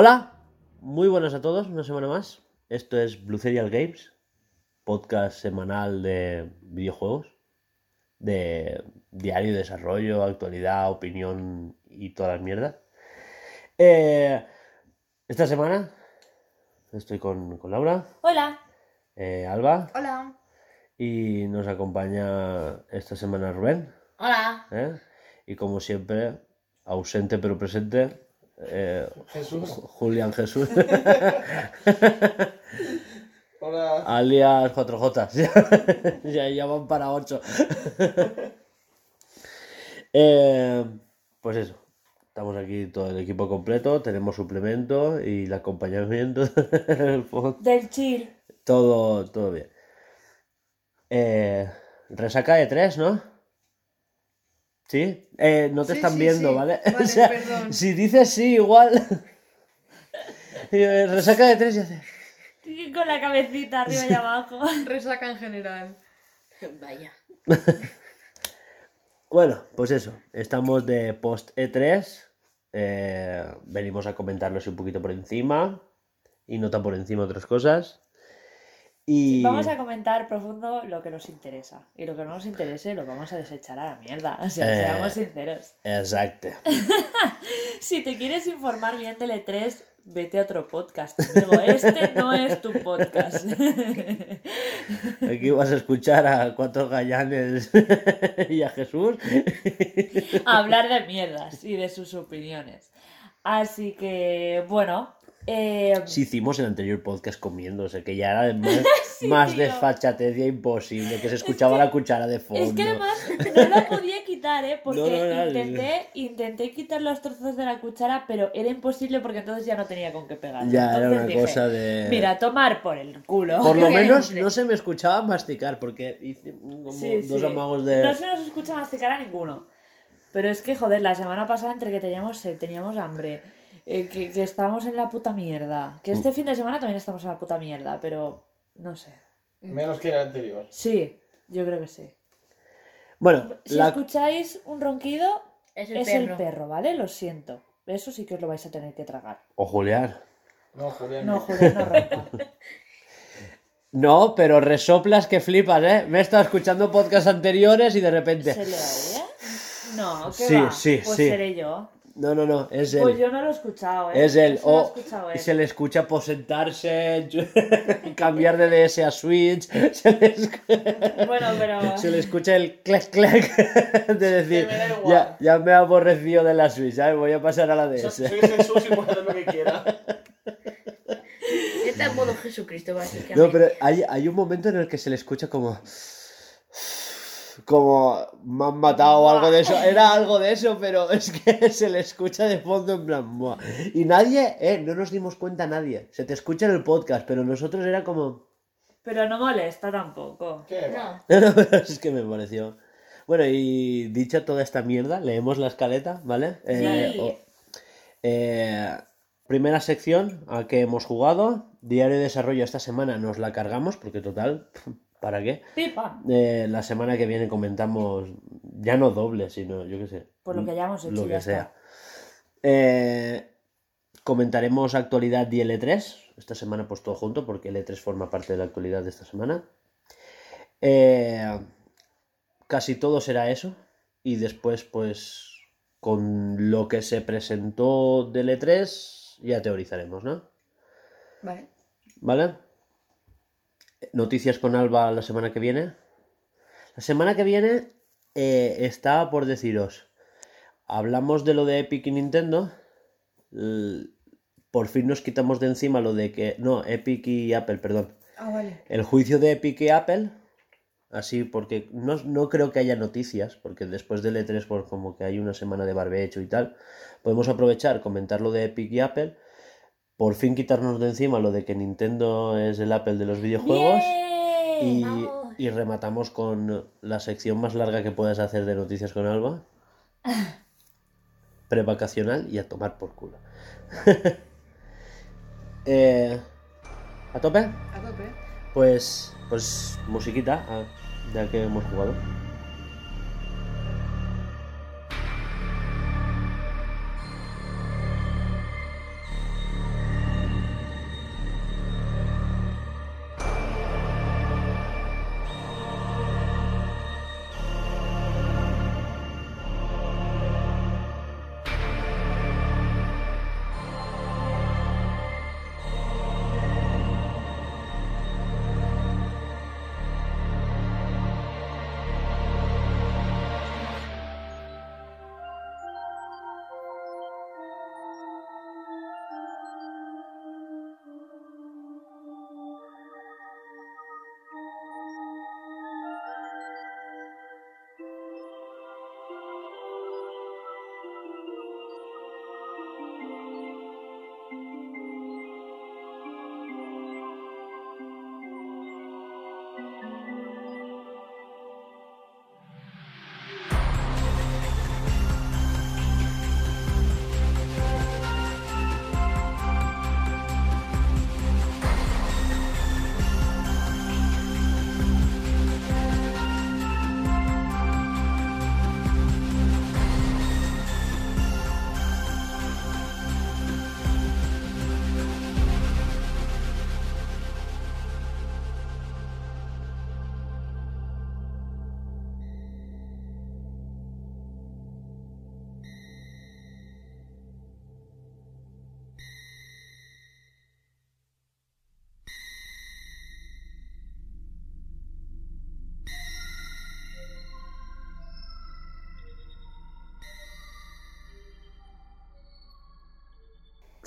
Hola, muy buenas a todos, una semana más. Esto es Blue Serial Games, podcast semanal de videojuegos, de diario de desarrollo, actualidad, opinión y todas las mierdas. Eh, esta semana estoy con, con Laura, Hola. eh, Alba Hola. y nos acompaña esta semana Rubén. Hola. ¿eh? Y como siempre, ausente pero presente, eh, Jesús. Ju- Julián Jesús. Hola. Alias 4J. ya, ya van para 8. pues eso. Estamos aquí todo el equipo completo. Tenemos suplemento y el acompañamiento. el fondo. Del chill. todo, todo bien. Eh, resaca de 3, ¿no? ¿Sí? Eh, no te Sí, están sí, viendo, sí. ¿vale? Vale, O sea, perdón. si dices sí, igual. Eh, resaca de 3 y hace. Con la cabecita arriba y abajo. Resaca en general. Vaya. Bueno, pues eso, estamos de post E3, eh, venimos a comentarlos un poquito por encima y no tan por encima otras cosas. Y Vamos a comentar profundo lo que nos interesa. Y lo que no nos interese lo vamos a desechar a la mierda. O sea, Eh. seamos sinceros. Exacto. Si te quieres informar bien del E3, vete a otro podcast. Digo, este no es tu podcast. Aquí vas a escuchar a cuatro gallanes y a Jesús. hablar de mierdas y de sus opiniones. Así que, bueno. Eh, Si hicimos el anterior podcast comiendo, o sea que ya era más, Sí, más desfachatez imposible, que se escuchaba que- la cuchara de fondo. Es que además no la podía quitar, ¿eh? Porque No, no, no, intenté, intenté quitar los trozos de la cuchara, pero era imposible porque entonces ya no tenía con qué pegar. Ya era una dije, cosa de... Mira, tomar por el culo. Por lo menos no se me escuchaba masticar, porque hice como Sí, dos sí. amagos de... No se nos escucha masticar a ninguno. Pero es que, joder, la semana pasada entre que teníamos sed, teníamos hambre, eh, que, que estábamos en la puta mierda. Que Mm. este fin de semana también estamos en la puta mierda, pero no sé. Menos que el anterior. Sí, yo creo que sí. Bueno, Si la... escucháis un ronquido, Es es el perro, ¿vale? Lo siento. Eso sí que os lo vais a tener que tragar. O Julián. No, Julián. No, Julián, no ronca. No, pero resoplas que flipas, ¿eh? Me he estado escuchando podcasts anteriores y de repente... ¿Se le oye? No, ¿qué Sí, va? sí, pues sí. seré yo. No, no, no, es él. Pues yo no lo he escuchado, ¿eh? Es él. Eso lo he O escuchado él. se le escucha posentarse, cambiar de DS a Switch, se le, esc- Bueno, pero... se le escucha el clec clec de decir, me ya, ya me he aborrecido de la Switch, ¿sabes? Voy a pasar a la DS. Soy Jesús y puedo hacer lo que quiera. Está en modo Jesucristo, básicamente. No, pero hay, hay un momento en el que se le escucha como... Como me han matado o algo de eso. Era algo de eso, pero es que se le escucha de fondo en plan... "Buah". Y nadie, eh, no nos dimos cuenta nadie. Se te escucha en el podcast, pero nosotros era como... Pero no molesta tampoco. ¿Qué? No. No, no, pero es que me pareció. Bueno, y dicha toda esta mierda, leemos la escaleta, ¿vale? Eh, Sí. eh, primera sección a que hemos jugado. Diario de desarrollo esta semana nos la cargamos, porque total, ¿para qué? Pipa. Eh, la semana que viene comentamos, ya no doble, sino yo qué sé. Por lo que hayamos hecho, Lo ya que está. sea. Eh, comentaremos actualidad de L3. Esta semana pues todo junto, porque L3 forma parte de la actualidad de esta semana. Eh, casi todo será eso. Y después pues con lo que se presentó de L3 ya teorizaremos, ¿no? Vale. ¿Vale? Noticias con Alba la semana que viene. La semana que viene eh, estaba por deciros. Hablamos de lo de Epic y Nintendo. Por fin nos quitamos de encima lo de que. No, Epic y Apple, perdón. Ah, vale. El juicio de Epic y Apple. Así, porque no, no creo que haya noticias, porque después del E3, pues como que hay una semana de barbecho y tal, podemos aprovechar, comentar lo de Epic y Apple, por fin quitarnos de encima lo de que Nintendo es el Apple de los videojuegos y, vamos. y rematamos con la sección más larga que puedas hacer de noticias con Alba. Prevacacional y a tomar por culo. Eh, ¿A tope? A tope. Pues, pues musiquita, ah, ya que hemos jugado.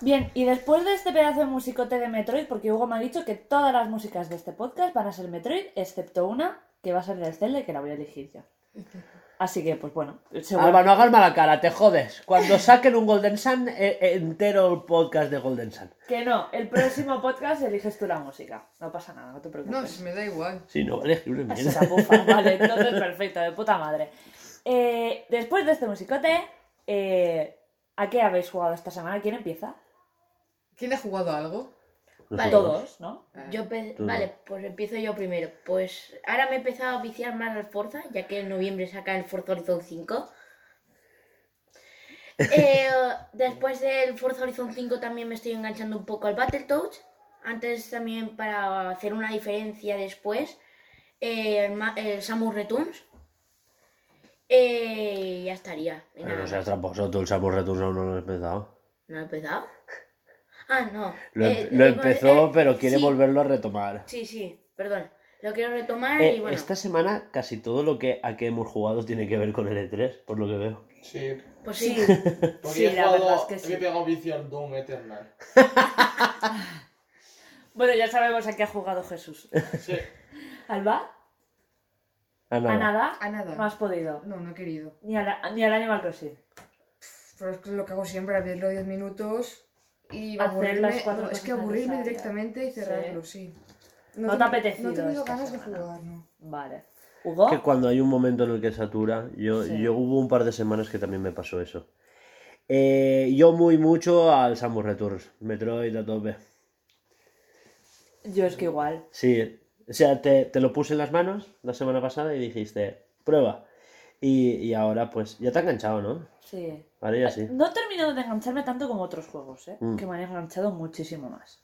Bien, y después de este pedazo de musicote de Metroid, porque Hugo me ha dicho que todas las músicas de este podcast van a ser Metroid, excepto una que va a ser del Zelda y que la voy a elegir yo. Así que, pues bueno, seguro- Alba, no hagas mala cara, te jodes. Cuando saquen un Golden Sun, eh, eh, entero el podcast de Golden Sun. que no, el próximo podcast eliges tú la música. No pasa nada, no te No, preocupes. si me da igual. Sí, no, vale, una Así mierda. la bufa. Vale, entonces perfecto, de puta madre. Eh, después de este musicote, eh, ¿a qué habéis jugado esta semana? ¿Quién empieza? ¿Quién ha jugado algo? Vale. Todos, ¿no? Ah, Yo pe- vale, pues empiezo yo primero. Pues ahora me he empezado a viciar más al Forza, ya que en noviembre saca el Forza Horizon 5. Eh, después del Forza Horizon 5 también me estoy enganchando un poco al Battletoads. Antes también para hacer una diferencia después, eh, el, ma- el Samus Returns. Eh, ya estaría. Y Pero nada no seas más. tramposo, tú el Samus Returns aún no lo has empezado. ¿No he empezado? Ah, no. Lo, Eh, lo eh, empezó, eh, pero quiere sí. volverlo a retomar. Sí, sí, perdón. Lo quiero retomar Eh, y bueno. Esta semana casi todo lo que a que hemos jugado tiene que ver con el E3, por lo que veo. Sí, Pues Sí, porque Sí, he la jugado, verdad es que sí. he pegado vicio al Doom Eternal. Bueno, ya sabemos a qué ha jugado Jesús. Sí, ¿Alba? Ah, nada. ¿A nada? A nada. No has podido. No, no he querido. Ni, a la- ni al Animal Crossing. Pero es que lo que hago siempre, abrirlo 10 minutos y Hacer aburrirme. las cuatro no, es que aburrirme directamente y cerrarlo, sí. No te tengo- ha apetecido No he tenido esta ganas de jugar, no. Vale. ¿Hugo? Que cuando hay un momento en el que satura, yo, Sí. yo hubo un par de semanas que también me pasó eso. Eh, yo muy mucho al Samus Returns, Metroid a tope. Yo es que igual. Sí, o sea, te, te lo puse en las manos la semana pasada y dijiste, prueba. Y, y ahora pues ya te ha enganchado, ¿no? Sí. Ahora ya sí. No he terminado de engancharme tanto como otros juegos, ¿eh? Mm. Que me han enganchado muchísimo más.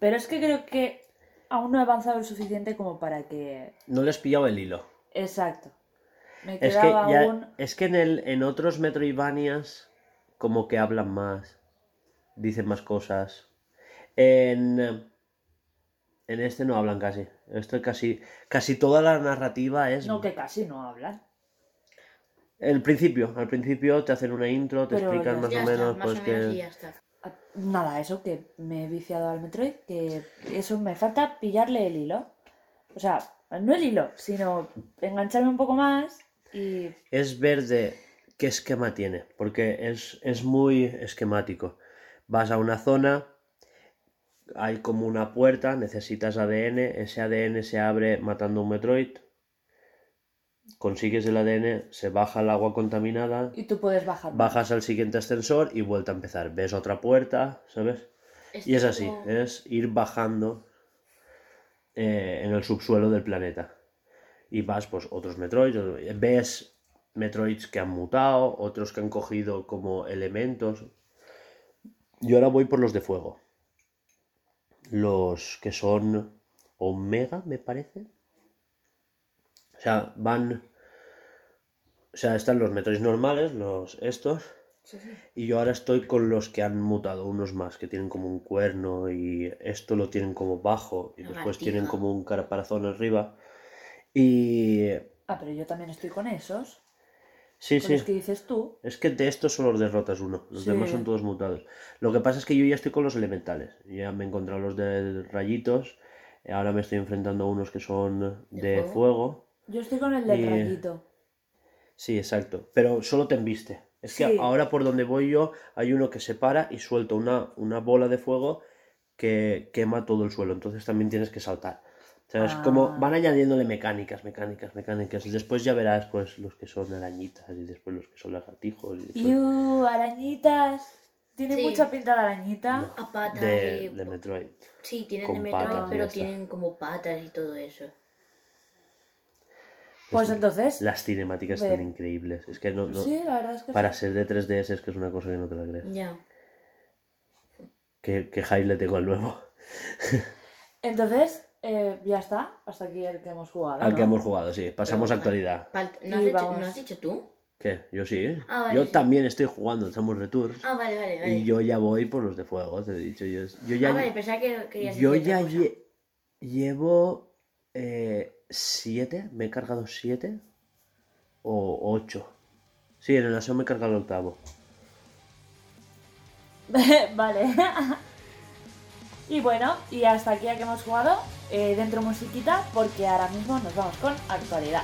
Pero es que creo que aún no he avanzado lo suficiente como para que... No le has pillado el hilo. Exacto. Me Es que, ya- aún... es que en, el, en otros Metroidvanias como que hablan más, dicen más cosas. En, en este no hablan casi. Esto casi, casi toda la narrativa es No, que casi no hablan. El principio. Al principio te hacen una intro, te Pero explican ya- más ya o está, menos más pues o menos y que ya está. Ah, Nada, eso, que me he viciado al Metroid, que eso me falta pillarle el hilo. O sea, no el hilo, sino engancharme un poco más y... es ver de qué esquema tiene, porque es, es muy esquemático. Vas a una zona, hay como una puerta, necesitas ADN, ese ADN se abre matando a un Metroid, consigues el ADN, se baja el agua contaminada, Y tú puedes bajar. bajas al siguiente ascensor y vuelta a empezar. Ves otra puerta, ¿sabes? Y es así, como- es ir bajando eh, en el subsuelo del planeta. Y vas, pues, otros Metroids, otro- ves Metroids que han mutado, otros que han cogido como elementos. Yo ahora voy por los de fuego. Los que son Omega, me parece. O sea, van... O sea, están los Metroids normales, los estos. Sí, sí. Y yo ahora estoy con los que han mutado, unos más que tienen como un cuerno y esto lo tienen como bajo y después tienen como un caparazón arriba. Y Ah, pero yo también estoy con esos. sí, Con sí, los que dices tú. es que de estos solo los derrotas uno, los Sí. demás son todos mutados. Lo que pasa es que yo ya estoy con los elementales, ya me he encontrado los de rayitos, ahora me estoy enfrentando a unos que son ¿De de fuego? fuego. Yo estoy con el del Y- rayito. Sí, exacto. Pero solo te embiste. Es que ahora por donde voy yo hay uno que se para y suelta una, una bola de fuego que quema todo el suelo. Entonces también tienes que saltar. O sea, es Ah. como van añadiéndole mecánicas, mecánicas, mecánicas. Y después ya verás pues los que son arañitas y después los que son lagartijos. Y después. Arañitas. Tiene Sí. mucha pinta de arañita. A patas de, y- de Metroid. Sí, tienen con de Metroid, patas pero tienen como patas y todo eso. Pues entonces. Las cinemáticas están increíbles. Es que no, no- Sí, la verdad es que para sí. ser de 3DS es que es una cosa que no te la crees. Ya. Que, que hype le tengo al nuevo. Entonces, eh, ya está. Hasta aquí el que hemos jugado. Al ¿no? que hemos jugado, sí. Pasamos a actualidad. ¿No, has dicho. ¿No has dicho tú? ¿Qué? Yo sí. Ah, vale, yo sí. también estoy jugando el Samus Returns. Ah, vale, vale, vale. Y yo ya voy por los de fuego, te he dicho. Yo, yo ya, ah, vale, pensaba que querías yo ya lle- llevo eh, siete, me he cargado siete o ocho. Sí, en el aseo me he cargado el octavo. vale. y bueno, y hasta aquí a que hemos jugado eh, dentro musiquita porque ahora mismo nos vamos con actualidad.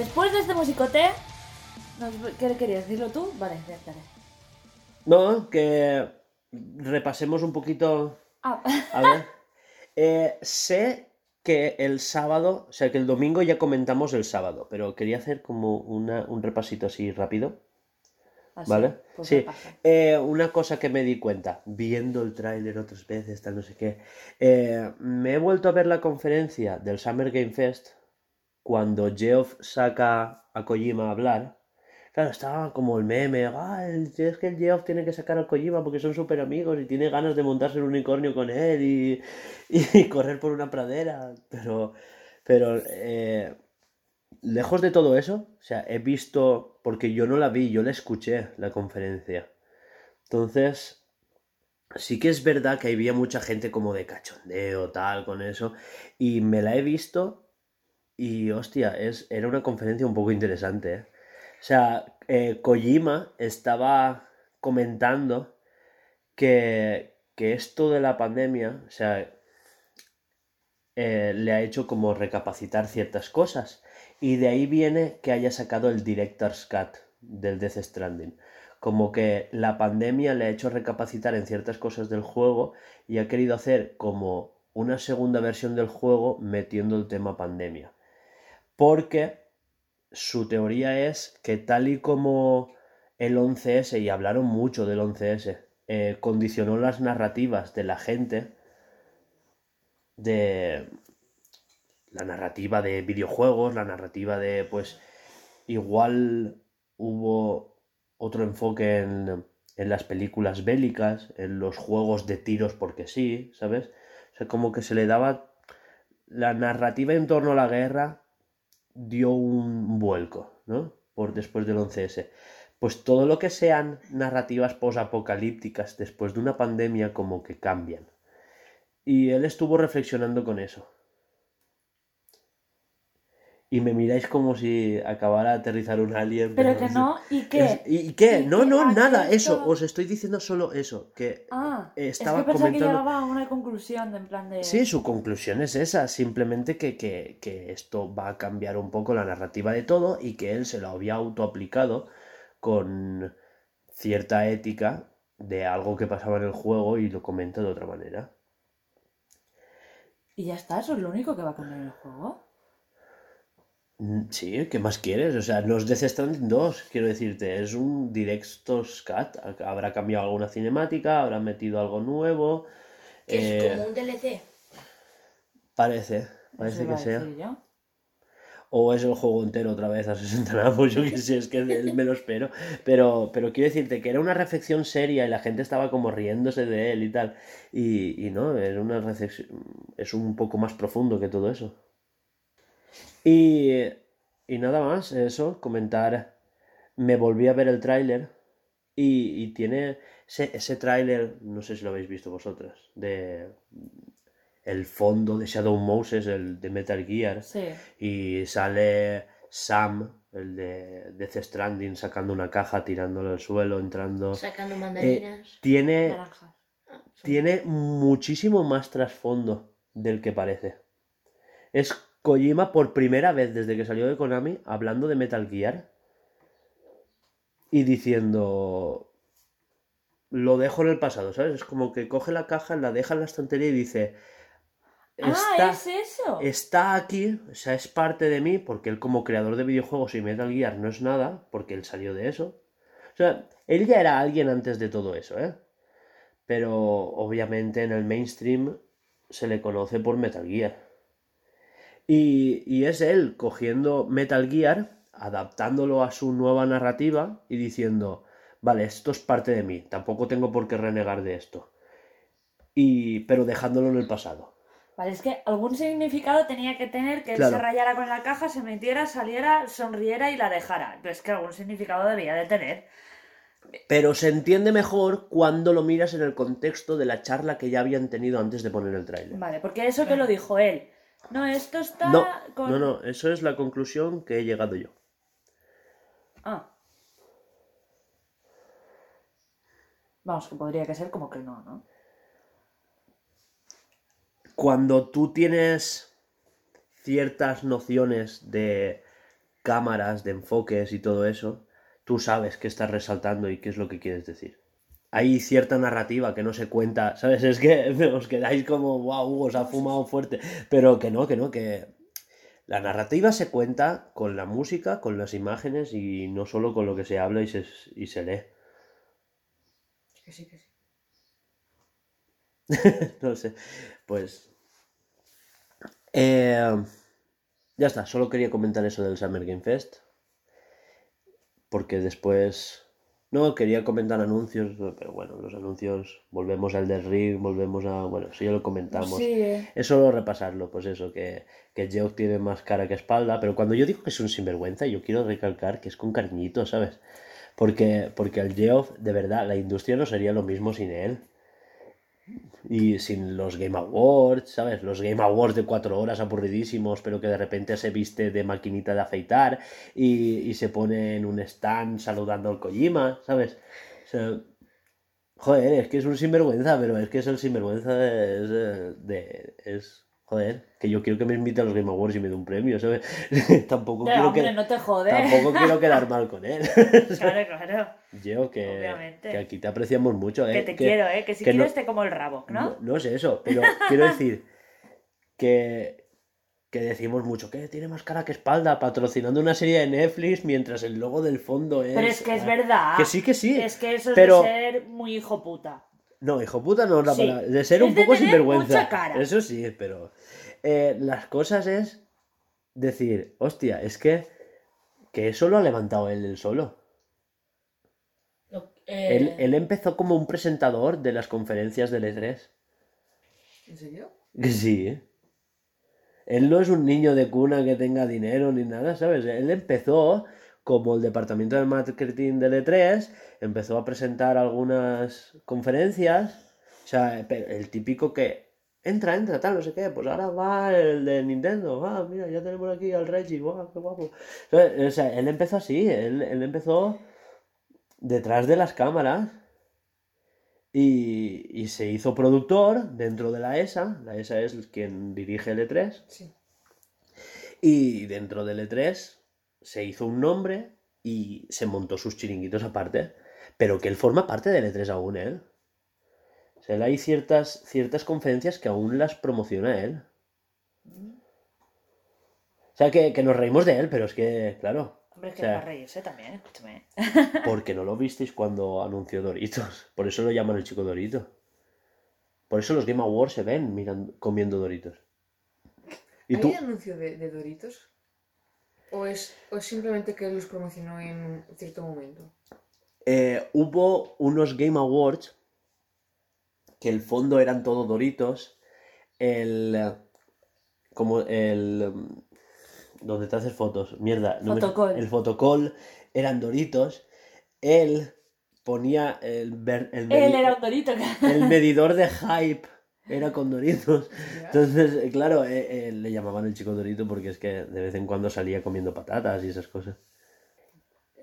Después de este musicote, ¿qué querías decirlo tú? Vale. No, que repasemos un poquito. Ah, A ver. Eh, sé que el sábado, o sea, que el domingo ya comentamos el sábado, pero quería hacer como una- un repasito así rápido. así, ¿Vale? pues sí. Eh, una cosa que me di cuenta, viendo el tráiler otras veces, tal no sé qué, eh, me he vuelto a ver la conferencia del Summer Game Fest cuando Geoff saca a Kojima a hablar. Claro, estaba como el meme, es que el Geoff tiene que sacar a Kojima porque son súper amigos y tiene ganas de montarse un unicornio con él y, y correr por una pradera. Pero, pero eh, lejos de todo eso, o sea, he visto, porque yo no la vi, yo la escuché, la conferencia. Entonces, sí que es verdad que había mucha gente como de cachondeo, tal, con eso, y me la he visto y, hostia, es, era una conferencia un poco interesante, ¿eh? O sea, eh, Kojima estaba comentando que, que esto de la pandemia, o sea, eh, le ha hecho como recapacitar ciertas cosas. Y de ahí viene que haya sacado el Director's Cut del Death Stranding. Como que la pandemia le ha hecho recapacitar en ciertas cosas del juego y ha querido hacer como una segunda versión del juego metiendo el tema pandemia. Porque su teoría es que tal y como el 11S, y hablaron mucho del 11S, eh, condicionó las narrativas de la gente, de la narrativa de videojuegos, la narrativa de, pues, igual hubo otro enfoque en, en las películas bélicas, en los juegos de tiros porque sí, ¿sabes? O sea, como que se le daba la narrativa en torno a la guerra dio un vuelco, ¿no? Por después del 11S. Pues todo lo que sean narrativas posapocalípticas después de una pandemia como que cambian. Y él estuvo reflexionando con eso. Y me miráis como si acabara de aterrizar un alien. Pero que no, ¿y qué? ¿Y y qué? ¿Y No, qué? no, ¿A qué nada, eso. Os estoy diciendo solo eso. Que Ah, es estaba que pensaba que comentando- llegaba a una conclusión de en plan de... Sí, su conclusión es esa, simplemente que, que- que esto va a cambiar un poco la narrativa de todo y que él se lo había autoaplicado con cierta ética de algo que pasaba en el juego y lo comenta de otra manera. Y ya está, eso es lo único que va a cambiar el juego. Mm, Sí, ¿qué más quieres? O sea, no es Death Stranding 2, quiero decirte, es un Director's Cut. Habrá cambiado alguna cinemática, habrá metido algo nuevo. Que eh, es como un DLC. Parece, parece que sea. yo. O es el juego entero otra vez a 60 navos, yo que sé, es que me lo espero. Pero, pero quiero decirte que era una reflexión seria y la gente estaba como riéndose de él y tal. Y, y no, era una reflexión, es un poco más profundo que todo eso. Y, y nada más, eso, comentar. Me volví a ver el tráiler y, y tiene ese, ese tráiler, no sé si lo habéis visto vosotras, de el fondo de Shadow Moses, el de Metal Gear. Sí. Y sale Sam, el de Death Stranding, sacando una caja, tirándolo al suelo, entrando. Sacando Eh, mandarinas. tiene, Naranjas. Tiene muchísimo más trasfondo del que parece. Es Kojima por primera vez desde que salió de Konami hablando de Metal Gear y diciendo lo dejo en el pasado, ¿sabes? Es como que coge la caja, la deja en la estantería y dice Ah, "Esta- es eso. está aquí, o sea, es parte de mí, porque él como creador de videojuegos y Metal Gear no es nada, porque él salió de eso. O sea, él ya era alguien antes de todo eso, ¿eh? Pero obviamente en el mainstream se le conoce por Metal Gear. Y, y es él cogiendo Metal Gear, adaptándolo a su nueva narrativa y diciendo, vale, esto es parte de mí, tampoco tengo por qué renegar de esto. Y, pero dejándolo en el pasado. Vale, es que algún significado tenía que tener que él se rayara con la caja, se metiera, saliera, sonriera y la dejara. Pero es que algún significado debía de tener. Pero se entiende mejor cuando lo miras en el contexto de la charla que ya habían tenido antes de poner el tráiler. Vale, porque eso que lo dijo él. No, esto está No, con... no, no, eso es la conclusión que he llegado yo. Ah. Vamos, que podría que ser como que no, ¿no? Cuando tú tienes ciertas nociones de cámaras, de enfoques y todo eso, tú sabes qué estás resaltando y qué es lo que quieres decir. Hay cierta narrativa que no se cuenta, ¿sabes? Es que os quedáis como, wow, Hugo se ha fumado fuerte, pero que no, que no, que la narrativa se cuenta con la música, con las imágenes y no solo con lo que se habla y se, y se lee. Que sí, que sí. no sé, pues... eh, ya está, solo quería comentar eso del Summer Game Fest. Porque después... No, quería comentar anuncios, pero bueno, los anuncios, volvemos al del Ring, volvemos a... Bueno, eso ya lo comentamos. Sí, eh. Es solo repasarlo, pues eso, que, que Geoff tiene más cara que espalda, pero cuando yo digo que es un sinvergüenza, yo quiero recalcar que es con cariñito, ¿sabes? Porque, porque al Geoff, de verdad, la industria no sería lo mismo sin él. Y sin los Game Awards, ¿sabes? Los Game Awards de cuatro horas aburridísimos, pero que de repente se viste de maquinita de afeitar y, se pone en un stand saludando al Kojima, ¿sabes? Joder, es que es un sinvergüenza, pero es que es el sinvergüenza de... de- es- joder, que yo quiero que me invite a los Game Awards y me dé un premio, ¿sabes? tampoco, quiero hombre, que, no te tampoco quiero quedar mal con él. Claro, claro. yo, que, Obviamente. que aquí te apreciamos mucho, ¿eh? Que te quiero, ¿eh? Que si que no- quieres te como el rabo, ¿no? No, no es eso, pero quiero decir que, que decimos mucho que tiene más cara que espalda patrocinando una serie de Netflix mientras el logo del fondo es... Pero es que es verdad. Que sí, que sí. Es que eso es pero- de ser muy hijo puta. No, hijo puta no es la Sí. palabra. De ser Es un de poco tener sinvergüenza. mucha cara. Eso sí, pero eh, las cosas es decir, hostia, es que, que eso lo ha levantado él, él solo. Lo- eh, Él, él empezó como un presentador de las conferencias del E3. ¿En serio? Sí. Él no es un niño de cuna que tenga dinero ni nada, ¿sabes? Él empezó como el departamento de marketing del E3, empezó a presentar algunas conferencias, o sea, el típico que entra, entra, tal, no sé qué, pues ahora va el de Nintendo, ah, mira, ya tenemos aquí al Reggie, guau, qué guapo. O sea, él empezó así, él, él empezó detrás de las cámaras y, y se hizo productor dentro de la ESA. La ESA es quien dirige el E3. Sí. Y dentro del E3 se hizo un nombre y se montó sus chiringuitos aparte. Pero que él forma parte del E3 aún, él. Él hay ciertas, ciertas conferencias que aún las promociona él. O sea, que, que nos reímos de él, pero es que, claro, Hombre, es que O sea- para reírse también, escúchame. porque no lo visteis cuando anunció Doritos. Por eso lo llaman el chico Dorito. Por eso los Game Awards se ven miran, comiendo Doritos. ¿Y ¿Hay tú? anuncio de, de Doritos? ¿O es, ¿O es simplemente que los promocionó en un cierto momento? Eh, hubo unos Game Awards que el fondo eran todo Doritos. El. eh, Como el. Donde te haces fotos. Mierda. no me- el fotocall eran Doritos. Él ponía el, ver- el, Él era un dorito. el medidor de hype. Era con Doritos. Entonces, eh, claro, eh, eh, le llamaban el chico Dorito porque es que de vez en cuando salía comiendo patatas y esas cosas.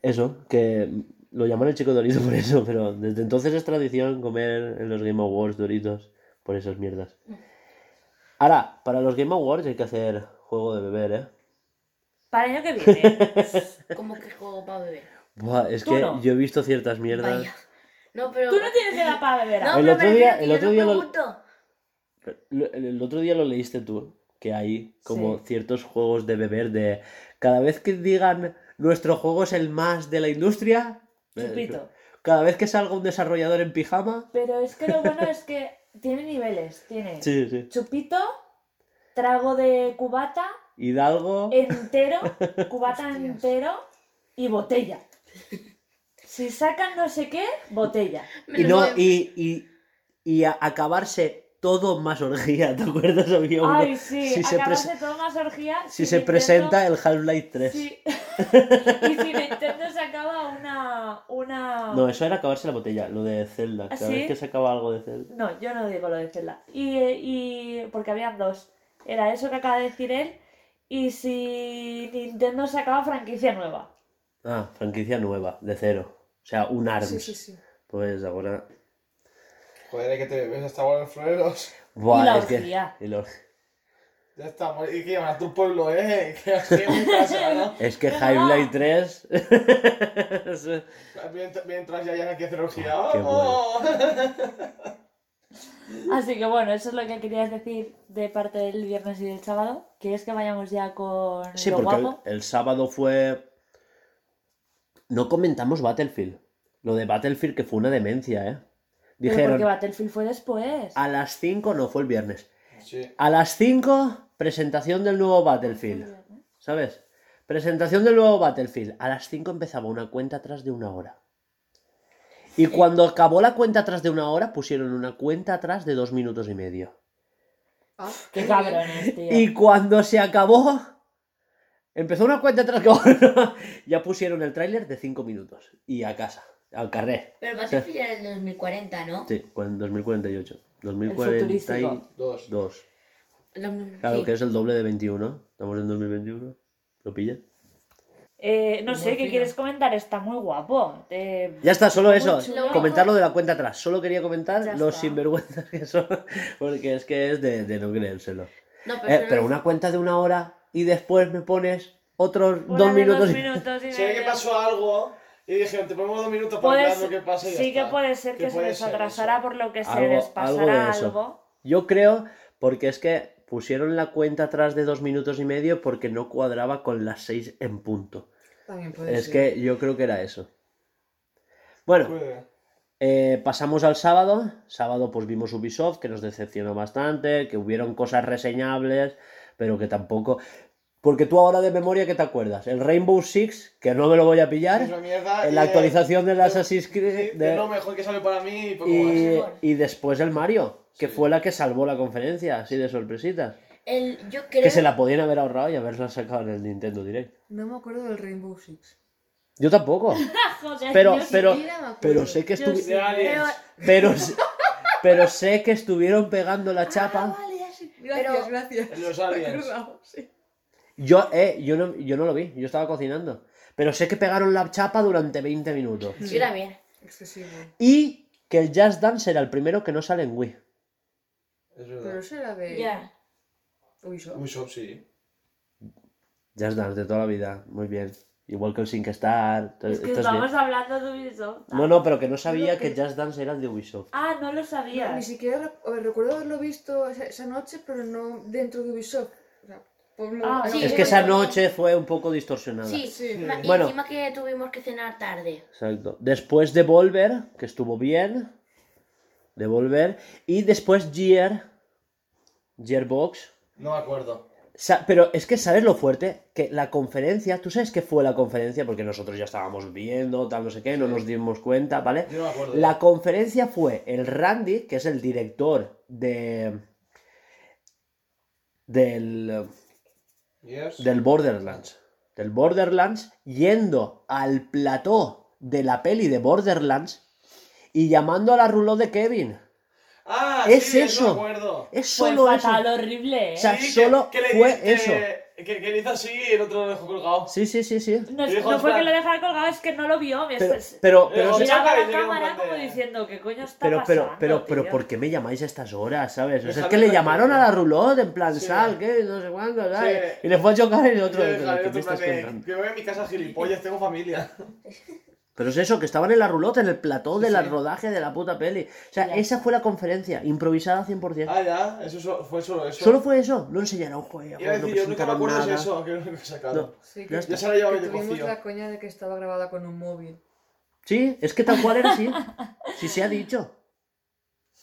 Eso, que lo llaman el chico Dorito por eso, pero desde entonces es tradición comer en los Game Awards Doritos por esas mierdas. Ahora, para los Game Awards hay que hacer juego de beber, ¿eh? Para el año que viene. ¿Cómo que juego para beber? Buah, es Tú que no. yo he visto ciertas mierdas. Vaya. No, pero. Tú no tienes edad para beber. No. El otro me día- el yo otro no día lo- El, el otro día lo leíste tú, que hay como Sí. ciertos juegos de beber de cada vez que digan nuestro juego es el más de la industria, eh, Chupito. cada vez que salga un desarrollador en pijama, Pero es que lo bueno es que tiene niveles. Tiene sí, sí. chupito, trago de cubata, Hidalgo, entero, cubata Hostias. entero y botella. Si sacan no sé qué, botella. Y no, y, y, y a- acabarse todo más orgía, ¿te acuerdas? Había uno- Ay, sí, si se, acabarse pres- todo más orgía. si se presenta el Half-Life 3. Sí. y si Nintendo sacaba una. una... No, eso era acabarse la botella, lo de Zelda. ¿Ah, Cada sí? vez que sacaba algo de Zelda. No, yo no digo lo de Zelda. Y, y porque habían dos. Era eso que acaba de decir él. Y si Nintendo sacaba franquicia nueva. Ah, franquicia nueva, de cero. O sea, un ARMS. Sí, sí, sí. Pues ahora. Joder, que te ves hasta ahora en floreros. Buah, Y la es que- orgía. y la- Ya estamos. Y que llaman a tu pueblo, ¿eh? Que en casa, ¿no? Es que ¿Qué High va? Blade 3. Mientras, ya hayan aquí a hacer orgía. Qué ¡Vamos! Así que bueno, eso es lo que querías decir de parte del viernes y del sábado. ¿Quieres que vayamos ya con Sí, lo porque el, guapo? el sábado fue. No comentamos Battlefield. Lo de Battlefield que fue una demencia, ¿eh? Pero Dijeron, porque Battlefield fue después. a las 5, no fue el viernes. Sí. A las 5, presentación del nuevo Battlefield. ¿Sabes? Presentación del nuevo Battlefield. A las 5 empezaba una cuenta atrás de una hora. Y cuando acabó la cuenta atrás de una hora, pusieron una cuenta atrás de dos minutos y medio. Ah, Qué muy cabrones, tío. Y cuando se acabó, empezó una cuenta atrás que ya pusieron el tráiler de 5 minutos. Y a casa, al carré. Pero Battlefield era el 2040, ¿no? Sí, en 2048. futurístico. 2042. Dos. Lo- Claro, sí. que es el doble de 21. Estamos en 2021. ¿Lo pillas? Eh, no sé, ¿qué fino. quieres comentar? Está muy guapo. Eh, Ya está, solo eso. Comentar lo de la cuenta atrás. Solo quería comentar Ya los está. sinvergüenzas que son. Porque es que es de, de no creérselo. No, Eh, pero, pero una cuenta de una hora y después me pones otros dos minutos. dos minutos y Se ve que pasó algo y dijeron, te ponemos dos minutos para ser- lo que pasa y ya sí que está. puede ser que, se ser atrasara eso. por lo que se les algo de algo. Yo creo, porque es que pusieron la cuenta atrás de dos minutos y medio porque no cuadraba con las seis en punto. También puede Es ser. que yo creo que era eso. Bueno, eh, pasamos al sábado. Sábado pues vimos Ubisoft, que nos decepcionó bastante, que hubieron cosas reseñables, pero que tampoco... Porque tú ahora de memoria, ¿qué te acuerdas? El Rainbow Six, que no me lo voy a pillar. Es una mierda. en la eh, actualización del de- Assassin's sí, Creed. de de- lo mejor que sale para mí y poco y, más. y después el Mario, que Sí. fue la que salvó la conferencia, así de sorpresitas. el, yo creo... Que se la podían haber ahorrado y haberla sacado en el Nintendo Direct. No me acuerdo del Rainbow Six. Yo tampoco. Joder, Pero, yo sí. pero, pero sé que Yo estuvi- sí. De aliens. Pero, pero, pero sé que estuvieron pegando la chapa. Ah, vale, ya sé. Gracias, Pero- gracias. En los aliens. Sí. Yo, eh, yo no, yo no lo vi, yo estaba cocinando. Pero sé que pegaron la chapa durante 20 minutos. yo también. Excesivo. Y que el Just Dance era el primero que no sale en Wii. Es Pero verdad. eso era de Ya. Ubisoft. Ubisoft, sí. Just Dance de toda la vida, muy bien. Igual que el Sync Star. Es que estamos bien. hablando de Ubisoft. No, no, pero que no sabía que que- Just Dance era de Ubisoft. Ah, no lo No, sabía. ni siquiera ver, recuerdo haberlo visto esa, esa noche, pero no dentro de Ubisoft. O sea, Ah, sí, Es que esa noche fue un poco distorsionada. Sí, Sí. y Bueno. encima que tuvimos que cenar tarde. Exacto. Después de Volver, que estuvo bien. De Volver. Y después Gear. Gearbox. No me acuerdo. Sa- Pero es que, ¿sabes lo fuerte? Que la conferencia, ¿tú sabes qué fue la conferencia? Porque nosotros ya estábamos viendo, tal, no sé qué, no nos dimos cuenta, ¿vale? Yo no me acuerdo. La conferencia fue el Randy, que es el director de. del. Yes. del Borderlands. Del Borderlands, yendo al plató de la peli de Borderlands y llamando a la rulot de Kevin. Ah, Es sí, eso. me acuerdo. Es Fue solo eso. fatal, horrible, ¿eh? O sea, Sí, solo que, que le fue eso. Que, que le hizo así y el otro lo dejó colgado. Sí, sí, sí, sí. No, es- dijo no fue que lo dejara colgado, es que no lo vio. me- Pero, es- pero, pero, o sea, miraba a y la cámara como diciendo, ¿qué coño está pero, pero, pasando, pero, pero, tío? ¿por qué me llamáis a estas horas, sabes? O sea, es Déjame que le tranquilo. llamaron a la rulot en plan, Sí. sal, ¿qué? No sé cuándo, ¿sabes? Sí. Y le fue a chocar y el Y otro, yo ¿qué dije, "Ay, me estás contando? Que voy a mi casa gilipollas, tengo familia. Pero es eso, que estaban en la rulot, en el plató de Sí, la sí. rodaje de la puta peli. O sea, Ya. esa fue la conferencia, improvisada 100%. Ah, ya, eso so- fue solo eso. Solo fue eso, no enseñaron juegos, Iba a no decir, yo nunca me acuerdo de nada. eso, que no he sacado. No. Sí, Ya que. Ya se la llevaba que de tuvimos la coña de que estaba grabada con un móvil. Sí, es que tal cual era así. Sí se ha dicho.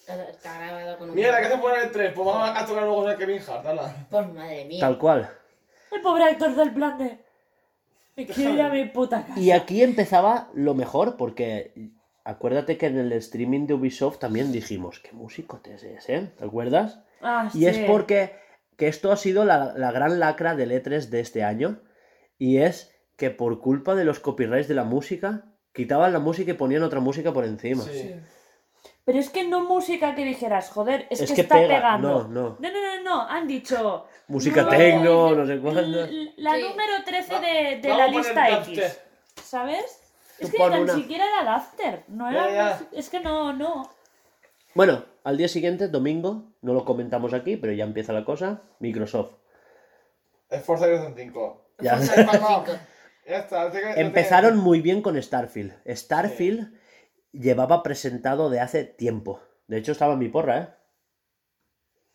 Está, grabado con un... Mira, ¿qué hace poner el 3? Pues vamos a tocar luego a Kevin Hart, ala. Pues madre mía. Tal cual. El pobre actor del plan de... Me quiero ir a mi puta casa. Y aquí empezaba lo mejor, porque acuérdate que en el streaming de Ubisoft también dijimos, qué músico es, ¿eh? ¿Te acuerdas? Ah, Y es porque que esto ha sido la, la gran lacra del E3 de este año. Y es que por culpa de los copyrights de la música, quitaban la música y ponían otra música por encima. Sí. Pero es que no música que dijeras, joder, es, Es que, que está pega. pegando. No, no. No, no, no, no, han dicho... Música no, techno, no sé cuándo. La Sí. número 13 Va- de, de la lista. X. ¿Sabes? Tú Es que ni tan una. siquiera era Dafter. No era... Ya, ya. música- Es que no, no. Bueno, al día siguiente, domingo, no lo comentamos aquí, pero ya empieza la cosa. Microsoft. Es Forza Horizon 5. Ya. Forza Horizon 5. Ya está. Empezaron muy bien con Starfield. Starfield llevaba presentado de hace tiempo. De hecho, estaba en mi porra, ¿eh?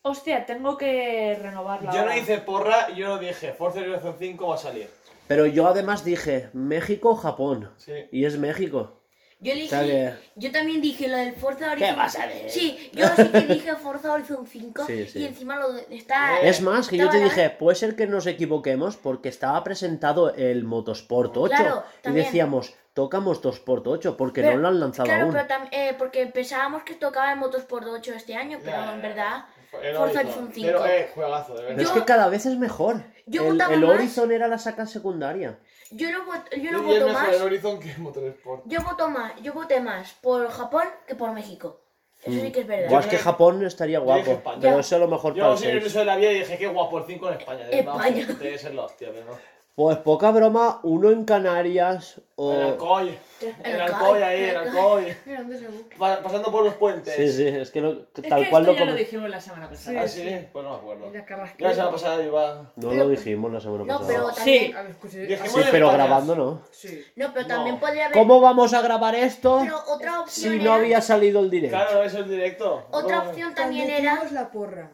Hostia, tengo que renovarla. Yo no ahora. hice porra, yo no dije Forza Horizon 5 va a salir. Pero yo además dije México, Japón. Sí. Y es México. Yo que- yo también dije lo del Forza Horizon. vas a ver? Sí, yo sí que dije Forza Horizon 5 Sí, sí. y encima lo de- está. Es más, que yo te dije, puede ser que nos equivoquemos porque estaba presentado el Motorsport 8 Claro, y decíamos, toca Motorsport 8 porque Pero- no lo han lanzado Claro, aún. pero eh, porque pensábamos que tocaba el Motorsport 8 este año, pero en verdad. Forza Horizon. Horizon 5. Pero, eh, juegazo, de Pero verdad. es que cada vez es mejor. yo el votaba el más- Horizon era la saca secundaria. Yo no, yo voto más. el Horizon que Motorsport. Yo voto más. Yo voté más por Japón que por México. Eso sí que es verdad. Yo es que Japón estaría guapo, pero eso a lo mejor para Yo el sí, en 6. eso de la vida y dije, qué guapo el 5 en España. España. Debe ser la hostia, pero no. Pues poca broma, uno en Canarias o... El Alcoy. El Alcoy ahí, el Alcoy. Pasando por los puentes. Sí, sí, es que no- Es tal que cual esto lo ya lo com- dijimos la semana pasada. Ah, sí, pues no me acuerdo. La la semana pasada iba. No lo dijimos la semana No, pasada. pero Sí. también. Dijimos Sí, de pero grabando no. Sí. No, pero también No. podría haber. ¿Cómo vamos a grabar esto Pero otra opción. si no era- había salido el directo? Claro, no es el directo. Otra No. opción también era. la porra.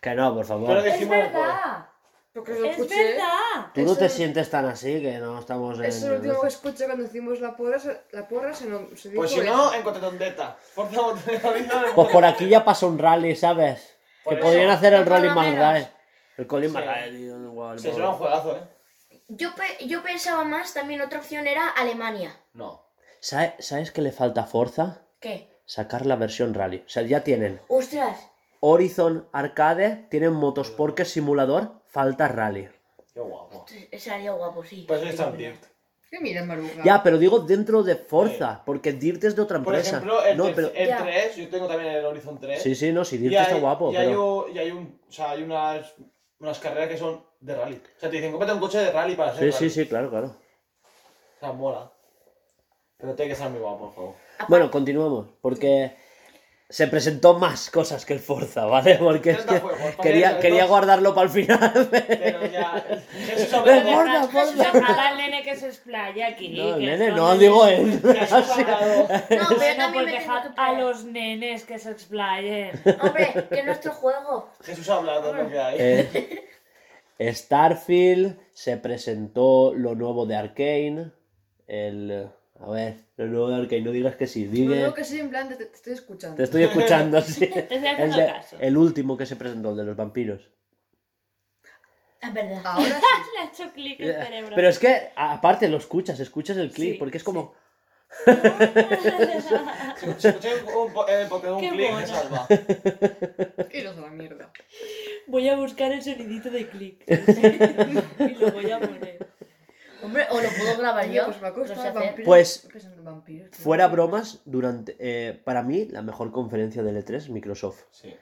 Que no, por Pero favor. Es dijimos verdad. Porque lo Es escuché. verdad. Tú no eso- te sientes tan así, que no estamos en... Eso es lo último que escuché cuando hicimos la porra. se- La porra se, no, se dijo Pues si eso. no, encontré tondeta. Forza Horizon. Pues por aquí ya pasó un rally, ¿sabes? Por que eso. podrían hacer el Por rally más rally. El Colin Sí. Marrae, tío, igual. Pobre. era un juegazo, ¿eh? Yo, pe- yo pensaba más, también otra opción era Alemania. No. ¿Sabe- ¿Sabes qué le falta a Forza? ¿Qué? Sacar la versión rally. O sea, ya tienen Ostras. Horizon Arcade, tienen Motorsport que es simulador, falta rally. Qué guapo. Sería guapo, sí. Pues está en Dirt. ¿Qué mira, Maruja? Ya, pero digo dentro de Forza, porque Dirt es de otra Por empresa. ejemplo, el, no, ter- pero... el Ya. 3, yo tengo también el Horizon 3. Sí, sí, no, sí, Dirt y hay, está guapo, y hay, pero... un- y hay un, o sea, hay unas, unas carreras que son de rally. O sea, te dicen, cómprate un coche de rally para hacer Sí, rally. sí, sí, claro, claro. O sea, mola. Pero tiene que estar muy guapo el juego. Bueno, continuamos, porque se presentó más cosas que el Forza, ¿vale? Porque es 30 que juegos, quería, que- quería guardarlo para el final. Pero ya... Jesús Jesús, gorda. Déjala al nene que se explaya aquí. No, que nene, no, digo él. No, pero dejad que a los nenes que se explayen. Hombre, que es nuestro juego. Jesús hablando es lo que hay. Eh, Starfield, se presentó lo nuevo de Arkane. El. A ver, lo nuevo de Arkane, no digas que sí, No digue. digo que sí, en plan, te, te estoy escuchando. Te estoy escuchando, sí. estoy El, de- caso. el último que se presentó, el de los vampiros. Es verdad. Ahora sí. Le ha hecho clic el cerebro. Pero es que, aparte, lo escuchas, escuchas el clip, Sí, porque es como. Si escuché un, po- eh, porque un Qué clic mono. me salva. Iros a la mierda. Voy a buscar el sonidito de clic. y lo voy a poner. Hombre, o lo puedo grabar yo. Pues sé vampiros. Pues, tío? Fuera bromas, durante. eh, para mí, la mejor conferencia de L3, Microsoft. Sí.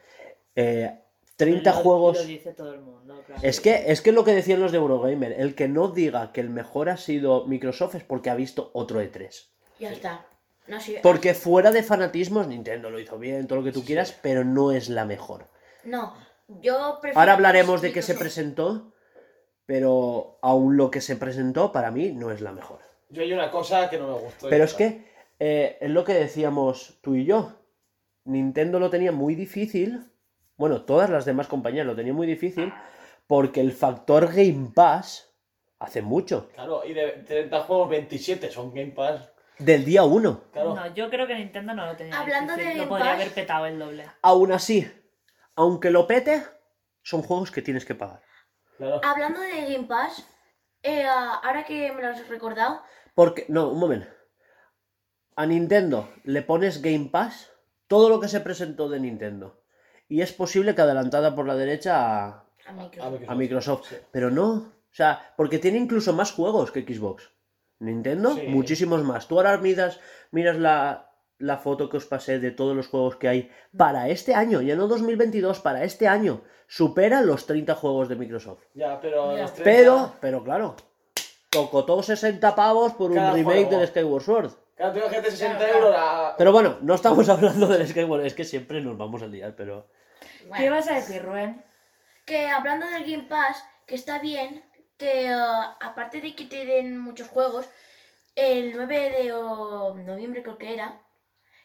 Eh, 30 Lo- juegos. Lo dice todo el mundo, claro. Es que, es que lo que decían los de Eurogamer, el que no diga que el mejor ha sido Microsoft es porque ha visto otro E3. Ya está. No, sí. Porque fuera de fanatismos, Nintendo lo hizo bien, todo lo que tú quieras, pero no es la mejor. No, yo prefiero. Ahora hablaremos de qué se presentó, pero aún lo que se presentó para mí no es la mejor. Yo hay una cosa que no me gustó. Pero es que eh, es lo que decíamos tú y yo. Nintendo lo tenía muy difícil. Bueno, todas las demás compañías lo tenían muy difícil porque el factor Game Pass hace mucho. Claro, y de 30 juegos, 27 son Game Pass. Del día 1. Claro. No, yo creo que Nintendo no lo tenía. Hablando difícil. de Lo Game podría Pass- haber petado el doble. Aún así, aunque lo pete, son juegos que tienes que pagar. Claro. Hablando de Game Pass, eh, ahora que me lo has recordado, Porque, no, un momento. A Nintendo le pones Game Pass, todo lo que se presentó de Nintendo. Y es posible que adelantada por la derecha a, a Microsoft. a Microsoft. Sí. Pero no. O sea, porque tiene incluso más juegos que Xbox. Nintendo, Sí. muchísimos más. Tú ahora miras, miras la, la foto que os pasé de todos los juegos que hay para este año, ya no 2022, para este año. Supera los 30 juegos de Microsoft. Ya, pero Ya. los 30 Pero, pero claro, tocotó 60 pavos por un remake juego. del Skyward Sword. Claro, tengo gente de 60 Claro, euros claro. a... Pero bueno, no estamos hablando del Skyward, es que siempre nos vamos a liar, pero... ¿Qué vas a decir, Rubén? que hablando del Game Pass, que está bien, que eh, aparte de que te den muchos juegos, el 9 de oh, noviembre creo que era,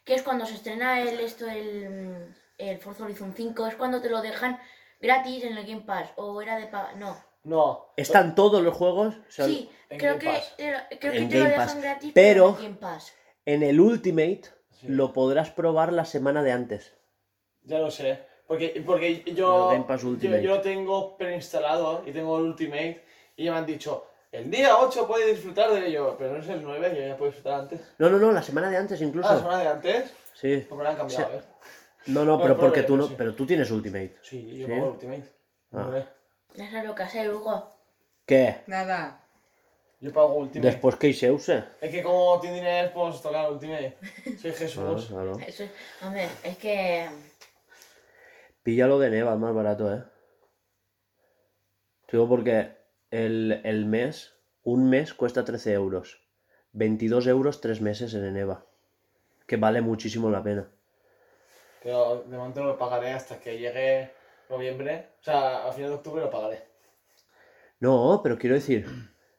que es cuando se estrena el esto el, el Forza Horizon 5, es cuando te lo dejan gratis en el Game Pass, o era de paga, no. No. ¿Están todos los juegos? O sea, Sí, en creo Game que, Pass. te lo, creo que te lo dejan Pass. gratis Pero- en el Game Pass. En el Ultimate Sí. lo podrás probar la semana de antes. Ya lo sé. Porque, porque yo, Game Pass yo, lo tengo preinstalado y tengo el Ultimate y ya me han dicho, el día 8 puedes disfrutar de ello, pero no es el 9, yo ya puedo disfrutar antes. No, no, no, la semana de antes incluso. Ah, la semana de antes, Sí. me lo han cambiado, Sí. ¿eh? No, no, Bueno, pero porque tú no, sí. pero tú tienes Ultimate. Sí, yo ¿Sí? pongo Ultimate. Ah. Sabes lo que hacer, Hugo. ¿Qué? Nada. Yo pago Ultimate. Después que se use. Es que como tiene dinero, pues tocar el Ultimate. Soy Ah, Jesús. claro. Eso es, hombre, es que... Píllalo de Neva, es más barato, ¿eh? Digo porque el, el mes, un mes cuesta 13 euros. 22 euros tres meses en Eneva. Que vale muchísimo la pena. Pero de momento no lo pagaré hasta que llegue noviembre. O sea, a final de octubre lo pagaré. No, pero quiero decir,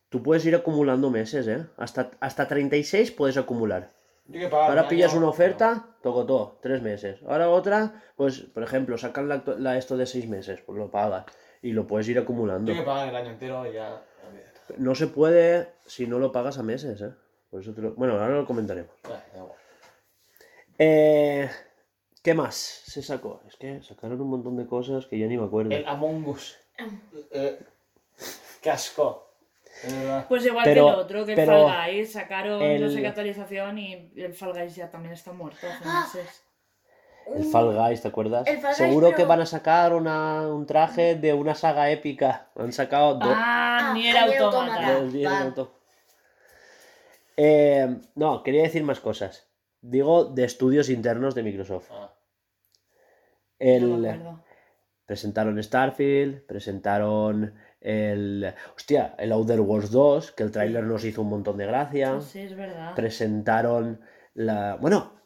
tú puedes ir acumulando meses, ¿eh? Hasta, hasta 36 puedes acumular. Yo que pagar Ahora pillas año, una oferta, tocotó, tres meses. Ahora otra, pues, por ejemplo, sacan la, la esto de seis meses, pues lo pagas. Y lo puedes ir acumulando. Yo que pagar el año entero y ya. No se puede si no lo pagas a meses, ¿eh? Por eso te lo- Bueno, ahora lo comentaremos. Ah, da igual. Eh, ¿Qué más se sacó? Es que sacaron un montón de cosas que ya ni me acuerdo. El Among Us. Eh. Pues igual Pero- que el otro, que el Fall Guys, sacaron el- no sé qué actualización y el Fall Guys ya también está muerto hace Ah. meses. El Fall Guys, ¿te acuerdas? El Fall Guys, Seguro que van a sacar una, un traje de una saga épica. Han sacado dos. Ah, Ah, ni el Nier automata. Eh, no, quería decir más cosas. Digo de estudios internos de Microsoft. Ah. El, No me acuerdo. presentaron Starfield, presentaron el. Hostia, el Outer Worlds 2, que el tráiler nos hizo un montón de gracia. Sí, es verdad. Presentaron la. Bueno,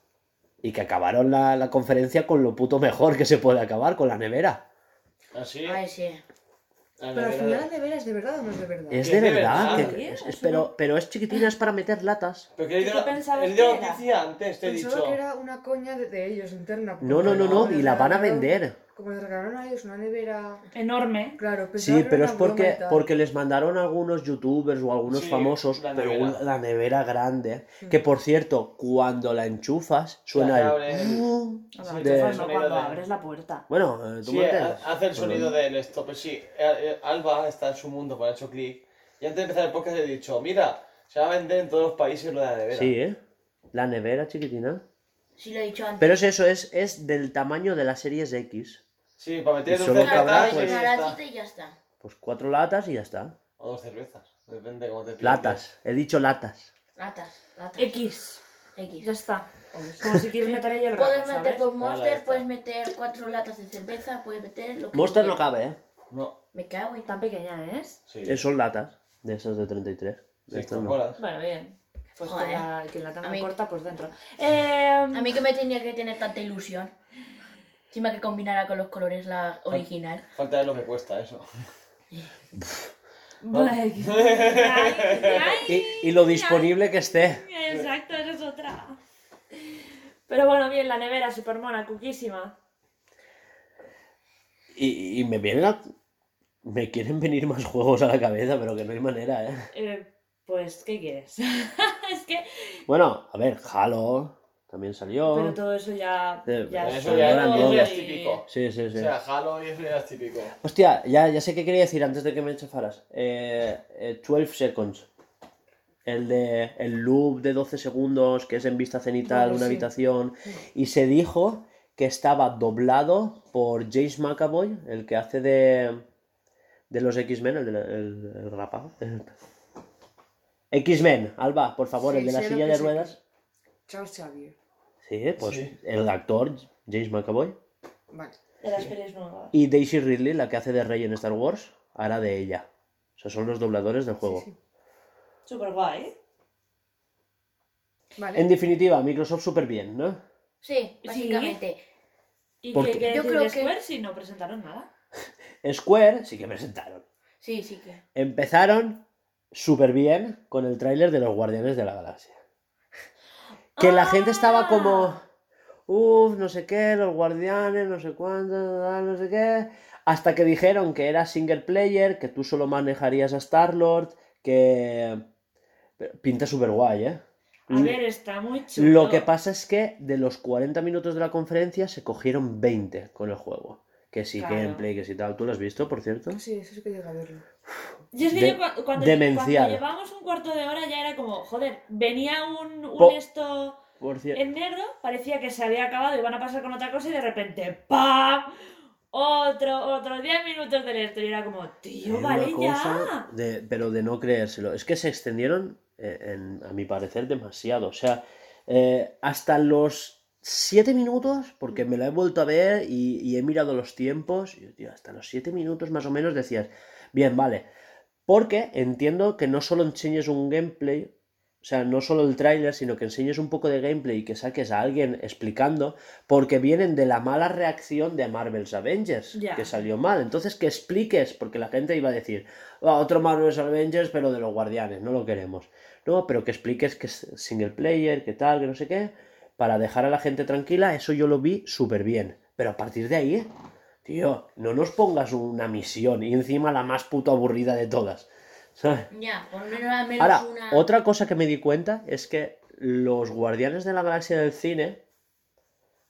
y que acabaron la, la conferencia con lo puto mejor que se puede acabar, con la nevera. Así. Ay, sí. La Pero al nevera final de- de veras, ¿de verdad o no es de verdad? Es ¿Qué, de verdad, verdad? que- ¿Sí? es- es- Eso pero, pero es chiquitina, es para meter latas. Pero que he leído ¿Qué la- que la era? noticia antes, te he Pensaba dicho. que era una coña de, de ellos interna. No, no, no, no, y la van a vender. Como les regalaron a ellos una nevera. Enorme. Claro, Sí, pero es porque, porque les mandaron algunos youtubers o algunos Sí, famosos, la pero nevera. un- la nevera grande, que por cierto, cuando la enchufas, suena Se el... abre el- de- enchufas no cuando de- abres la puerta. Bueno, eh, tú Sí, entiendes. hace el sonido del stop. Sí, eh, eh, Alba está en su mundo, pues ha hecho clic. Y antes de empezar el podcast he dicho, mira, se va a vender en todos los países lo de la nevera. Sí, ¿eh? La nevera chiquitina. Sí, lo he dicho antes. Pero es eso, es, es del tamaño de las series X. Sí, para meter Y dos solo cabrá, pues- y ya está. Pues cuatro latas y ya está. O dos cervezas, depende cómo te Latas, he dicho latas. Latas, latas. X. X. Ya está. Como si quieres meter ahí el Puedes rato, meter ¿sabes? por ya Monster, está. puedes meter cuatro latas de cerveza, puedes meter lo que Monster no quieras. cabe, ¿eh? No, Me cago en Tan pequeña es. sí. Eh, Son latas, de esas de 33. De Sí, estas con no. colas. Bueno, bien. Pues Joder. que la, que la A tenga mí- corta, pues dentro. Eh, A mí que me tenía que tener tanta ilusión. Encima que combinara con los colores la original. Falta de lo que cuesta eso. bueno, ay, ay, Y, y lo disponible que esté. Exacto, esa es otra. Pero bueno, bien, la nevera, super mona, cuquísima. Y, y me vienen a... Me quieren venir más juegos a la cabeza, pero que no hay manera, ¿eh? Eh, pues, ¿qué quieres? es que. Bueno, a ver, Halo también salió. Pero todo eso ya. Eh, ya eso ya, es típico. Sí, sí, O sí. sea, Halo y eso ya es típico. Hostia, ya, ya sé qué quería decir antes de que me enchufaras. Eh, eh, 12 Seconds. El de el loop de 12 segundos que es en vista cenital, una sí. habitación. Y se dijo que estaba doblado por James McAvoy, el que hace de, de los X-Men, el, de la- el, el rapado. X-Men, Alba, por favor, Sí, el de la silla que de ruedas. Charles Xavier. Sí, pues Sí. el actor James McAvoy. Vale. De las pelis nuevas. Y Daisy Ridley, la que hace de Rey en Star Wars, hará de ella. O sea, son los dobladores del juego. Sí, sí. Super guay. Vale. En definitiva, Microsoft súper bien, ¿no? Sí, básicamente. ¿Y Porque- qué, Yo decir creo de que- Square si no presentaron nada? Square sí que presentaron. Sí, sí que. Empezaron súper bien con el tráiler de los Guardianes de la Galaxia. Que la gente estaba como, uff, no sé qué, los Guardianes, no sé cuánto, no sé qué. Hasta que dijeron que era single player, que tú solo manejarías a Star-Lord, que... Pinta súper guay, ¿eh? A ver, está muy chulo. Lo que pasa es que de los 40 minutos de la conferencia se cogieron 20 con el juego. Que sí, Claro. gameplay, que sí tal. ¿Tú lo has visto, por cierto? Sí, eso sí que llega a verlo. Y es que de- yo cua- cuando, demencial. cuando llevamos un cuarto de hora ya era como, joder, venía un, un esto Por en negro, parecía que se había acabado, iban a pasar con otra cosa y de repente ¡pam! Otro, otros 10 minutos del esto y era como, tío, vale ya. de- pero de no creérselo. Es que se extendieron, eh, en- a mi parecer, demasiado. O sea, eh, hasta los 7 minutos, porque me la he vuelto a ver y, y he mirado los tiempos, y, tío, hasta los 7 minutos más o menos decías, bien, vale. Porque entiendo que no solo enseñes un gameplay, o sea, no solo el tráiler, sino que enseñes un poco de gameplay y que saques a alguien explicando, porque vienen de la mala reacción de Marvel's Avengers, que salió mal. Entonces, que expliques, porque la gente iba a decir, "Ah, otro Marvel's Avengers, pero de los guardianes, no lo queremos. No, pero que expliques que es single player, que tal, que no sé qué, para dejar a la gente tranquila, eso yo lo vi súper bien. Pero a partir de ahí, tío, no nos pongas una misión y encima la más puto aburrida de todas. ¿Sabes? Ya, por menos al menos Ahora, una. otra cosa que me di cuenta es que los Guardianes de la Galaxia del cine,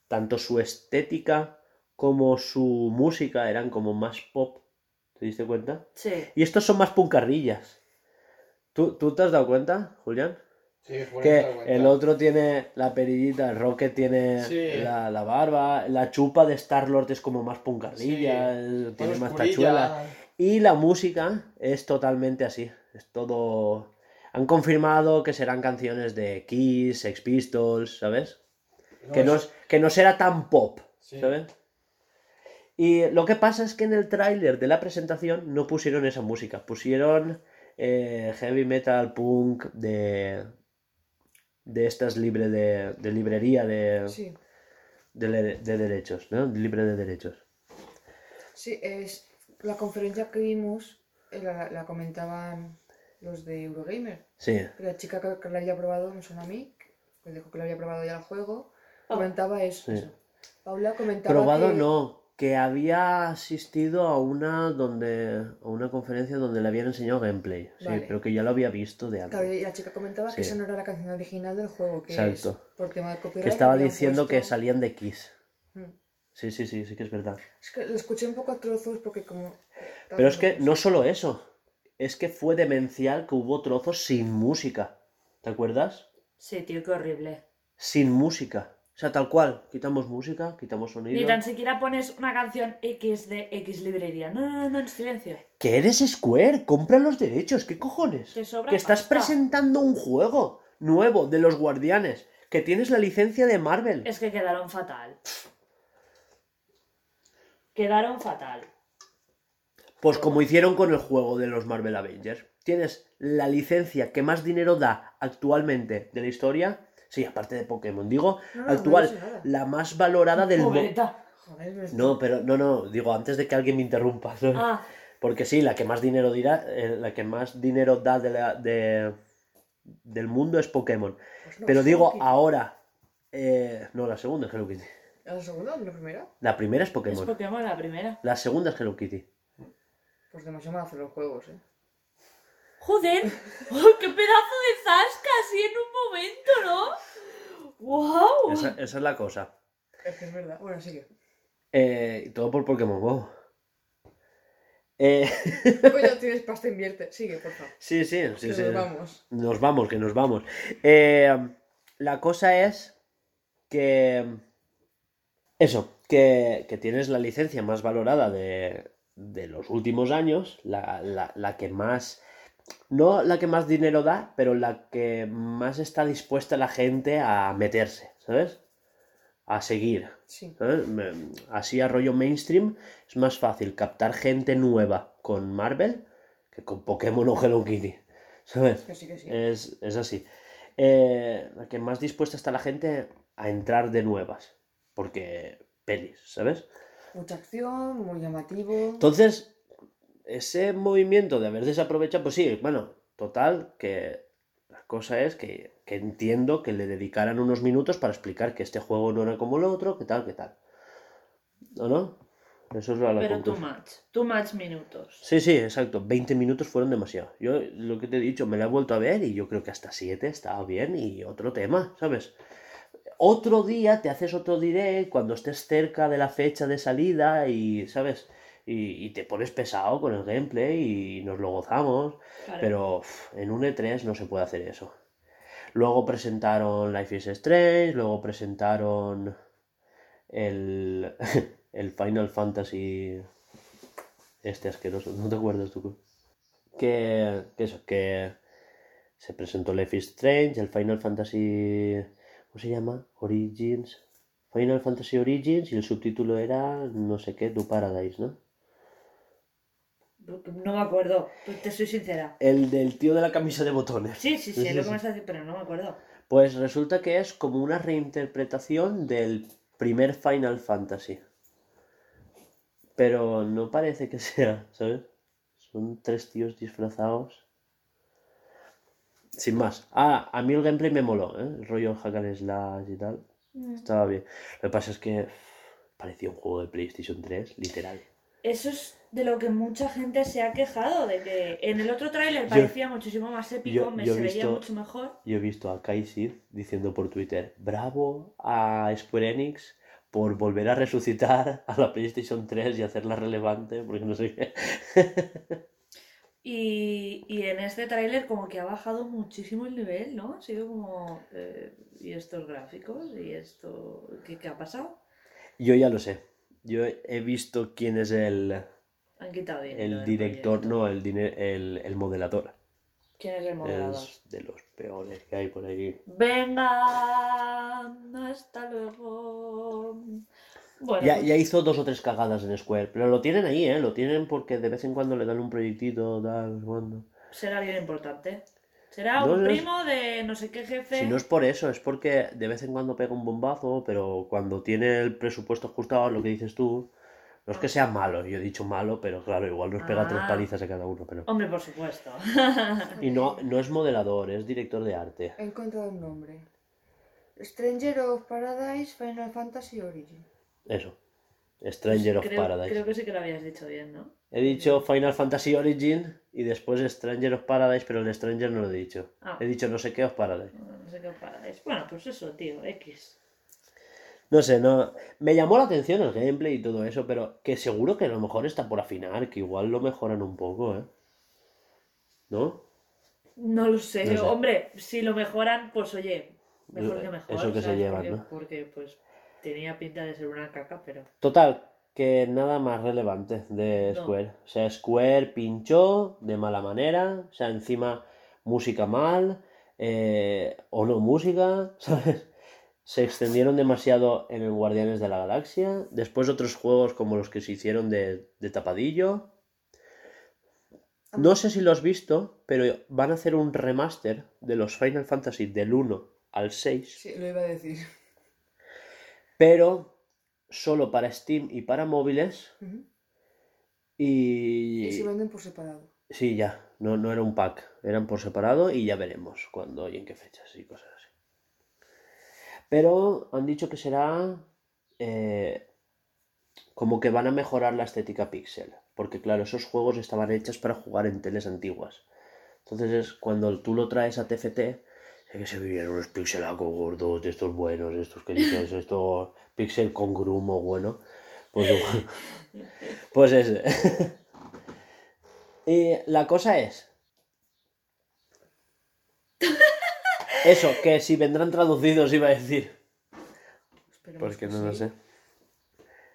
tanto su estética como su música eran como más pop. ¿Te diste cuenta? Sí. Y estos son más puncarrillas. ¿Tú, ¿tú te has dado cuenta, Julián? Sí, Que el otro tiene la perillita, el Rocket tiene Sí. la, la barba, la chupa de Star-Lord es como más puncarrilla, Sí. tiene Más más oscurilla. tachuela. Y la música es totalmente así. Es todo. Han confirmado que serán canciones de Kiss, Sex Pistols, ¿sabes? que, no, es- que no será tan pop. ¿sabes? Y lo que pasa es que en el tráiler de la presentación no pusieron esa música. Pusieron eh, heavy metal punk de. De estas libre de, de librería de, Sí, de, de derechos, ¿no? Libre de derechos. sí, es la conferencia que vimos, eh, la, la comentaban los de Eurogamer. Sí. La chica que, que la había probado, me suena a mí, que dijo que lo había probado ya el juego, Oh. comentaba eso. Sí. eso. Paula comentaba Probado que... no, que había asistido a una donde a una conferencia donde le habían enseñado gameplay, sí, pero que ya lo había visto de antes. Claro, y la chica comentaba que esa no era la canción original del juego, que Exacto. es por tema de copyright. Que estaba diciendo que salían de Kiss. Mm. Sí, sí, sí, sí que es verdad. Es que lo escuché un poco a trozos porque como... Pero es que no solo eso, es que fue demencial que hubo trozos sin música. ¿Te acuerdas? Sí, tío, qué horrible. Sin música. O sea, tal cual. Quitamos música, quitamos sonido. Ni tan siquiera pones una canción X de X librería. No, no, no, en silencio. Que eres Square, compra los derechos, ¿qué cojones? Te sobra Que estás pasta. presentando un juego nuevo de los Guardianes, que tienes la licencia de Marvel. Es que quedaron fatal. Quedaron fatal. Pues como hicieron con el juego de los Marvel Avengers. Tienes la licencia que más dinero da actualmente de la historia. Sí, aparte de Pokémon. Digo, No, no, actual, la más valorada del mundo. Me- No, pero no, no, digo antes de que alguien me interrumpa. ¿no? Ah, Porque sí, la que más dinero dirá, eh, la que más dinero da de la- de- del mundo es Pokémon. pues no, Pero digo Kitty. ahora, eh, no, la segunda es Hello Kitty. ¿La segunda o la primera? La primera es es Pokémon. Pokémon la primera. La segunda es Hello Kitty. Pues demasiado mal hacer los juegos, ¿eh? Joder, ¡Oh, qué pedazo de zasca así en un momento, ¿no? ¡Wow! Esa, esa es la cosa. Es que es verdad. Bueno, sigue. Eh, todo por Pokémon Go. Eh, Coño, tienes pasta, invierte. Sigue, por favor. sí, sí, sí, Que sí. nos vamos. Nos vamos, que nos vamos. Eh, la cosa es que. Eso, que, que tienes la licencia más valorada de, de los últimos años, la, la- la que más. No la que más dinero da, pero la que más está dispuesta la gente a meterse, ¿sabes? A seguir. Sí. Así a rollo mainstream es más fácil captar gente nueva con Marvel que con Pokémon o Hello Kitty, ¿sabes? Que sí, que sí. Es, es así. Eh, la que más dispuesta está la gente a entrar de nuevas. Porque pelis, ¿sabes? Mucha acción, muy llamativo. Entonces, ese movimiento de haber desaprovechado, pues sí, bueno, total, que la cosa es que, que entiendo que le dedicaran unos minutos para explicar que este juego no era como el otro, que tal, que tal. ¿O no? Eso es la, la Pero too much. Too much minutos. Sí, sí, exacto. 20 minutos fueron demasiado. Yo lo que te he dicho, me la he vuelto a ver y yo creo que hasta 7 estaba bien y otro tema, ¿sabes? Otro día te haces otro direct cuando estés cerca de la fecha de salida y, ¿sabes? Y, y te pones pesado con el gameplay y nos lo gozamos. Claro. Pero uf, en un E3 no se puede hacer eso. Luego presentaron Life is Strange, luego presentaron el, el Final Fantasy este asqueroso, ¿no te acuerdas tú? Que, que eso, que se presentó Life is Strange, el Final Fantasy, ¿cómo se llama? Origins. Final Fantasy Origins y el subtítulo era no sé qué, Tu Paradise, ¿no? No me acuerdo, pues te soy sincera. El del tío de la camisa de botones. Sí, sí, sí, Sí, es lo sí, que me estás diciendo, pero no me acuerdo. Pues resulta que es como una reinterpretación del primer Final Fantasy. Pero no parece que sea, ¿sabes? Son tres tíos disfrazados. Sin más. Ah, a mí el gameplay me moló, ¿eh? El rollo hack and slash y tal. Estaba bien. Lo que pasa es que parecía un juego de PlayStation 3, literal. Eso es de lo que mucha gente se ha quejado, de que en el otro tráiler Yo- parecía muchísimo más épico, yo- me yo se veía mucho mejor. Yo he visto a Kai Sid diciendo por Twitter, bravo a Square Enix por volver a resucitar a la PlayStation 3 y hacerla relevante, porque no sé qué. Y, y en este tráiler como que ha bajado muchísimo el nivel, ¿no? Ha sido como... eh, ¿Y estos gráficos? ¿Y esto? ¿Qué, qué ha pasado? Yo ya lo sé. Yo he visto quién es el, Han quitado dinero el director, no, el, el, el modelador. ¿Quién es el moderador? Es de los peores que hay por ahí. Venga, hasta luego. Bueno, Ya, pues, ya hizo dos o tres cagadas en Square, pero lo tienen ahí, ¿eh? Lo tienen porque de vez en cuando le dan un proyectito, tal, cuando... será alguien importante. Será No, un no es- primo de no sé qué jefe. Si no es por eso, es porque de vez en cuando pega un bombazo, pero cuando tiene el presupuesto ajustado, lo que dices tú, no es que sea malo, yo he dicho malo, pero claro, igual nos pega tres Ah. palizas a cada uno, pero... Hombre, por supuesto. Y no, no es modelador, es director de arte. He encontrado un nombre. Stranger of Paradise Final Fantasy Origin. Eso. Stranger of Pues creo, Paradise. Creo que sí que lo habías dicho bien, ¿no? He dicho Final Fantasy Origin y después Stranger of Paradise, pero el Stranger no lo he dicho. Ah. He dicho no sé qué of Paradise. No sé qué paráis. Bueno, pues eso, tío, X. No sé, no. Me llamó la atención el gameplay y todo eso, pero que seguro que a lo mejor está por afinar, que igual lo mejoran un poco, ¿eh? ¿No? No lo sé. No sé. Hombre, si lo mejoran, pues oye, mejor que Eso mejor. que se llevan, porque, ¿no? Porque, pues, tenía pinta de ser una caca, pero... Total, que nada más relevante de No. Square. O sea, Square pinchó de mala manera, o sea, encima música mal, eh, o no música, ¿sabes? Se extendieron demasiado en el Guardianes de la Galaxia. Después otros juegos como los que se hicieron de, de tapadillo. No sé si lo has visto, pero van a hacer un remaster de los Final Fantasy del 1 al 6. Sí, lo iba a decir. pero solo para Steam y para móviles. Y Y se venden por separado. sí, ya, no, no era un pack, eran por separado y ya veremos cuándo y en qué fechas y cosas. Pero han dicho que será eh, como que van a mejorar la estética pixel, porque claro, esos juegos estaban hechos para jugar en teles antiguas. Entonces es cuando tú lo traes a TFT, sé que se veían unos pixelacos gordos, de estos buenos, de estos que dices, esto pixel con grumo bueno. Pues, pues ese. y la cosa es. Eso, que si vendrán traducidos, iba a decir. Esperemos Porque que no lo sé.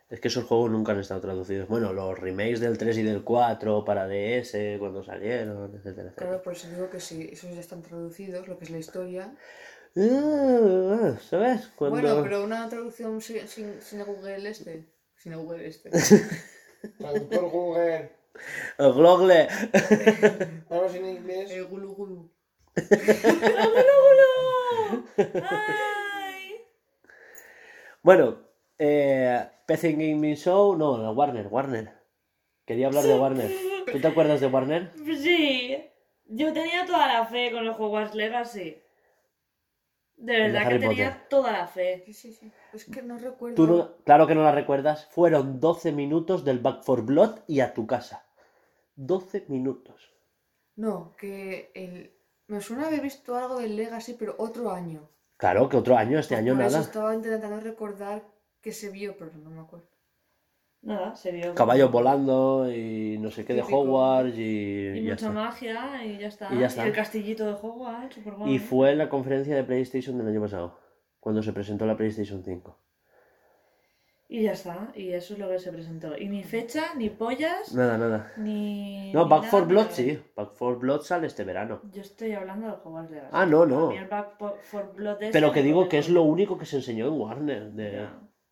Es que esos juegos nunca han estado traducidos. Bueno, los remakes del 3 y del 4 para DS, cuando salieron, etcétera, etcétera. Claro, por eso digo que si esos ya están traducidos, lo que es la historia. Ah, ¿Sabes? Cuando... Bueno, pero una traducción sin, sin, sin el Google este. Sin el Google este. Traductor Google. El Glogle. Vamos en inglés. El gulu gulu. ¡Ay! Bueno, Eh, PC Gaming Show, no, de Warner, Warner. Quería hablar de Warner. ¿Tú te acuerdas de Warner? Sí, yo tenía toda la fe con los Hogwarts Legacy. De verdad que tenía toda la fe. Sí, sí, sí. Es que no recuerdo. Tú no- claro que no la recuerdas. Fueron 12 minutos del Back for Blood y a tu casa. 12 minutos. No, que el... me suena haber visto algo del Legacy, pero otro año. Claro que otro año, este año Por eso nada. estaba intentando recordar que se vio, pero no me acuerdo. Nada, se vio. Caballos volando y no sé qué de. Hogwarts y, Y ya mucha está. magia y ya está. Y ya está. el castillito de Hogwarts, super guay. Y fue en la conferencia de PlayStation del año pasado, cuando se presentó la PlayStation 5. Y ya está. Y eso es lo que se presentó. Y ni fecha, ni pollas, Nada, nada. ni. No, ni Back nada, for Blood sí. Back for Blood sale este verano. Yo estoy hablando del Hogwarts Legacy. Ah, no, no. Back for Blood ese Pero que me digo que es lo único que se enseñó en Warner. De...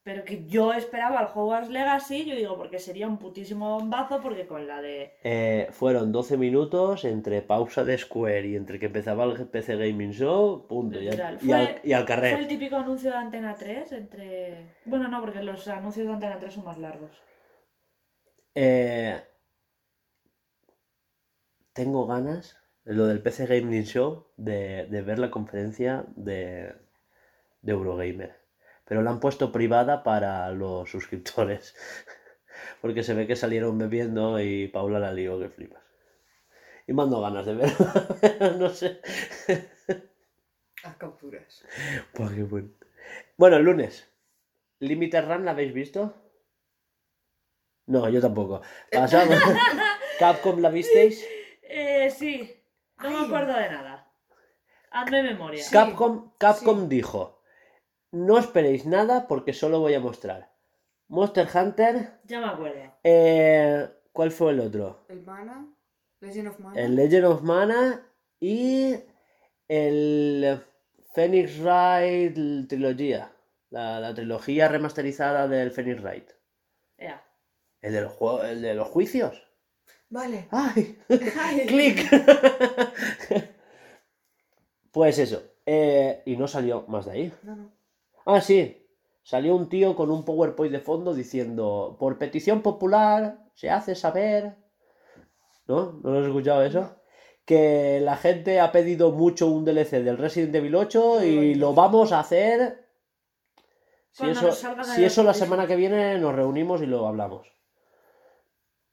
Pero que yo esperaba el Hogwarts Legacy, yo digo, porque sería un putísimo bombazo, porque con la de. Eh, fueron 12 minutos entre pausa de Square y entre que empezaba el PC Gaming Show, punto. Y al, y al- Fue- y al Fue el carrer. típico anuncio de Antena 3 entre. Bueno, no, porque los anuncios de Antena 3 son más largos. Eh, tengo ganas, lo del PC Gaming Show, de, de ver la conferencia de, de Eurogamer. Pero la han puesto privada para los suscriptores. Porque se ve que salieron bebiendo y Paula la lió que flipas. Y mando ganas de ver. no sé. Haz capturas. Buah, qué bueno. Bueno, el lunes. Limited Run, ¿la habéis visto? No, yo tampoco. Pasamos. Capcom, ¿la visteis? Eh, sí. No me acuerdo de nada. Hazme memoria. Capcom, Capcom sí. dijo: No esperéis nada porque solo voy a mostrar Monster Hunter. Ya me acuerdo. eh, ¿Cuál fue el otro? El Mana, Legend of Mana. El Legend of Mana y el Phoenix Wright trilogía. La, la trilogía remasterizada del Phoenix Wright. Ya. El de los, juegos, el de los juicios. Vale. ¡Ay! Ay. ¡Clic! pues eso. eh, y no salió más de ahí. No, no. Ah, sí. Salió un tío con un PowerPoint de fondo diciendo, por petición popular, se hace saber... ¿No? ¿No lo has escuchado eso? Que la gente ha pedido mucho un DLC del Resident Evil 8 y lo vamos a hacer... Si eso, si la eso la semana que viene nos reunimos y lo hablamos.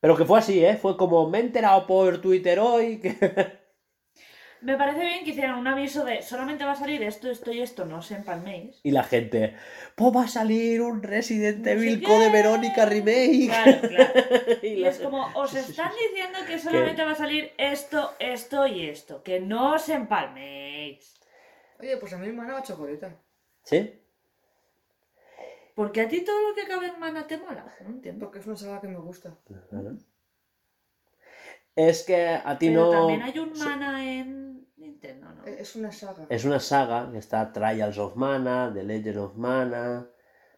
Pero que fue así, ¿eh? Fue como, me he enterado por Twitter hoy que... Me parece bien que hicieran un aviso de solamente va a salir esto, esto y esto, no os empalméis. Y la gente, pues va a salir un Resident No sé Evil qué. Code Verónica Remake. Claro, claro. y Y la es gente- como, os Sí, sí, sí, están sí. diciendo que solamente va a salir esto, esto y esto. Que no os empalméis. Oye, pues a mí el Mana va chocolate. ¿Sí? Porque a ti todo lo que cabe en mana te mola. No entiendo. Porque es una saga que me gusta. Claro. Es que a ti Pero no... también hay un mana en Nintendo, ¿no? Es una saga. Es una saga que está Trials of Mana, The Legend of Mana,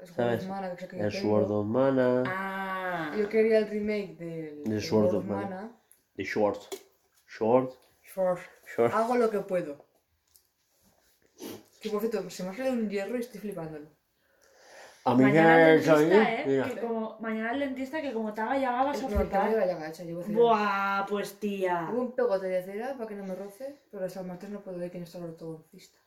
Es ¿sabes? Sword of Mana, que el. Sword of Mana, Ah. Yo quería el remake del, Sword of Mana. The Short. Short. Sword. Short. Hago lo que puedo. Que por cierto, se me ha salido un hierro y estoy flipándolo. A mí Mañana el me dentista, ¿eh? Que como, mañana el dentista que como te haga llaga vas a No, llaga hecha, llevo cera. Buah, pues tía. Hubo un pegote de cera para que no me roce, pero hasta el martes no puedo ver quién está el ortodoncista.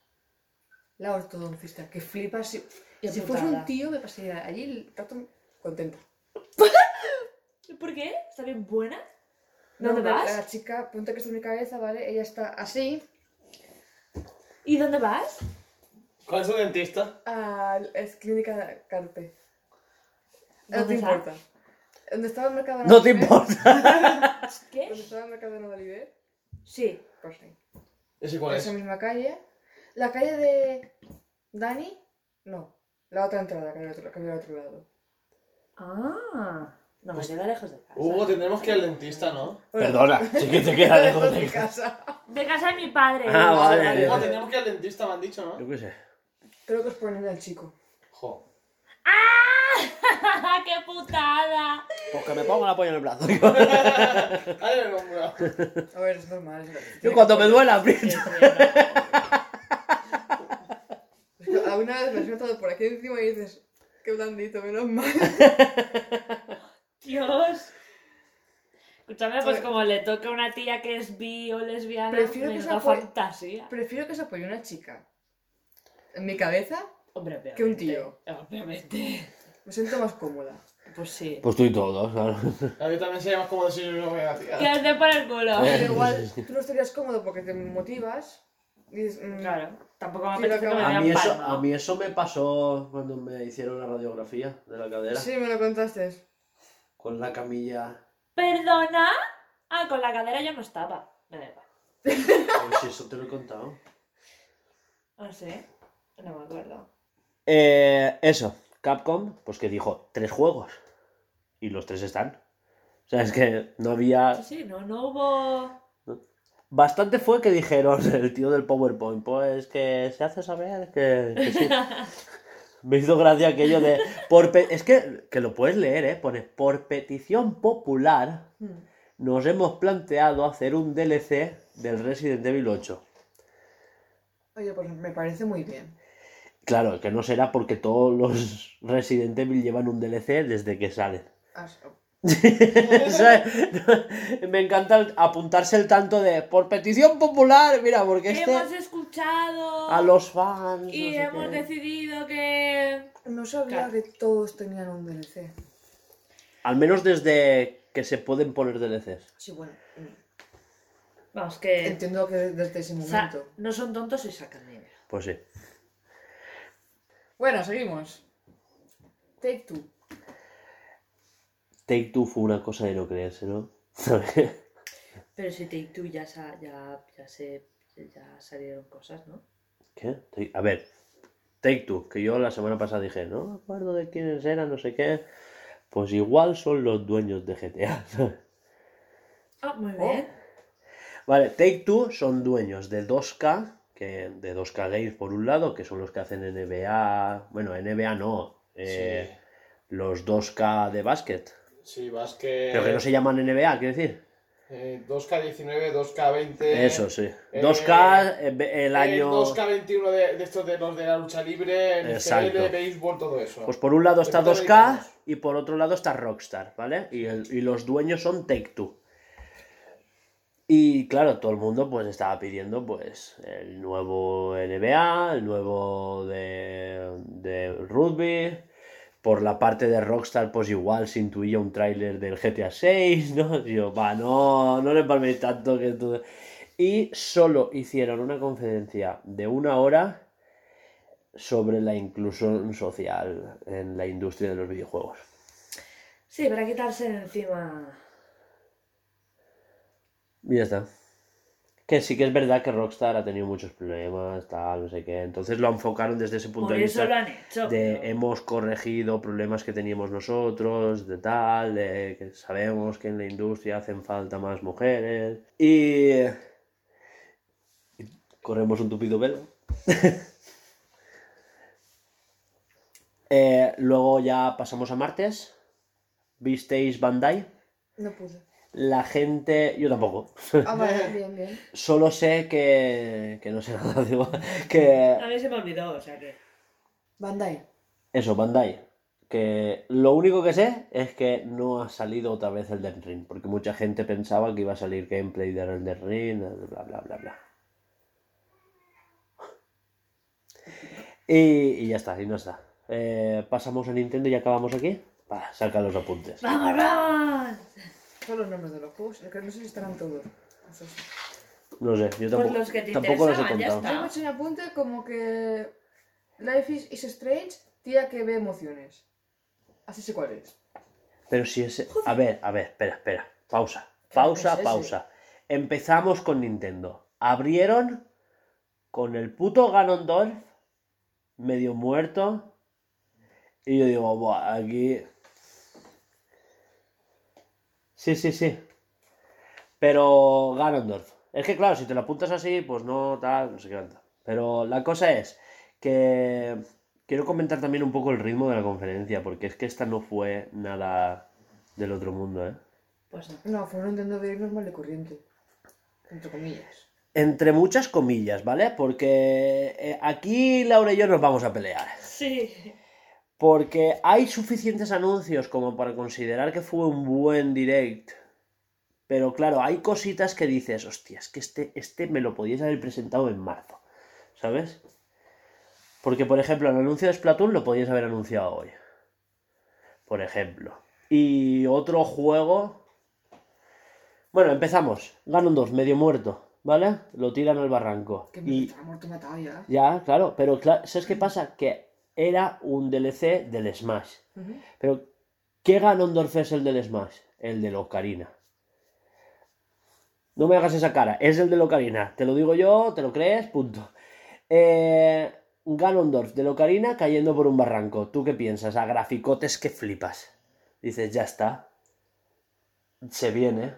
La ortodoncista, que flipa. Si, Qué si fuese un tío, me pasaría allí el rato contenta. ¿Por qué? ¿Está bien buena? No, ¿Dónde la- vas? La chica, ponte que está en mi cabeza, ¿vale? Ella está así. ¿Y dónde vas? ¿Cuál es tu dentista? a- es clínica Carpe. No te importa. ¿Dónde estaba el mercado No te importa. ¿Qué? ¿Dónde estaba el mercado de Oliver? Sí. Pues ahí. ¿Ese cuál Esa es? misma calle. La calle de Dani, no. La otra entrada que había al otro, que había al otro lado. Ah. No, me queda lejos de casa. Hugo, tendremos que ir al dentista, ¿no? Perdona, sí que te queda lejos de casa. De casa de mi padre. Ah, vale. Hugo, tendremos que ir al dentista, me han dicho, ¿no? Yo qué sé. Creo que es por el al chico. Jo. ¡Qué putada! Pues que me ponga la polla en el brazo. Ay, me compro. A ver, es normal. Es, Yo cuando me duela aprieto. alguna vez me has notado por aquí encima y dices, Qué blandito, menos mal. Dios. Escúchame, pues como le toca a una tía que es bi o lesbiana, Prefiero que fantasía. Prefiero que se apoye una chica. En mi cabeza Hombre, obviamente. que un tío. Obviamente. me siento más cómoda. Pues sí. Pues tú y todos, claro. A mí también sería más cómodo si no me tía. Que por el culo. Eh. Pero igual tú no estarías cómodo porque te motivas. Y dices, mm, Claro. Tampoco me Sí, apetece que me A mí, eso, palma. a mí eso me pasó cuando me hicieron la radiografía de la cadera. Sí, me lo contaste. Con la camilla. ¿Perdona? Ah, con la cadera yo no estaba. Me da igual. Pues si eso te lo he contado. No sé. No me acuerdo. Eh, eso, Capcom, pues que dijo tres juegos. Y los tres están. O sea, es que no había. Sí, sí, no, no hubo. Bastante fue que dijeron el tío del PowerPoint, pues que se hace saber que, que sí. Me hizo gracia aquello de. Por pe- es que, que lo puedes leer, ¿eh? Pone, por petición popular, Mm. nos hemos planteado hacer un DLC del Resident Evil 8. Oye, pues me parece muy bien. Claro, que no será porque todos los Resident Evil llevan un DLC desde que salen. ¿Sabes? Me encanta el- apuntarse el tanto de por petición popular, mira, porque este Hemos escuchado. a los fans. Y no sé hemos qué. decidido que. No sabía Claro. que todos tenían un DLC. Al menos desde que se pueden poner DLCs. Sí, bueno. mm, Vamos, que. Entiendo que desde ese momento. no son tontos y sacan dinero. Pues sí. Bueno, seguimos. Take Two. Take Two fue una cosa de no creerse, ¿no? Pero si Take Two ya, sa- ya, ya, se, ya salieron cosas, ¿no? ¿Qué? Take- A ver, Take Two, que yo la semana pasada dije, no me acuerdo de quiénes eran, no sé qué. Pues igual son los dueños de GTA. Ah, muy Oh. bien. Vale, Take Two son dueños de 2K, que, de 2K Games por un lado, que son los que hacen NBA. Bueno, NBA no. eh, Los 2K de básquet. Sí, vas que. Pero que no se llaman NBA, quiero decir. eh, 2K19, 2K20. Eso, sí. eh, 2K eh, el año. 2K21 de, de estos de los de la lucha libre. NFL, béisbol, todo eso. Pues por un lado está Depende de 2K dedicados. y por otro lado está Rockstar, ¿vale? Y, el- y los dueños son Take Two. Y claro, todo el mundo pues estaba pidiendo pues el nuevo NBA, el nuevo de, de rugby. Por la parte de Rockstar pues igual se intuía un tráiler del GTA 6, ¿no? Digo, va, no, no le palméis tanto que todo... Y solo hicieron una conferencia de una hora sobre la inclusión social en la industria de los videojuegos. Sí, para quitarse encima. Y ya está. Que sí que es verdad que Rockstar ha tenido muchos problemas, tal, no sé qué. Entonces lo enfocaron desde ese punto Por de eso lo vista han hecho. de pero- hemos corregido problemas que teníamos nosotros, de tal, de que sabemos que en la industria hacen falta más mujeres. Y, y corremos un tupido velo. Eh, luego ya pasamos a martes. ¿Visteis Bandai? No pude. La gente. Yo tampoco. Ah, vale, bien, bien. Solo sé que. que no sé nada. digo, que. A mí se me olvidó, o sea que. Bandai. Eso, Bandai. Que lo único que sé es que no ha salido otra vez el Elden Ring. Porque mucha gente pensaba que iba a salir gameplay del Elden Ring, bla bla bla bla. Y, y ya está, y no está. Eh, pasamos a Nintendo y acabamos aquí. Va, saca los apuntes. ¡Vamos, vamos! Son los nombres de los juegos. Es que no sé si estarán todos. No sé, yo tampoco, los que te tampoco los he contado. Yo me he hecho un apunte como que Life is, is Strange, tía que ve emociones. Así sé cuál es. Pero si ese. A ver, a ver, espera, espera. Pausa. ¿Qué Pausa, es pausa. Empezamos con Nintendo. Abrieron con el puto Ganondorf medio muerto. Y yo digo, Buah, aquí. Sí, sí, sí. Pero Ganondorf. Es que claro, si te lo apuntas así, pues no tal, no sé qué tanto. Pero la cosa es que quiero comentar también un poco el ritmo de la conferencia, porque es que esta no fue nada del otro mundo, ¿eh? Pues no. No, fue un Nintendo de normal de corriente. Entre comillas. Entre muchas comillas, ¿vale? Porque eh, aquí Laura y yo nos vamos a pelear. Sí. Porque hay suficientes anuncios como para considerar que fue un buen direct. Pero claro, hay cositas que dices, hostia, es que este, este me lo podías haber presentado en marzo. ¿Sabes? Porque, por ejemplo, el anuncio de Splatoon lo podías haber anunciado hoy. Por ejemplo. Y otro juego. Bueno, empezamos. Ganon 2, medio muerto. ¿Vale? Lo tiran al barranco. Que Y muerto matado ya. ya, claro, pero ¿sabes qué pasa? Que era un DLC del Smash. Pero, ¿qué Ganondorf es el del Smash? El de Ocarina. No me hagas esa cara, es el de Ocarina. Te lo digo yo, te lo crees, punto. Eh, Ganondorf de Ocarina cayendo por un barranco. ¿Tú qué piensas? A graficotes que flipas. Dices, ya está. Se viene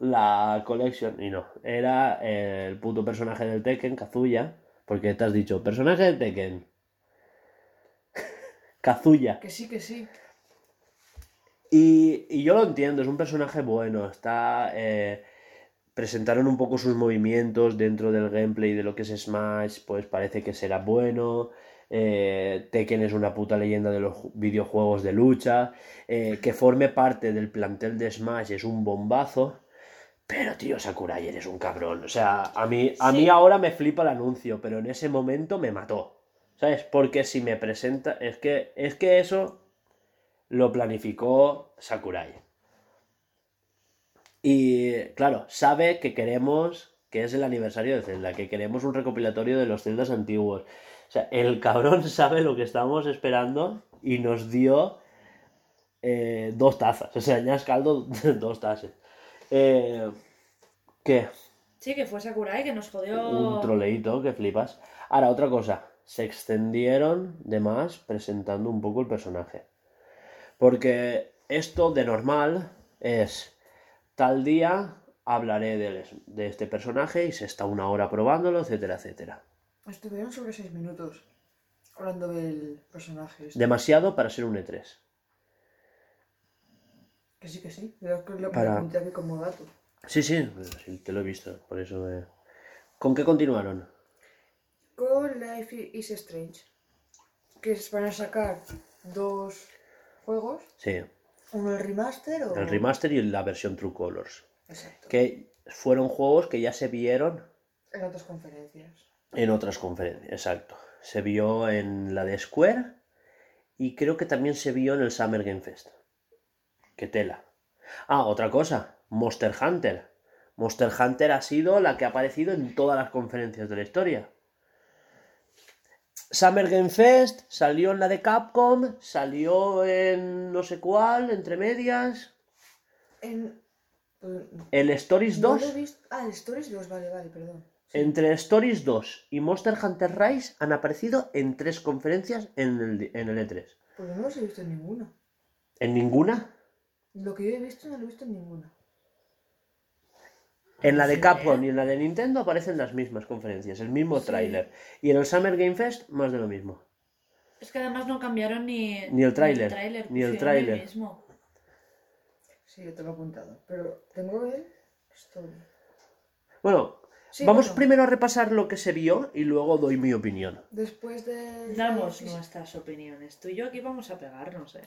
la collection. Y no, era el puto personaje del Tekken, Kazuya. Porque te has dicho, personaje del Tekken. Kazuya. Que sí, que sí. Y, y yo lo entiendo, es un personaje bueno, está... eh, presentaron un poco sus movimientos dentro del gameplay de lo que es Smash, pues parece que será bueno. eh, Tekken es una puta leyenda de los ju- videojuegos de lucha. eh, que forme parte del plantel de Smash es un bombazo. Pero tío, Sakurai, eres un cabrón. O sea, a mí, a mí ahora me flipa el anuncio, pero en ese momento me mató. ¿Sabes? Porque si me presenta... Es que, es que eso lo planificó Sakurai. Y claro, sabe que queremos, que es el aniversario de Zelda, que queremos un recopilatorio de los Zeldas antiguos. O sea, el cabrón sabe lo que estábamos esperando y nos dio eh, dos tazas. O sea, ya es caldo dos tazas. Eh, ¿Qué? Sí, que fue Sakurai que nos jodió. Un troleíto que flipas. Ahora, otra cosa. Se extendieron de más presentando un poco el personaje. Porque esto de normal es tal día hablaré del- de, este personaje y se está una hora probándolo, etcétera, etcétera. Estuvieron sobre 6 minutos hablando del personaje. este. Demasiado para ser un E E3. Que sí, que sí. Lo Para- aquí como dato. Sí, sí, sí, te lo he visto, por eso me... ¿Con qué continuaron? Con Life is Strange. Que van a sacar dos juegos. Sí, Uno el remaster o... el remaster y la versión True Colors. Exacto. Que fueron juegos que ya se vieron En otras conferencias. En otras conferencias, exacto. Se vio en la de Square y creo que también se vio en el Summer Game Fest. Qué tela. Ah, otra cosa, Monster Hunter. Monster Hunter ha sido la que ha aparecido en todas las conferencias de la historia. Summer Game Fest salió en la de Capcom, salió en no sé cuál, entre medias. En... El Stories no 2. lo he visto- Ah, el Stories 2, vale, vale, perdón. Sí. Entre Stories 2 y Monster Hunter Rise han aparecido en tres conferencias en el, en el E3. Pues no los he visto en ninguna. ¿En ninguna? Lo que yo he visto no lo he visto en ninguna. En la de Sí, Capcom ¿eh? y en la de Nintendo aparecen las mismas conferencias, el mismo Sí. tráiler. Y en el Summer Game Fest, más de lo mismo. Es que además no cambiaron ni, Ni el tráiler, ni el tráiler. mismo. Sí, yo te lo he apuntado. Pero tengo el Story. Bueno, Sí, vamos bueno, primero a repasar lo que se vio y luego doy mi opinión. Después de... Damos nuestras opiniones. Tú y yo aquí vamos a pegarnos, eh.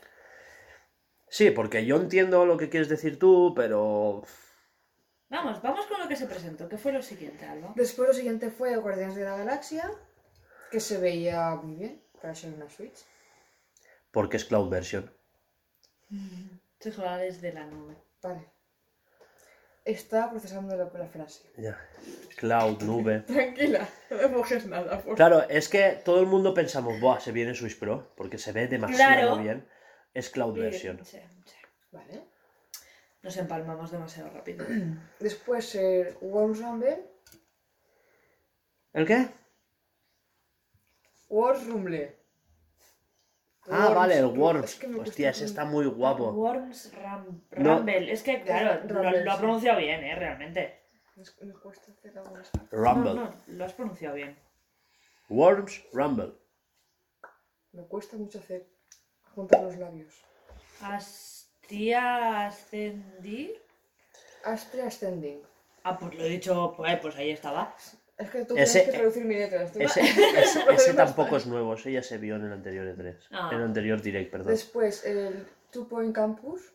Sí, porque yo entiendo lo que quieres decir tú, pero... Vamos, vamos con lo que se presentó. ¿Qué fue lo siguiente, Alba? Después lo siguiente fue Guardianes de la Galaxia, que se veía muy bien para ser una Switch. Porque es Cloud Version. Se juega desde la nube. Vale. Está procesando la, la frase. Ya. Cloud, nube. Tranquila, no me mojes nada, por Claro, es que todo el mundo pensamos, Buah, se viene Switch Pro, porque se ve demasiado Claro. bien. Es Cloud Version. sí, sí. Vale. Nos empalmamos demasiado rápido. Después el Worms Rumble. ¿El qué? Worms Rumble. Ah, Worms vale, el Worms. es que me Hostia, cuesta ese con- está muy guapo. Worms Ram- No. Rumble. Es que, claro, lo, Rumble, lo ha sí. pronunciado bien, eh, realmente. Me, cuesta hacer algo más. Rumble. No, no, lo has pronunciado bien. Worms Rumble. Me cuesta mucho hacer juntar los labios. Astria Ascendir. Astrea Ascending. Ah, pues lo he dicho, pues, pues ahí estaba. Es que tú Ese- tienes que traducir mi letra. Ese, ese- ese tampoco es nuevo, ese ya se vio en el anterior E3. Ah. En el anterior Direct, perdón. Después, el Two Point Campus.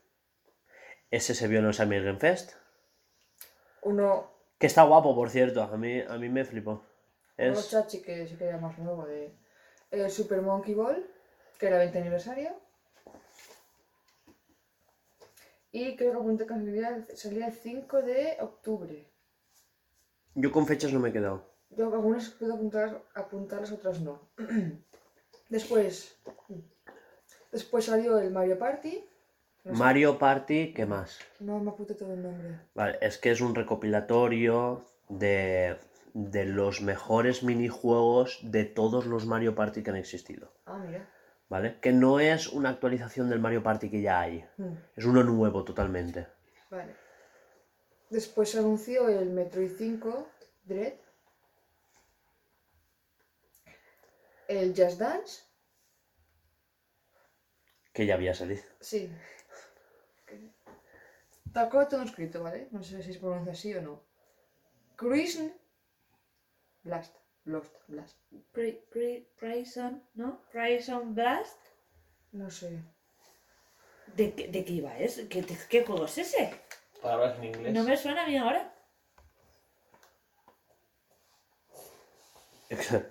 Ese se vio en el Summer Game Fest. Uno, Que está guapo, por cierto. A mí, a mí me flipó. uno Es... chachi que sí que era más nuevo. De, el Super Monkey Ball, que era 20 aniversario. Y creo que apunté que salía, salía el 5 de octubre. Yo con fechas no me he quedado. Yo algunas puedo apuntar, apuntarlas, otras no. Después, después salió el Mario Party. No sé, Mario Party, ¿qué más? No me apunté todo el nombre. Vale, es que es un recopilatorio de, de los mejores minijuegos de todos los Mario Party que han existido. Ah, mira. ¿Vale? Que no es una actualización del Mario Party que ya hay. Hmm, Es uno nuevo totalmente. Vale. Después se anunció el Metroid 5 Dread. El Just Dance. Que ya había salido. Sí. Tal cual todo escrito, ¿vale? No sé si se pronuncia así o no. Cruise Blast. Lost Blast. Pri- pri- Prison, ¿no? Prison Blast. No sé. ¿De, qué- de qué iba? ¿Es? ¿Qué, de- qué juego es ese? Palabras en inglés. No me suena a mí ahora. Está.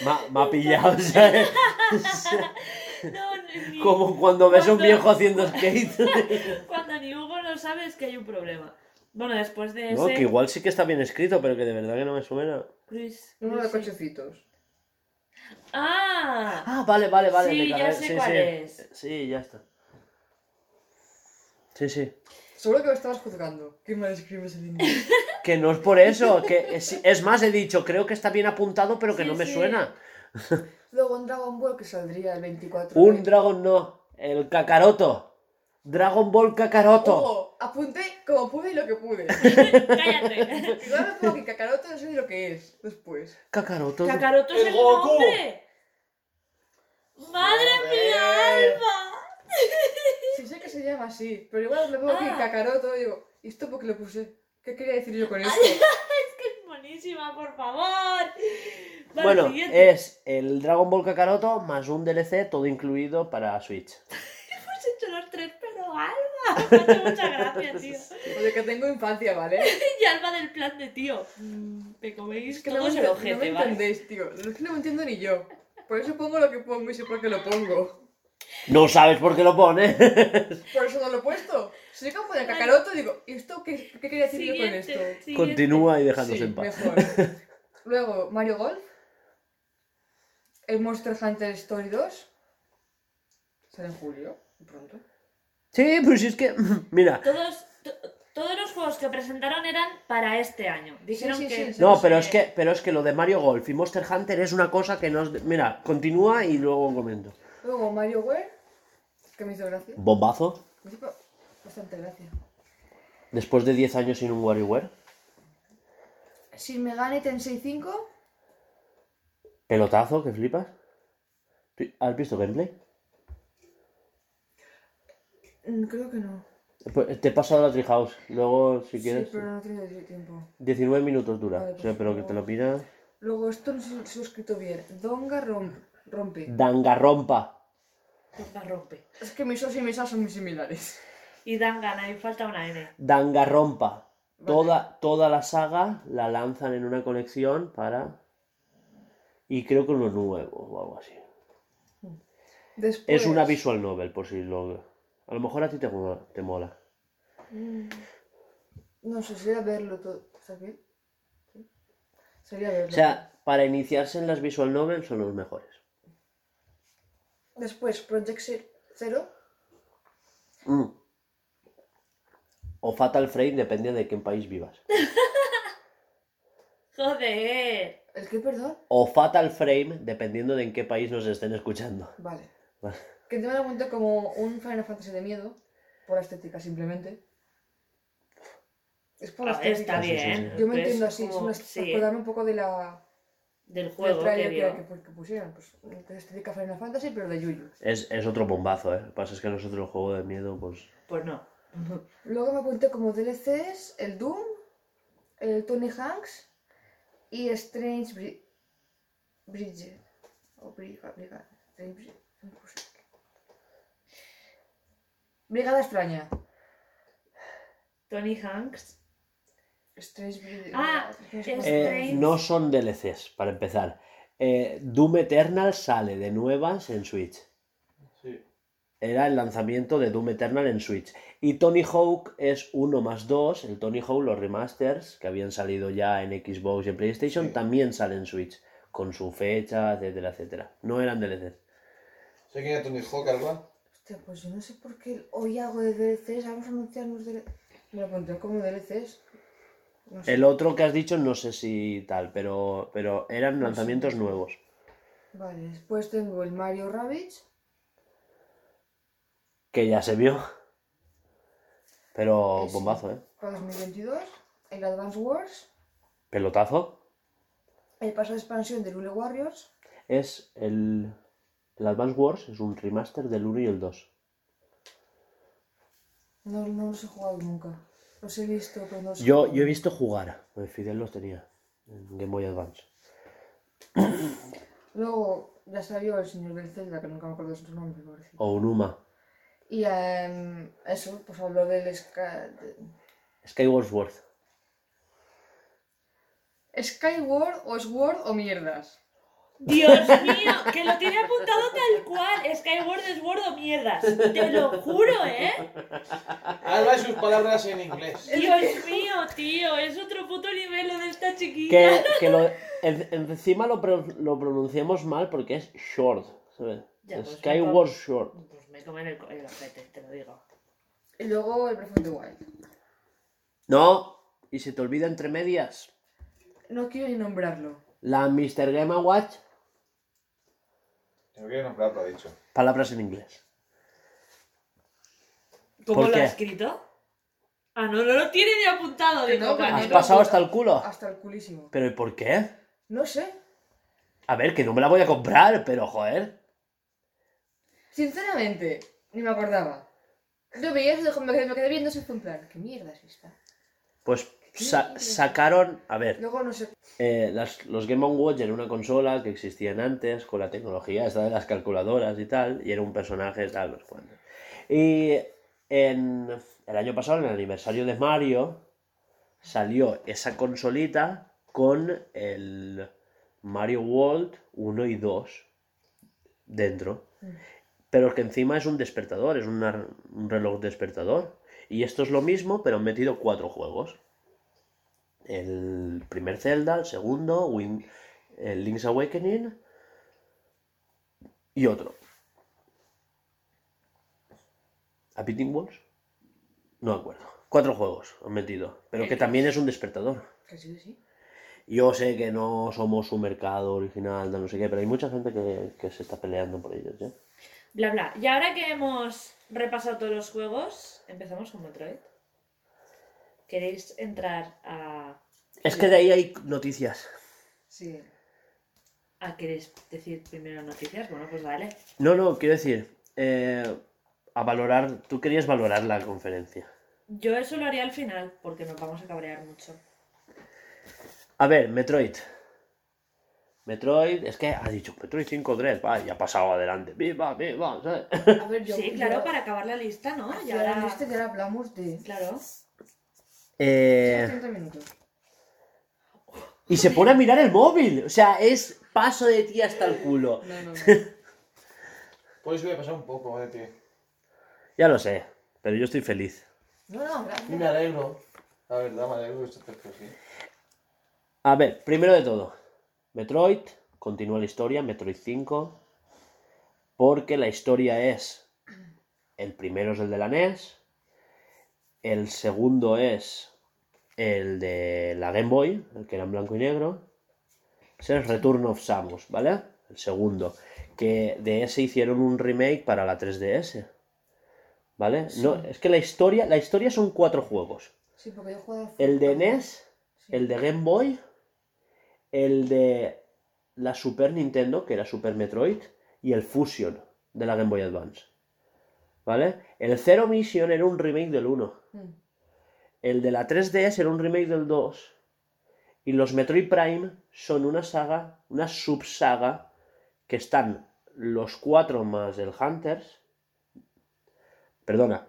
Me, me ha pillado, ¿sabes? No, ni, Como cuando ves a un Cuando- viejo haciendo skate. Cuando ni Hugo no sabe es que hay un problema. Bueno, después de No, ese. que igual sí que está bien escrito, pero que de verdad que no me suena. Chris- Uno de cochecitos. ¡Ah! Ah, vale, vale, vale. Sí, ya sé sí, cuál sí. es. Sí, ya está. Sí, sí. Seguro que me estabas juzgando. ¿Qué mal escribes el inglés? Que no es por eso. Que es, es más, he dicho, creo que está bien apuntado, pero que Sí, no me sí. suena. Luego un Dragon Ball que saldría el 24 Un. Dragon no. El Kakaroto. Dragon Ball Kakaroto. Ojo, apunté como pude y lo que pude. ¡Cállate! Igual me pongo que Kakaroto no sé ni lo que es después. Kakaroto. ¡Kakaroto es ¡El el Goku! nombre! ¡Madre mía, Alba! Sí sé que se llama así, pero igual me pongo aquí Ah. Kakaroto y digo, ¿y esto por qué lo puse? ¿Qué quería decir yo con esto? Es buenísima, por favor. Vale, Bueno, siguiente. es el Dragon Ball Kakaroto más un DLC, todo incluido para Switch. Hemos hecho los tres, pero Alba. Me ha hecho mucha gracia, tío. Oye, que tengo infancia, ¿vale? Y Alba del plan de tío. mm, Me coméis Es que no todos me, el ojete, no me ¿vale? entendéis, tío. Es que no me entiendo ni yo. Por eso pongo lo que pongo y sé por qué lo pongo. No sabes por qué lo pone. Por eso no lo he puesto. Si yo como de Kakaroto, digo, ¿y esto qué, qué quería decir yo con esto? siguiente. Continúa y déjanos Sí, en paz. mejor. Luego, Mario Golf. El Monster Hunter Story 2. Sale en julio, pronto. Sí, pues es que. Mira. Todos, to- todos los juegos que presentaron eran para este año. Dijeron sí, que... sí, sí. No, pero es que, pero es que lo de Mario Golf y Monster Hunter es una cosa que nos. Mira, continúa y luego comento. Luego, Mario Wear. Que me hizo gracia. Bombazo. Me hizo bastante gracia. Después de 10 años sin un WarioWare. Shin Megami Tensei 5. Pelotazo, que flipas. ¿Has visto gameplay? Mm, Creo que no. Pues te he pasado la Treehouse. Luego, si quieres. Sí, pero no he tenido tiempo. 19 minutos dura. Vale, o sea, por pero que te lo favor. pida. Luego, esto no sé si lo he escrito bien. Donga romp, rompe. Dangarrompa. La rompe. Es que mis os y mis as son muy similares. Y Dangana, y falta una N. Dangarrompa. Vale. Toda, toda la saga la lanzan en una colección para. Y creo que uno nuevo o algo así. Después, Es una visual novel, por si lo. A lo mejor a ti te, mola- te mola. Mm, No sé, sería verlo todo. ¿Está bien? ¿Sí? Sería verlo. O sea, para iniciarse en las visual novels son los mejores. Después, Project Ze- Zero. Mm. O Fatal Frame, depende de qué país vivas. Joder. ¿El qué, perdón? O Fatal Frame, dependiendo de en qué país nos estén escuchando. Vale. Vale. Que te me lo como un Final Fantasy de miedo. Por la estética, simplemente. Es por la Ah, estética. está sí, sí, bien. sí. Yo me Es entiendo así, es como- una, sí, para acordarme un poco de la, del juego que que, que, que pusieron. Pues, que es estética Final Fantasy, pero de Yuyu. Es, es otro bombazo, ¿eh? Lo que pasa es que nosotros el juego de miedo, pues... Pues no. Luego me apunté como DLCs el Doom, el Tony Hanks y Strange Bri- Bridget. O Briga, Briga, Strange Bri- no sé. Brigada extraña. Tony Hanks. Strange. Ah, Eh. Strange. no son DLCs, para empezar. Eh, Doom Eternal sale de nuevas en Switch. Sí. Era el lanzamiento de Doom Eternal en Switch. Y Tony Hawk es uno más dos. El Tony Hawk, los remasters que habían salido ya en Xbox y en PlayStation, Sí. también salen en Switch. Con su fecha, etcétera, etcétera. No eran DLCs. ¿Sé quién es Tony Hawk, Alba? Hostia, pues yo no sé por qué hoy hago de DLCs, vamos a anunciar los DLCs. Me lo pondré como DLCs. No sé. El otro que has dicho, no sé si tal, pero, pero eran lanzamientos nuevos. Vale, después tengo el Mario Rabbids. Que ya se vio. Pero bombazo, ¿eh? para 2022. El Advance Wars. Pelotazo. El paso de expansión de Lule Warriors. Es el, el Advance Wars, es un remaster del 1 y el 2. No, no los he jugado nunca. Los he visto, pero no los he Yo, yo he visto jugar, Fidel los tenía en Game Boy Advance. Luego ya salió el señor del Zelda, que nunca me acuerdo de su nombre, pobrecito. O Unuma. Y em, eso, pues habló del Sky... Skyward Sword. Skyward o Sword o mierdas. Dios mío, que lo tiene apuntado tal cual. Skyward es Word o mierdas. Te lo juro, ¿eh? Alba y sus palabras en inglés. Dios mío, tío, es otro puto nivel lo de esta chiquilla. Que, que lo, en- encima lo, lo pronunciamos mal porque es short. ¿sabes? Ya, pues, Skyward me Short. Pues me comen el, el ojete, te lo digo. Y luego el Breath of the Wild. No, y se te olvida entre medias. No quiero ni nombrarlo. La Mr. Game Watch, No quiero nombrarlo, ha dicho. palabras en inglés. ¿Cómo ¿Por lo qué? ha escrito? Ah, no, no lo tiene ni apuntado. Que Digo, no, que. ¿Has no. pasado hasta el culo? Hasta el culísimo. ¿Pero y por qué? No sé. A ver, que no me la voy a comprar, pero joder. Sinceramente, ni me acordaba. Yo veía eso, me quedé, viendo en plan, ¿qué mierda es esta? Pues sa- sacaron, a ver, Luego no sé. eh, las- los Game Watch era una consola que existían antes con la tecnología esta de las calculadoras y tal, y era un personaje tal, no sé. Y en el año pasado, en el aniversario de Mario, salió esa consolita con el Mario World 1 y 2 dentro. Pero que encima es un despertador, es una- un reloj despertador. Y esto es lo mismo, pero han metido cuatro juegos. El primer Zelda, el segundo, Win- el Link's Awakening y otro. ¿A Beating Walls? No me acuerdo. Cuatro juegos han metido, pero que también es un despertador. Sí, sí. Yo sé que no somos un mercado original, no sé qué, pero hay mucha gente que, que se está peleando por ellos, ¿eh? Bla, bla. Y ahora que hemos repasado todos los juegos, empezamos con Metroid. ¿Queréis entrar a... Es que de ahí hay noticias. Sí. a queréis decir primero noticias? Bueno, pues dale. No, no, quiero decir, eh, a valorar, tú querías valorar la conferencia. Yo eso lo haría al final, porque nos vamos a cabrear mucho. A ver, Metroid. Metroid, es que ha dicho Metroid 5 Dread, va, ya ha pasado adelante. Viva, viva, ¿sabes? A ver, yo. Sí, claro, yo- para acabar la lista, ¿no? Ya ahora... este ya hablamos de. Claro. Eh, 30 minutos. Y se pone a mirar el móvil, o sea, es paso de ti hasta el culo. No, no, eso voy a pasar un poco de ti. Ya lo sé, pero yo estoy feliz. No, no, Y gracias. me alegro. La verdad, me alegro que esto esté así. A ver, primero de todo, Metroid, continúa la historia, Metroid 5, porque la historia es, el primero es el de la NES, el segundo es el de la Game Boy, el que era en blanco y negro, ese es Return of Samus, ¿vale? El segundo, que de ese hicieron un remake para la 3DS, ¿vale? No, es que la historia, la historia son cuatro juegos. Sí, porque yo he jugado. El de NES, el de Game Boy, el de la Super Nintendo, que era Super Metroid, y el Fusion de la Game Boy Advance. ¿Vale? El Zero Mission era un remake del 1. Mm. El de la 3DS era un remake del 2. Y los Metroid Prime son una saga, una subsaga, que están los cuatro más el Hunters. Perdona.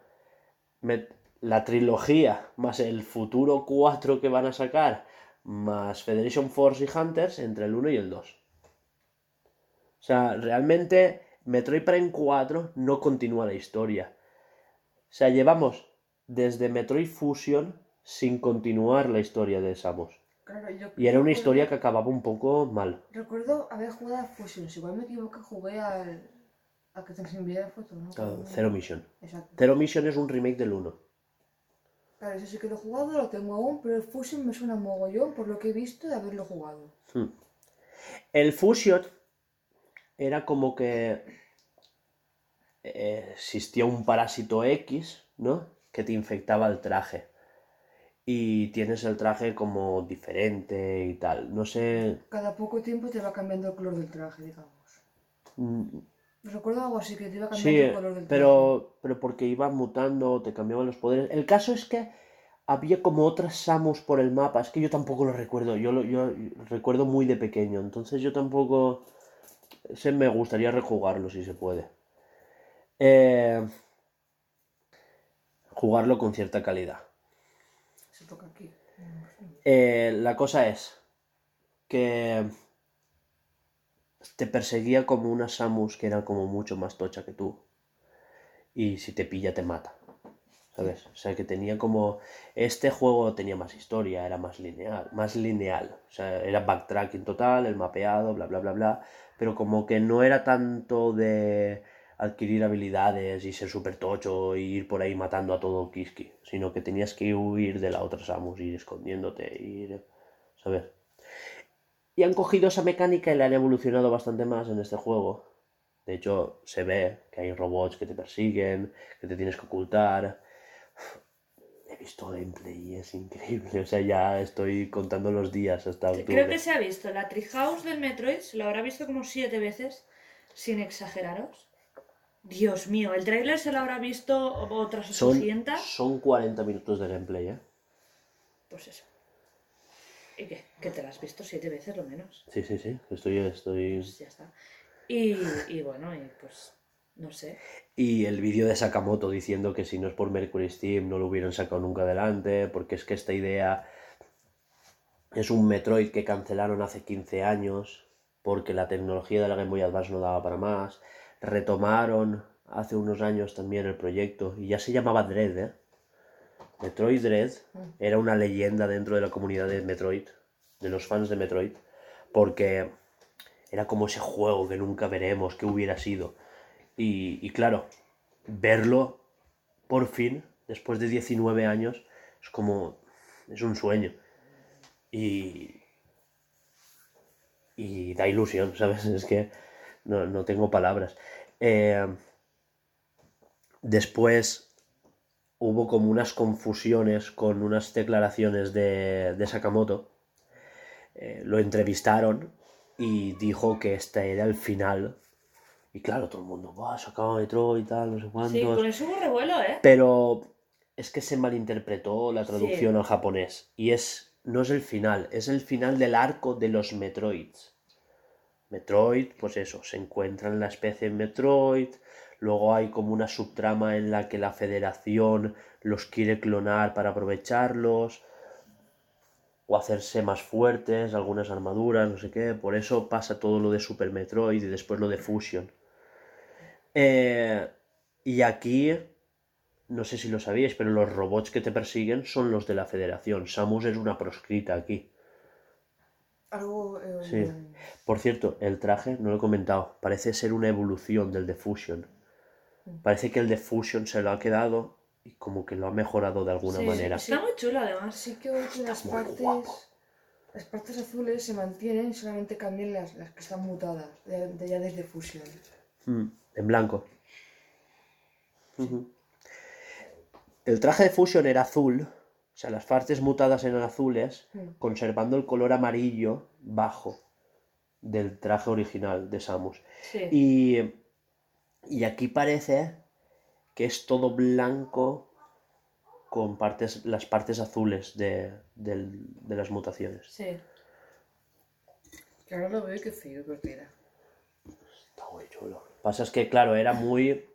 La trilogía más el futuro 4 que van a sacar, más Federation Force y Hunters, entre el 1 y el 2. O sea, realmente Metroid Prime 4 no continúa la historia. O sea, llevamos desde Metroid Fusion sin continuar la historia de Samus. Claro, yo Y era una historia que acababa un poco mal. Recuerdo haber jugado a Fusions. Igual me equivoqué, jugué al. a que te envié la foto, ¿no? Claro, Zero Mission. Exacto. Zero Mission es un remake del 1. Claro, ese sí que lo he jugado, lo tengo aún, pero el Fusion me suena mogollón por lo que he visto de haberlo jugado. Hmm. El Fusion era como que eh, existía un parásito X, ¿no? Que te infectaba el traje. Y tienes el traje como diferente y tal. No sé. Cada poco tiempo te va cambiando el color del traje, digamos. mm, Recuerdo algo así que te iba Sí, cambiando el color del traje. pero, pero porque iba mutando, te cambiaban los poderes. El caso es que había como otras Samus por el mapa. Es que yo tampoco lo recuerdo. Yo lo yo recuerdo muy de pequeño. Entonces yo tampoco. Ese me gustaría rejugarlo si se puede. Eh, jugarlo con cierta calidad. Se toca aquí. Eh, la cosa es que te perseguía como una Samus que era como mucho más tocha que tú. Y si te pilla, te mata. ¿Sabes? O sea, que tenía como... Este juego tenía más historia, era más lineal, más lineal. O sea, era backtracking total, el mapeado, bla, bla, bla, bla. Pero como que no era tanto de adquirir habilidades y ser súper tocho y ir por ahí matando a todo Kiski, sino que tenías que huir de la otra Samus, ir escondiéndote, ir... ¿Sabes? Y han cogido esa mecánica y la han evolucionado bastante más en este juego. De hecho, se ve que hay robots que te persiguen, que te tienes que ocultar. He visto gameplay y es increíble. O sea, ya estoy contando los días hasta octubre. Creo que se ha visto la Treehouse del Metroid, se lo habrá visto como siete veces, sin exageraros. Dios mío, el tráiler se lo habrá visto otras son, 800. son 40 minutos de gameplay, ¿eh? Pues eso. ¿Y qué? Que te la has visto siete veces lo menos. Sí, sí, sí. Estoy, estoy... Pues ya está. Y, y bueno, y pues no sé. Y el vídeo de Sakamoto diciendo que si no es por Mercury Steam no lo hubieran sacado nunca adelante, porque es que esta idea es un Metroid que cancelaron hace 15 años, porque la tecnología de la Game Boy Advance no daba para más. Retomaron hace unos años también el proyecto y ya se llamaba Dread, ¿eh? Metroid Dread era una leyenda dentro de la comunidad de Metroid, de los fans de Metroid, porque era como ese juego que nunca veremos, que hubiera sido. Y, y claro, verlo por fin, después de 19 años, es como. es un sueño. Y. y da ilusión, ¿sabes? Es que no, no tengo palabras. Eh, después hubo como unas confusiones con unas declaraciones de, de Sakamoto. Eh, lo entrevistaron y dijo que este era el final. Y claro, todo el mundo, va, sacado Metroid y tal, no sé cuántos. Sí, con eso hubo revuelo, ¿eh? Pero es que se malinterpretó la traducción al japonés. Y es. no es el final, es el final del arco de los Metroids. Metroid, pues eso, se encuentra en la especie Metroid. Luego hay como una subtrama en la que la federación los quiere clonar para aprovecharlos. O hacerse más fuertes, algunas armaduras, no sé qué. Por eso pasa todo lo de Super Metroid y después lo de Fusion. Eh, y aquí no sé si lo sabíais, pero los robots que te persiguen son los de la Federación. Samus es una proscrita aquí. Algo. eh, Sí. Por cierto, el traje, no lo he comentado, parece ser una evolución del de Fusion. Parece que el de Fusion se lo ha quedado y como que lo ha mejorado de alguna Sí, manera. Está muy chulo además. Sí que veo que las partes. Las partes azules se mantienen, solamente cambian las, las que están mutadas, de, de ya desde Fusion. Mm, en blanco. El traje de Fusion era azul, sea, las partes mutadas eran azules, Mm. conservando el color amarillo bajo del traje original de Samus. Sí. Y, y aquí parece que es todo blanco con partes, las partes azules de, del- de las mutaciones. Sí. Que ahora lo veo y qué feo que era. Está muy chulo. Pasa es que, claro, era muy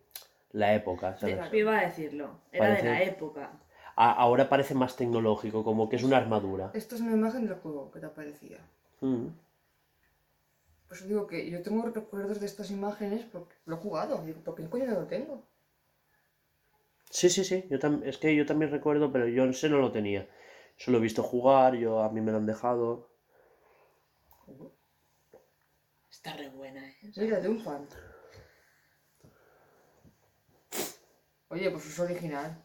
la época, ¿sabes? Iba a decirlo. Era de la época. A- ahora parece más tecnológico, como que es una armadura. Esta es una imagen del juego que te aparecía. Mm. Pues digo que yo tengo recuerdos de estas imágenes porque lo he jugado. Digo, ¿por qué coño no lo tengo? Sí, sí, sí. Yo tam- es que yo también recuerdo, pero yo ese no lo tenía. Solo he visto jugar, yo a mí me lo han dejado. Está re buena, ¿eh? Mira, de un fan. Oye, pues es original.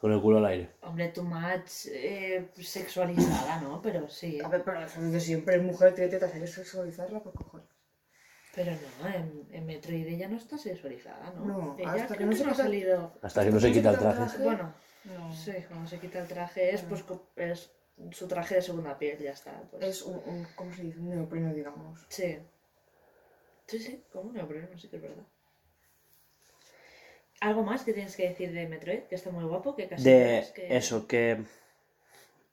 Con el culo al aire. Hombre, too much eh, sexualizada, ¿no? Pero sí. A ver, pero desde siempre es mujer, tiene tetas, hay que sexualizarla por cojones. Pero no, en, en Metroid ella no está sexualizada, ¿no? No, ella hasta que no que se no ha salido. Hasta que no se quita el traje. traje. Bueno, No. sí, cuando se quita el traje es pues es su traje de segunda piel, ya está. Pues. Es un, un- ¿cómo se dice? Un neopreno, digamos. Sí. Sí, sí, como un neopreno, sí que es verdad. ¿Algo más que tienes que decir de Metroid? Que está muy guapo, que casi De verás que... eso, que...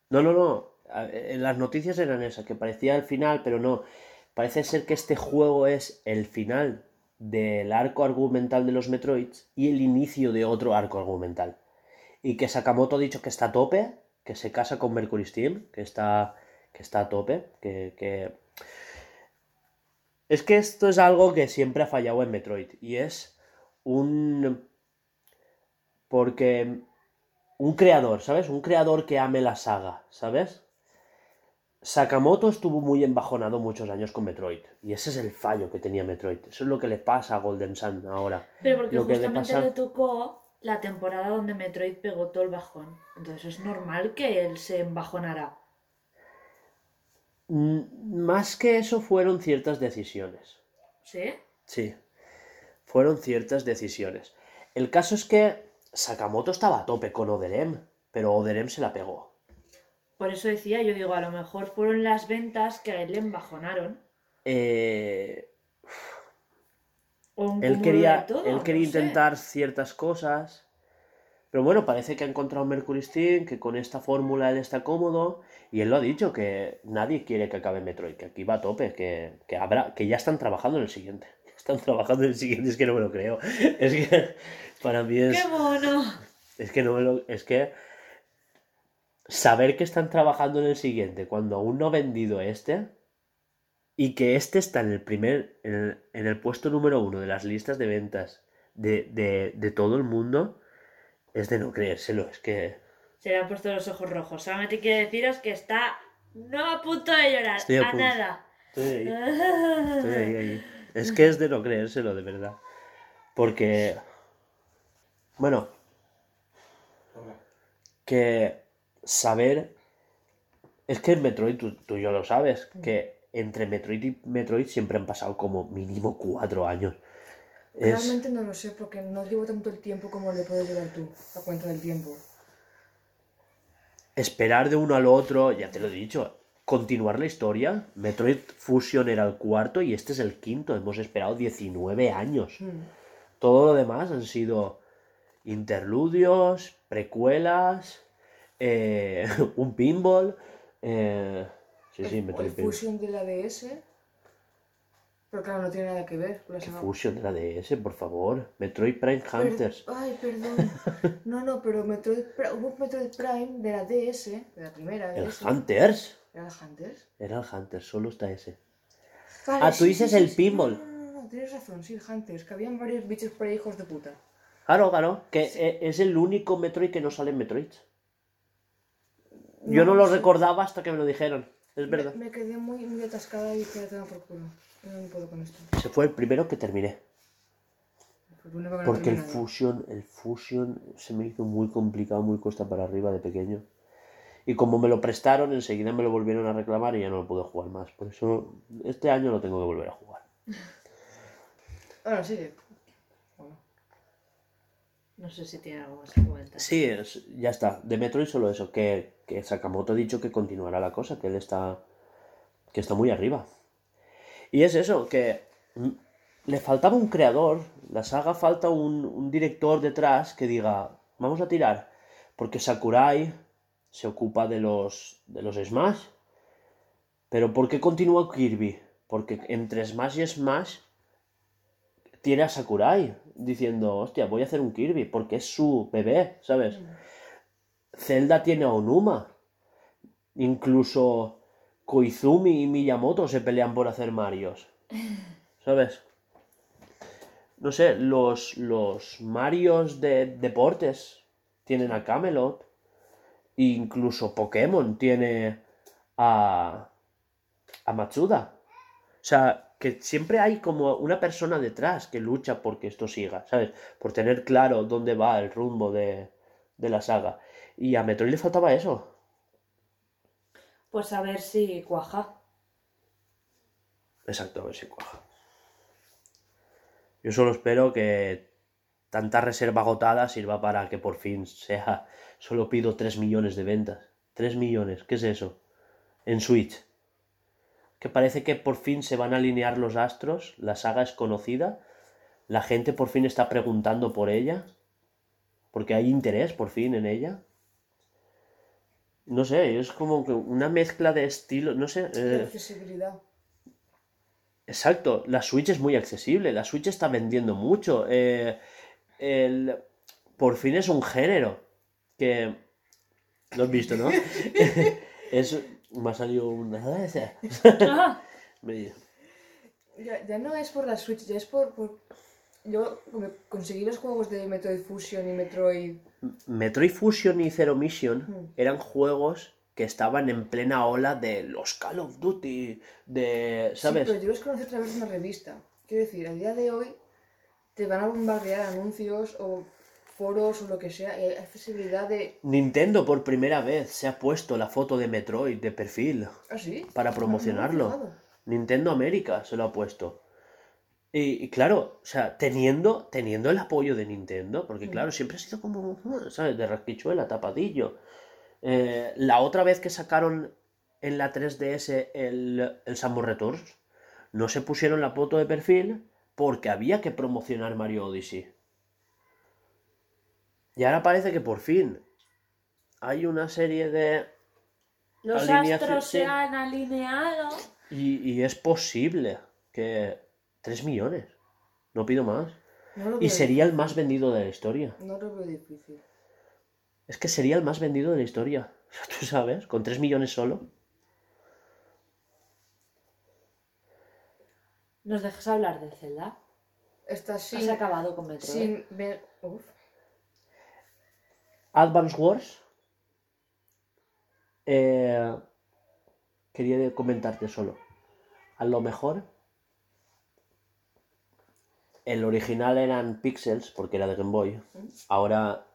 No, no, no. En las noticias eran esas, que parecía el final, pero no. Parece ser que este juego es el final del arco argumental de los Metroids y el inicio de otro arco argumental. Y que Sakamoto ha dicho que está a tope, que se casa con Mercury Steam, que está, que está a tope, que, que... Es que esto es algo que siempre ha fallado en Metroid y es un... Porque un creador, ¿sabes? Un creador que ame la saga, ¿sabes? Sakamoto estuvo muy embajonado muchos años con Metroid. Y ese es el fallo que tenía Metroid. Eso es lo que le pasa a Golden Sun ahora. Pero porque lo que le justamente pasa- le tocó la temporada donde Metroid pegó todo el bajón. Entonces es normal que él se embajonara. Mm, Más que eso fueron ciertas decisiones. ¿Sí? Sí. Fueron ciertas decisiones. El caso es que Sakamoto estaba a tope con Oderem, pero Oderem se la pegó. Por eso decía, yo digo, a lo mejor fueron las ventas que a él le embajonaron. Eh, O un él quería, todo, él no quería sé. intentar ciertas cosas. Pero bueno, parece que ha encontrado Mercury Steam, que con esta fórmula él está cómodo. Y él lo ha dicho, que nadie quiere que acabe Metroid, que aquí va a tope, que, que, habrá, que ya están trabajando en el siguiente. Están trabajando en el siguiente, es que no me lo creo. Es que para mí es... ¡Qué mono! Es que no me lo. Es que. Saber que están trabajando en el siguiente cuando aún no ha vendido este. Y que este está en el primer. En el, en el puesto número uno de las listas de ventas de, de, de todo el mundo. Es de no creérselo. Es que. Se le han puesto los ojos rojos. Solamente quiero deciros que está no a punto de llorar. Estoy a nada. Estoy ahí. Estoy ahí, ahí. Es que es de no creérselo, de verdad. Porque. Bueno, que saber. Es que en Metroid, tú, tú y yo lo sabes, que entre Metroid y Metroid siempre han pasado como mínimo cuatro años. Es, Realmente no lo sé porque no llevo tanto el tiempo como le puedes llevar tú, la cuenta del tiempo. esperar de uno al otro, ya te lo he dicho, continuar la historia. Metroid Fusion era el cuarto y este es el quinto. Hemos esperado 19 años. Mm. Todo lo demás han sido interludios, precuelas, eh, un pinball. eh, sí, sí, Metroid el. Fusion de la DS. Pero claro, no tiene nada que ver con la ¿Qué saga. Fusion de la DS, por favor? Metroid Prime Per- Hunters. Ay, perdón. No, no, pero Metroid, hubo un Metroid Prime de la DS, de la primera ¿El DS. Hunters? ¿Era el Hunters? Era el Hunters, solo está ese. Vale, Ah, tú dices el pinball. No, no, no, no, tienes razón, sí, el Hunters, que habían varios bichos por ahí hijos de puta. Claro, claro, que e- es el único Metroid que no sale en Metroid. Yo no, lo recordaba hasta que me lo dijeron. Es verdad. Me, me quedé muy, muy atascada y dije, tengo por culo. No puedo con esto. Ese fue el primero que terminé. No Porque el. Fusion, el Fusion se me hizo muy complicado, muy costa para arriba de pequeño. Y como me lo prestaron, enseguida me lo volvieron a reclamar y ya no lo pude jugar más. Por eso este año lo tengo que volver a jugar. Ahora sí. No sé si tiene algo más que comentar. Sí, ya está. De Metroid solo eso, que, que Sakamoto ha dicho que continuará la cosa, que él está, que está muy arriba. Y es eso, que le faltaba un creador, la saga falta un, un director detrás que diga, vamos a tirar. Porque Sakurai se ocupa de los, de los Smash. Pero ¿por qué continúa Kirby? Porque entre Smash y Smash tiene a Sakurai diciendo, hostia, voy a hacer un Kirby, porque es su bebé, ¿sabes? Zelda tiene a Onuma. Incluso Koizumi y Miyamoto se pelean por hacer Marios. ¿Sabes? No sé, los, los Marios de deportes tienen a Camelot. E incluso Pokémon tiene a, a Matsuda. O sea, que siempre hay como una persona detrás que lucha porque esto siga, ¿sabes? Por tener claro dónde va el rumbo de, de la saga. Y a Metroid le faltaba eso. Pues a ver si cuaja. Exacto, a ver si cuaja. Yo solo espero que tanta reserva agotada sirva para que por fin sea. Solo pido 3 millones de ventas. 3 millones, ¿qué es eso? En Switch. Que parece que por fin se van a alinear los astros, la saga es conocida, la gente por fin está preguntando por ella, porque hay interés por fin en ella. No sé, es como que una mezcla de estilo, no sé. De eh, accesibilidad. Exacto, la Switch es muy accesible, la Switch está vendiendo mucho. eh, el- por fin es un género que... Lo has visto, ¿no? es... Me ha salido una... Ah, Me- Ya, ya no es por la Switch, ya es por... por- Yo conseguí los juegos de Metroid Fusion y Metroid... Metroid Fusion y Zero Mission Mm. eran juegos que estaban en plena ola de los Call of Duty, de... Sí, ¿Sabes? pero yo los conocí a través de una revista. Quiero decir, a día de hoy te van a bombardear anuncios o foros o lo que sea. Y hay accesibilidad de... Nintendo por primera vez se ha puesto la foto de Metroid de perfil. ¿Ah, sí? Para No, no me he promocionarlo. Nintendo América se lo ha puesto. Y, y claro, o sea, teniendo, teniendo el apoyo de Nintendo, porque claro, siempre ha sido como, ¿sabes? De rasquichuela, tapadillo. Eh, la otra vez que sacaron en la 3DS el, el Samus Returns, no se pusieron la foto de perfil porque había que promocionar Mario Odyssey. Y ahora parece que por fin hay una serie de... los astros se han alineado. Y, y es posible que 3 millones. No pido más. No Y sería el más vendido de la historia. No lo veo difícil. Es que sería el más vendido de la historia. Tú sabes, con 3 millones solo. ¿Nos dejas hablar del Zelda? Está sin... Has acabado con Metroid. sin ver... Uf. Advance Wars. eh, quería comentarte solo. A lo mejor. El original eran pixels porque era de Game Boy. Ahora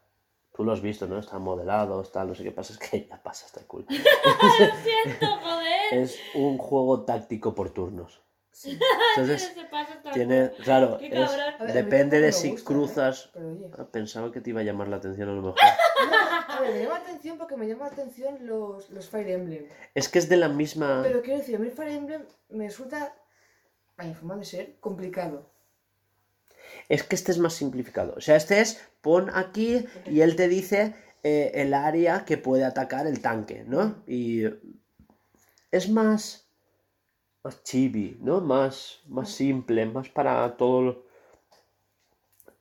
tú lo has visto, ¿no? Están modelados, tal, no sé qué pasa. Es que ya pasa hasta el culo. siento, joder! es un juego táctico por turnos. Entonces, tiene, claro, es- ver, depende de si gusta, cruzas. ¿eh? Pero oye... Ah, pensaba que te iba a llamar la atención a lo mejor. Ver, me llama la atención porque me llama la atención los, los Fire Emblem. Es que es de la misma. Pero quiero decir, a mí el Fire Emblem me resulta, a mi forma de ser, complicado. Es que este es más simplificado. O sea, este es pon aquí y él te dice eh, el área que puede atacar el tanque, ¿no? Y es más. Más chibi, ¿no? Más, más simple, más para todo.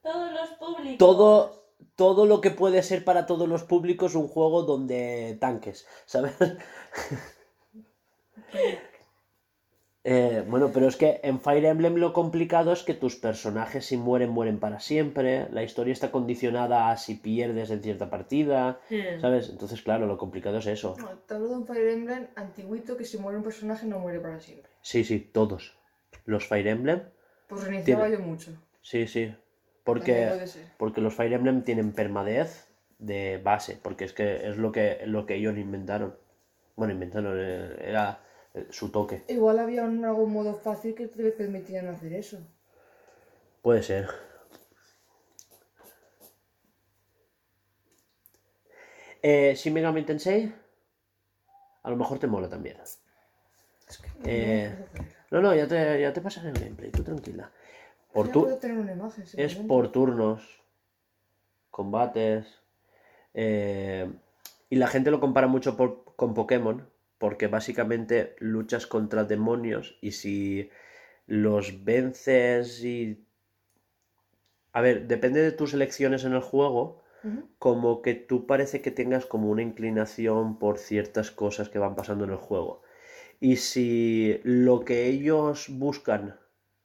Todos los públicos. Todo, todo lo que puede ser para todos los públicos un juego donde tanques, ¿sabes? Eh, bueno, pero es que en Fire Emblem lo complicado es que tus personajes si mueren, mueren para siempre. La historia está condicionada a si pierdes en cierta partida. ¿sabes? Entonces, claro, lo complicado es eso. No, te hablo de un Fire Emblem antiguito que si muere un personaje no muere para siempre. Sí, sí, todos. Los Fire Emblem, Pues reiniciaba Tiene- yo mucho. sí, sí. Porque, porque los Fire Emblem tienen permadez de base, porque es que es lo que, lo que ellos inventaron. Bueno, inventaron, eh, era eh, su toque. Igual había un, algún modo fácil que te permitían hacer eso. Puede ser. Eh, Shin Megami Tensei, a lo mejor te mola también. Es que no, Eh, no. No, ya te, ya te pasaré el gameplay, tú tranquila. Por tu- imagen. es por turnos, combates. Eh, y la gente lo compara mucho por- con Pokémon, porque básicamente luchas contra demonios y si los vences y... A ver, depende de tus elecciones en el juego, como que tú parece que tengas como una inclinación por ciertas cosas que van pasando en el juego. Y si lo que ellos buscan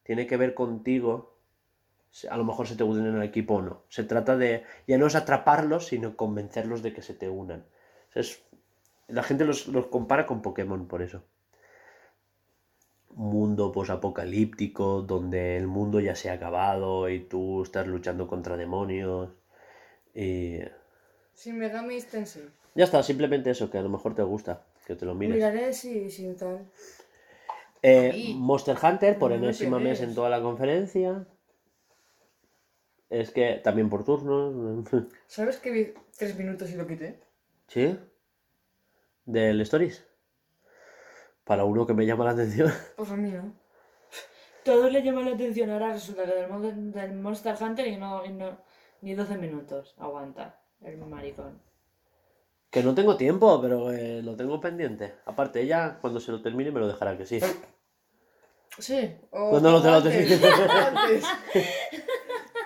tiene que ver contigo, a lo mejor se te unen en el equipo o no. Se trata de, ya no es atraparlos, sino convencerlos de que se te unan. O sea, es- la gente los, los compara con Pokémon por eso. Mundo posapocalíptico, donde el mundo ya se ha acabado y tú estás luchando contra demonios. Y Sin Megami Tensei. ya está, simplemente eso, que a lo mejor te gusta, que te lo mires. Miraré si, si tal. Eh. Monster Hunter por enésima mes pegues. en toda la conferencia. Es que también por turnos. ¿Sabes que vi tres minutos y lo quité? ¿Sí? ¿Del Stories? Para uno que me llama la atención. Pues a mí no. Todo le llama la atención. Ahora resulta que del, Mon- del Monster Hunter y no, y no- ni 12 minutos aguanta el maricón. Que no tengo tiempo, pero eh, lo tengo pendiente. Aparte, ella cuando se lo termine me lo dejará que sí. Sí. O Pues no lo antes, definido. antes.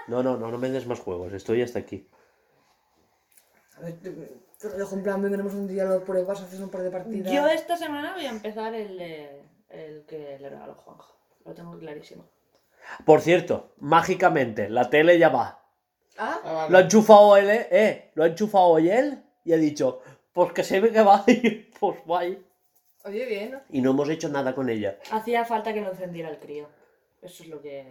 No, no, no, no me des más juegos. Estoy hasta aquí. A ver, te, te lo dejo en plan, vendremos un día, lo pruebas, haces un par de partidas. Yo esta semana voy a empezar el, de- el que le regaló Juanjo. Lo tengo clarísimo. Por cierto, mágicamente, la tele ya va. Ah, Ah, vale. Lo ha enchufado él, eh, eh, lo ha enchufado hoy él y ha dicho, pues que se ve que va, y pues guay. Oye, bien. Y no hemos hecho nada con ella. Hacía falta que lo encendiera el crío. Eso es lo que...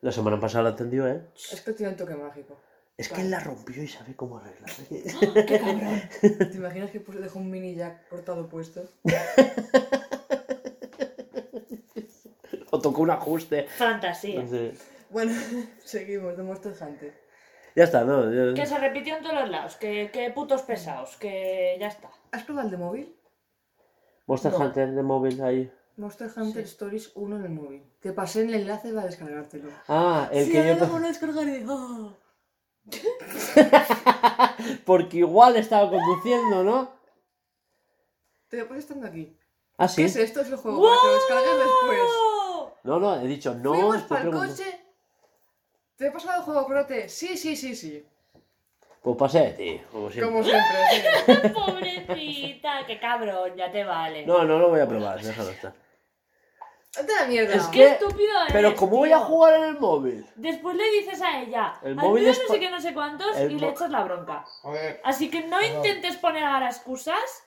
La semana pasada la entendió, ¿eh? Es que tiene un toque mágico. Es que él la rompió y sabe cómo arreglar. ¡Qué cabrón! ¿Te imaginas que pues, dejó un mini jack cortado puesto? o tocó un ajuste. Fantasía. No. Bueno, seguimos, de Monster Hunter. Ya está, ¿no? Ya- Que se repitió en todos los lados. Que, que putos pesados. Que ya está. ¿Has probado el de móvil? Monster No. Hunter de móvil ahí. Monster Hunter Sí. Stories 1 en el móvil. Te pasé el enlace para descargártelo. Ah, el sí, que yo... lo van a descargar y... ¡ah! Porque igual estaba conduciendo, ¿no? Te lo pasé estando aquí. Ah, ¿Qué es esto? Es el juego para que lo descargues después. ¡Oh! No, no, he dicho no. Fuimos para el coche. ¿Te he pasado el juego, acuérdate? Sí, sí, sí, sí. Pues pasé de ti, como siempre. Como siempre, sí. Pobrecita, qué cabrón, ya te vale. No, no lo voy a probar, déjalo estar. ¡Vete a la mierda! Es Qué que- estúpido eres, Pero ¿cómo voy a tío. jugar en el móvil? Después le dices a ella, El al móvil es no pa- sé qué, no sé cuántos, el y le mo- echas la bronca. Joder. Así que no intentes poner ahora excusas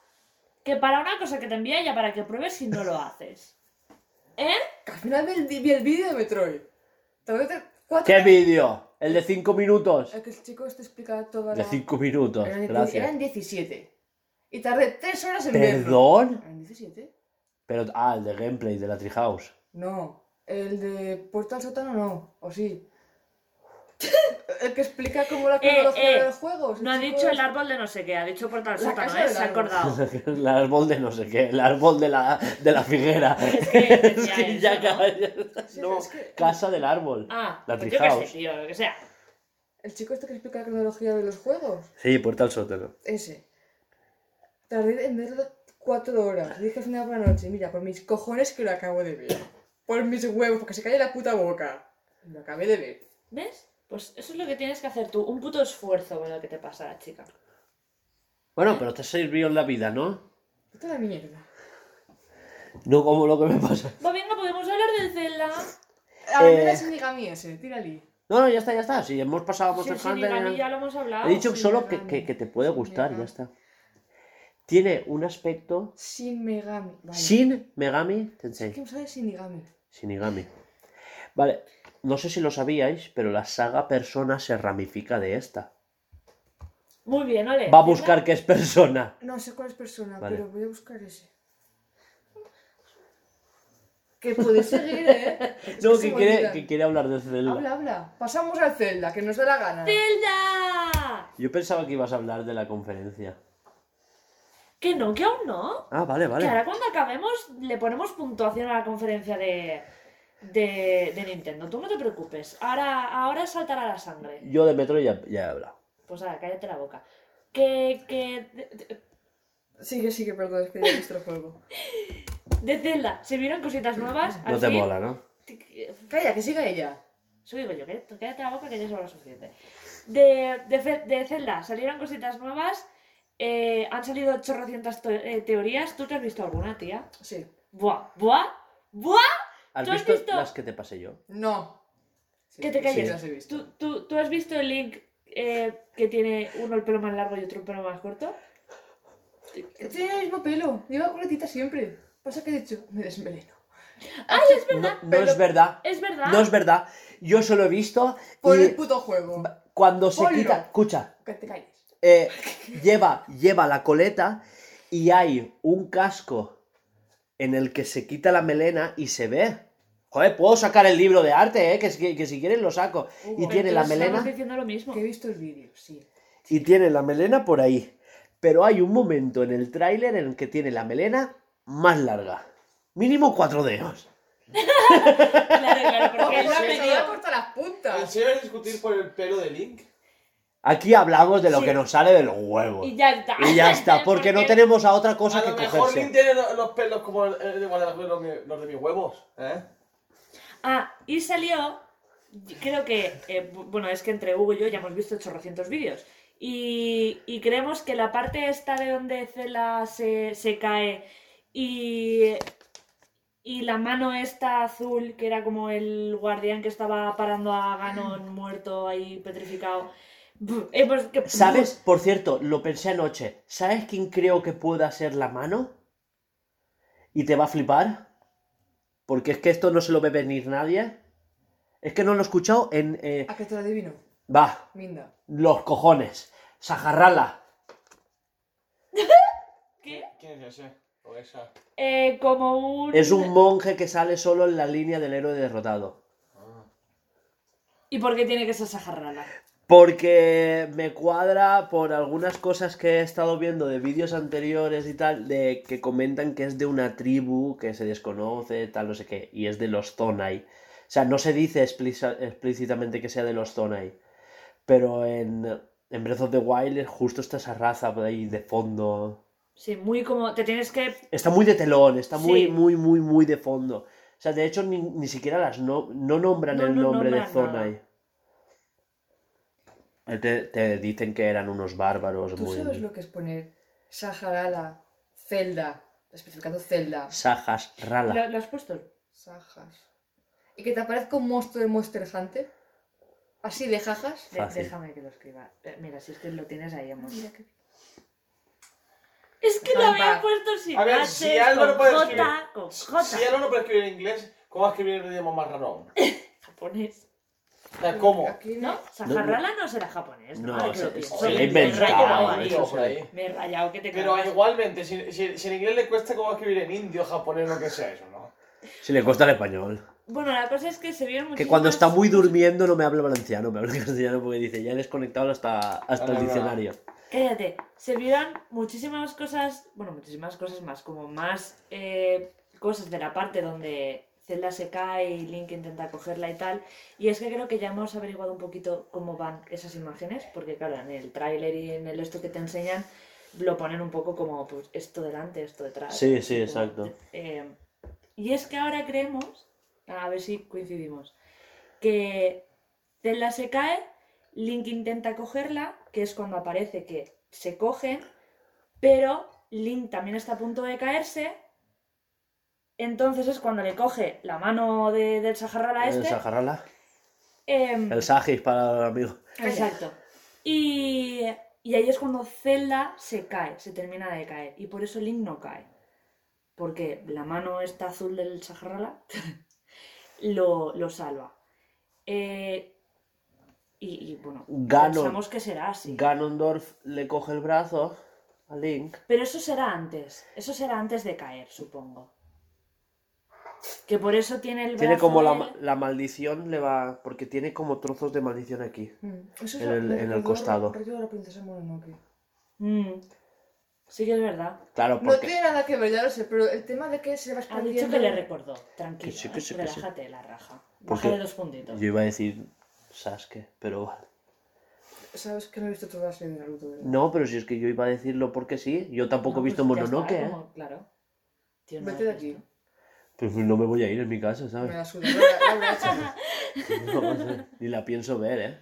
que para una cosa que te envía ella para que pruebes si no lo haces. ¿Eh? Que al final vi el, vi el vídeo de Metroid. Te voy a hacer cuatro... ¿Qué vídeo? El de 5 minutos. El que el chico este explica toda De la... 5 minutos, Eran, gracias. eran 17. Y tardé 3 horas en verlo. ¿Perdón? ¿Eran 17? Pero, ah, el de gameplay, de la Treehouse. No. El de Puerto al sótano no. ¿O sí? El que explica cómo la cronología eh, del juego. ese No ha chico dicho es- el árbol de no sé qué, ha dicho por tal La sótano, ¿eh? Se ha acordado. El árbol de no sé qué, el árbol de la, de la figuera. Es que decía que eso, ya ¿no? ca- Sí, No, es que- casa del árbol. Ah, La pues yo qué sé, Treehouse. tío, lo que sea. El chico este que explica la cronología de los juegos. Sí, puerta al sótano. Ese. Tardé en verlo 4 horas. Dije al final por la noche, mira, por mis cojones que lo acabo de ver. Por mis huevos, porque se cae la puta boca. Lo acabé de ver. ¿Ves? Pues eso es lo que tienes que hacer tú, un puto esfuerzo con lo que te pasa a la chica. Bueno, pero te sirvió en la vida, ¿no? Vete a la mierda. No como lo que me pasa. Va, venga, podemos hablar del Zelda. A ver, Eh. es Shinigami ese, tírale. No, no, ya está, ya está. Si hemos pasado a Monster Sí, Hunter. Ya- ya lo hemos hablado. He dicho sí, solo que, que- que te puede Sí, gustar, ya está. Tiene un aspecto Shin Megami. Vale. Shin Megami Es Tensei. que me sale Shinigami. Shinigami. Vale, no sé si lo sabíais, pero la saga Persona se ramifica de esta. Muy bien, ole. Va a buscar qué es Persona. No sé cuál es persona, Vale. pero voy a buscar ese. Que puedes seguir, ¿eh? Es No, se que me quiere, que quiere hablar de Zelda. Habla, habla. Pasamos al Zelda, que nos da la gana. ¡Zelda! Yo pensaba que ibas a hablar de la conferencia. Que no, que aún no. Ah, vale, Que ahora vale. cuando acabemos le ponemos puntuación a la conferencia de, de, de Nintendo. Tú no te preocupes. Ahora, ahora saltará la sangre. Yo de Metro ya, ya he hablado. Pues ahora, cállate la boca. que, que de, de- Sigue, sigue, perdón, es que ya he visto el juego. de Zelda se vieron cositas nuevas. No te fin. mola, ¿no? Calla, que siga ella. Eso digo yo, que cállate la boca que ya es lo suficiente. De, de, de Zelda salieron cositas nuevas. eh, han salido chorrocientas to- eh, teorías. ¿Tú te has visto alguna, tía? Sí. Buah, buah, buah. ¿Has ¿Tú has visto, visto? las que te pasé yo? No. Sí, Que te sí, calles. las he visto. ¿Tú, tú, tú has visto el link eh, que tiene uno el pelo más largo y otro el pelo más corto? Tiene el mismo pelo. Lleva coletita siempre. Pasa que de hecho me desmeleno. ¡Ay, es verdad! No, no pero- es verdad. Es verdad. No es verdad. Yo solo he visto Por y el puto juego. cuando se Ponlo. quita... Escucha, Que te calles. eh, lleva, lleva la coleta y hay un casco en el que se quita la melena y se ve. Joder, puedo sacar el libro de arte, ¿eh? que, si- que si quieres lo saco. Y Pero tiene la melena diciendo lo mismo. Que he visto el vídeo, sí. y tiene la melena por ahí. Pero hay un momento en el tráiler en el que tiene la melena más larga. Mínimo cuatro dedos. Claro, claro, porque él lo ha Sí, Se pedido. me a cortar las ¿En puntas. serio a discutir por el pelo de Link? Aquí hablamos de lo Sí. que nos sale de los huevos. Y ya está. Y ya está, porque no tenemos a otra cosa a que lo mejor cogerse. Tiene lo- los pelos como el- el- los, de mis huevos, ¿eh? Ah, y salió, creo que, eh, bu- bueno, es que entre Hugo y yo ya hemos visto 800 vídeos. Y, y creemos que la parte esta de donde Cela se, se cae y, y la mano esta azul, que era como el guardián que estaba parando a Ganon muerto ahí petrificado. Eh, pues que- ¿Sabes? Por cierto, lo pensé anoche. ¿Sabes quién creo que pueda ser la mano? ¿Y te va a flipar? Porque es que esto no se lo ve venir nadie. Es que no lo he escuchado en... eh, ¿A que te lo adivino? Va, Minda. los cojones. Sajarrala. ¿Qué? ¿Quién es ese? O esa. Eh, como un... Es un monje que sale solo en la línea del héroe derrotado. ¿Y por qué tiene que ser Sajarrala? Porque me cuadra por algunas cosas que he estado viendo de vídeos anteriores y tal, de que comentan que es de una tribu que se desconoce, tal, no sé qué, y es de los Zonai. O sea, no se dice explícita- explícitamente que sea de los Zonai, pero en, en Breath of the Wild es justo está esa raza por ahí de fondo. Sí, muy como... Te tienes que... Está muy de telón, está muy, Sí. muy, muy, muy de fondo. O sea, de hecho, ni, ni siquiera las no, no nombran No, el no nombre de. Zonai. Eh, Te, te dicen que eran unos bárbaros ¿Tú muy... sabes lo que es poner Saharala, Zelda, especificando Zelda, Sajas, Rala. ¿Lo, lo has puesto? Sajas, y que te aparezca un monstruo de Monster Hunter? Así de jajas. Fácil. déjame que lo escriba. Eh, Mira, si es que lo tienes ahí, amor. Es que lo había puesto sin A ver, H, si Álvaro con puede J, escribir- Si J. él no puede escribir en inglés, ¿cómo va a escribir en idioma más raro? Japonés. Sea, ¿cómo? Aquí ¿No? Sajarrala no será japonés. No, que se- se lo he Me he inventado, rayado. Me he que te Pero cagas. igualmente, si, si, si en inglés le cuesta, ¿cómo va a escribir en indio, japonés, lo que sea eso, no? Si le cuesta el español. Bueno, la cosa es que se vieron Que muchísimas... cuando está muy durmiendo no me habla valenciano, me habla castellano porque dice, ya he desconectado hasta, hasta el no, no. diccionario. Cállate. Se vieron muchísimas cosas, bueno, muchísimas cosas más, como más eh, cosas de la parte donde Zelda se cae y Link intenta cogerla y tal. Y es que creo que ya hemos averiguado un poquito cómo van esas imágenes, porque claro, en el tráiler y en el esto que te enseñan lo ponen un poco como pues esto delante, esto detrás. Sí, sí, como, exacto. eh, y es que ahora creemos, a ver si coincidimos, que Zelda se cae, Link intenta cogerla, que es cuando aparece que se cogen, pero Link también está a punto de caerse. Entonces es cuando le coge la mano de- del Saharala El este. Em, El Sajis para los amigos. Exacto. Y, y ahí es cuando Zelda se cae, se termina de caer. Y por eso Link no cae. Porque la mano esta azul del Saharala lo, lo salva. Eh, y, y, bueno, Ganon. pensamos que será así. Ganondorf le coge el brazo a Link. Pero eso será antes. Eso será antes de caer, supongo. Que por eso tiene el Tiene brazo como la, la maldición, le va. Porque tiene como trozos de maldición aquí. Mm, Eso En el- me en el costado. el de la princesa Mononoke. Mm. Sí que es verdad. Claro, No porque. tiene nada que ver, ya lo sé, pero el tema de que se va Ha expandiendo... dicho que le recordó. Tranquilo. Que sí, que sí, que sí. relájate la raja. Porque Bájale dos puntitos. Yo iba a decir Sasuke, pero vale. sabes que no he visto toda la serie de Naruto, ¿verdad? No, pero si es que yo iba a decirlo porque sí. Yo tampoco No, he visto pues Mononoke, está, ¿eh? como- Claro. Tío, no Vete de aquí. visto. Pues no me voy a ir en mi casa, Me ¿sabes? la suda. La, la, la, No, no sé, Ni la pienso ver, ¿eh?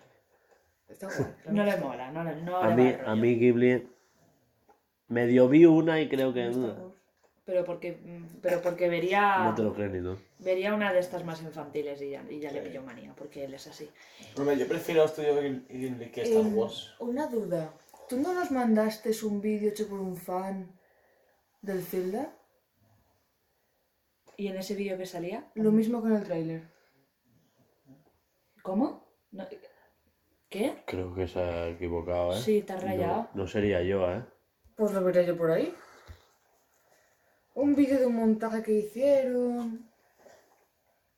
Está guay. No le mola, no, le- no A le mí, a mí Ghibli medio vi una y creo que. Pero porque, mm, pero porque vería, no te lo crees ni tú. vería una de estas más infantiles y ya, y ya le pilló manía, porque él es así. Hombre, yo prefiero Estudio Ghibli que Star Em, Wars. una duda. ¿Tú no nos mandaste un vídeo hecho por un fan del Zelda? ¿Y en ese vídeo que salía? Lo mismo con el tráiler. ¿Cómo? No- ¿Qué? Creo que se ha equivocado, ¿eh? Sí, te has rayado. No, no sería yo, ¿eh? Pues lo veré yo por ahí. Un vídeo de un montaje que hicieron.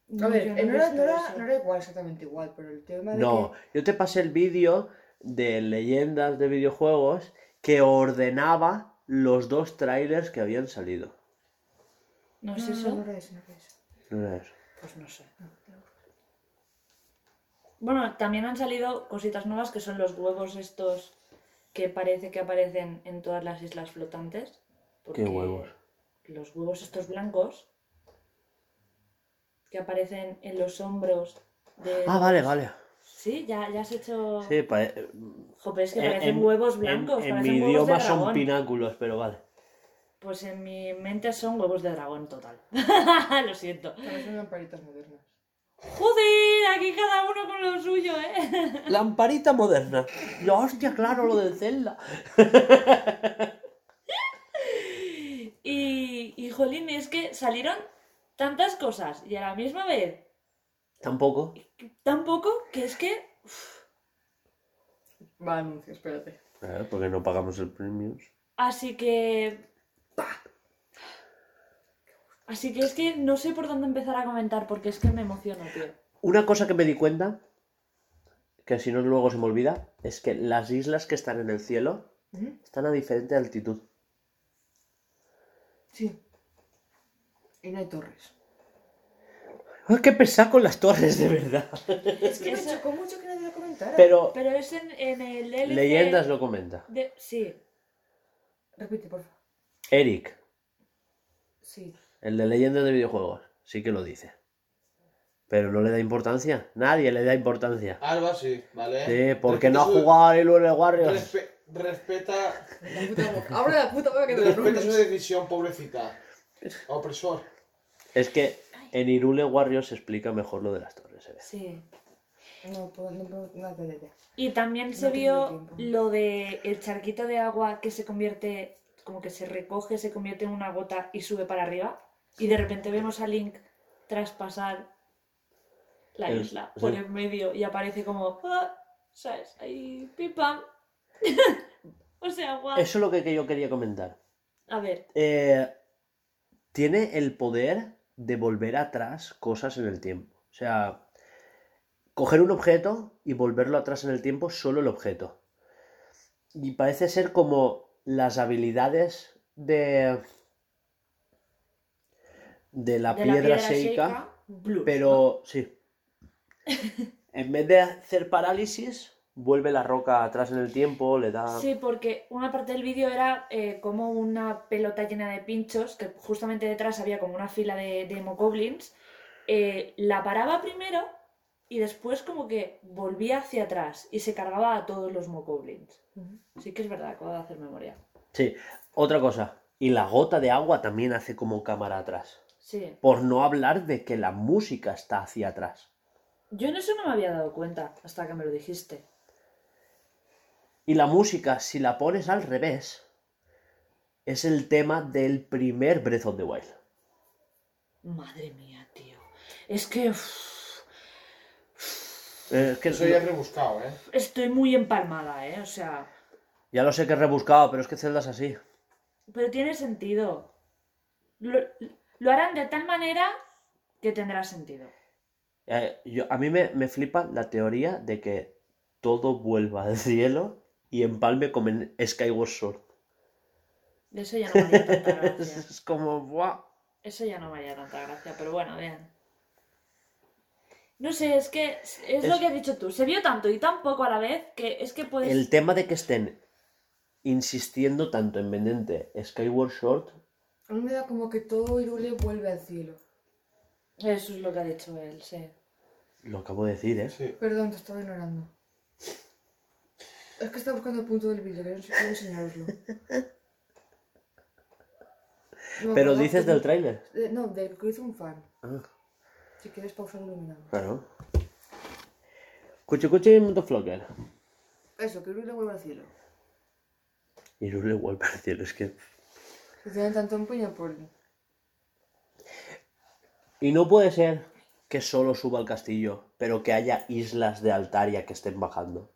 A No, ver, yo no eh, he no, era, visto no, era, eso. no era igual, exactamente igual, pero el tema de No, yo te pasé el vídeo de leyendas de videojuegos que ordenaba los dos trailers que habían salido. ¿No es No, eso? no, eso, no. Pues no sé. Bueno, también han salido cositas nuevas que son los huevos estos que parece que aparecen en todas las islas flotantes. ¿Qué huevos? Los huevos estos blancos que aparecen en los hombros de... Ah, vale, vale. Sí, ya, ya has hecho... Sí, pa- eh, Joder, es que en- parecen en- huevos blancos, En, parecen mi huevos idioma de son pináculos, pero vale. Pues en mi mente son huevos de dragón total. Lo siento. Parecen lamparitas modernas. Joder, aquí cada uno con lo suyo, ¿eh? Lamparita moderna. Yo, hostia, claro, lo del Zelda. Y, y jolín, es que salieron tantas cosas y a la misma vez Tampoco. tan poco que es que Va, anuncio, espérate. Eh, porque no pagamos el premium. así que así que es que no sé por dónde empezar a comentar porque es que me emociono, tío. Una cosa que me di cuenta, que si no luego se me olvida, es que las islas que están en el cielo ¿Mm? están a diferente altitud. Sí. Y no hay torres. Ay, qué pesado con las torres, de verdad. Es que Me chocó mucho que nadie lo comentara. Pero pero es en, en el DLC Leyendas lo comenta. de- sí, Repite, por favor. Eric, Sí. El de Leyendas de videojuegos, sí que lo dice. Pero no le da importancia. Nadie le da importancia. Alba sí, ¿vale? Sí, porque no ha su- jugado a Halo Warriors. respe- respeta, La puta boca. Abre la puta boca que te lo respeta su decisión, pobrecita. Opresor. Es que en Irule Warriors se explica mejor lo de las torres. ¿eh? sí. No, puedo- no, puedo- no, no, no, no. Y también se vio lo de el charquito de agua que se convierte, como que se recoge, se convierte en una gota y sube para arriba. Y de repente vemos a Link traspasar la El- isla por en medio y aparece como, ah, ¿sabes? Ahí, pim pam. o sea, guau. Eso es lo que que yo quería comentar. A ver, Eh, tiene el poder de volver atrás cosas en el tiempo. O sea, coger un objeto y volverlo atrás en el tiempo, solo el objeto. Y parece ser como las habilidades de. De la, de piedra, la seca, blues, pero sí. En vez de hacer parálisis, vuelve la roca atrás en el tiempo, le da. Sí, porque una parte del vídeo era eh, como una pelota llena de pinchos, que justamente detrás había como una fila de, de mocoblins. eh, la paraba primero y después como que volvía hacia atrás y se cargaba a todos los mocoblins. Sí que es verdad, acabo de hacer memoria. Sí, otra cosa. Y la gota de agua también hace como cámara atrás. Sí. Por no hablar de que la música está hacia atrás. Yo en eso no me había dado cuenta hasta que me lo dijiste. Y la música, si la pones al revés, es el tema del primer Breath of the Wild. Madre mía, tío. Es que es que Eso ya es rebuscado, ¿eh? estoy muy empalmada, ¿eh? O sea, ya lo sé que es rebuscado, pero es que Zelda es así. pero tiene sentido. Lo, lo harán de tal manera que tendrá sentido. Eh, yo- a mí me, me flipa la teoría de que todo vuelva al cielo y empalme como en Skyward Sword. Eso ya no me haría tanta gracia. es como, ¡buah! Eso ya no me haría tanta gracia, pero bueno, bien. No sé, es que es, lo que has dicho tú. Se vio tanto y tan poco a la vez que es que puedes. El tema de que estén insistiendo tanto en vendente Skyward Short, A mí me da como que todo Irule vuelve al cielo. Eso es lo que ha dicho él, sí. lo acabo de decir, ¿eh? Sí. Perdón, te estaba ignorando. Es que estaba buscando el punto del vídeo, que no sé cómo enseñaroslo. No, Pero no, dices no, del tráiler. eh, No, del que hizo un fan. Ah, Si quieres pausar iluminado. claro. Cuchi Cuchi Motoflocker. Eso, que Irule vuelve al cielo. Y Rule vuelve al cielo, es que... Tienen tanto empeño por... Y no puede ser que solo suba al castillo, pero que haya islas de Altaria que estén bajando.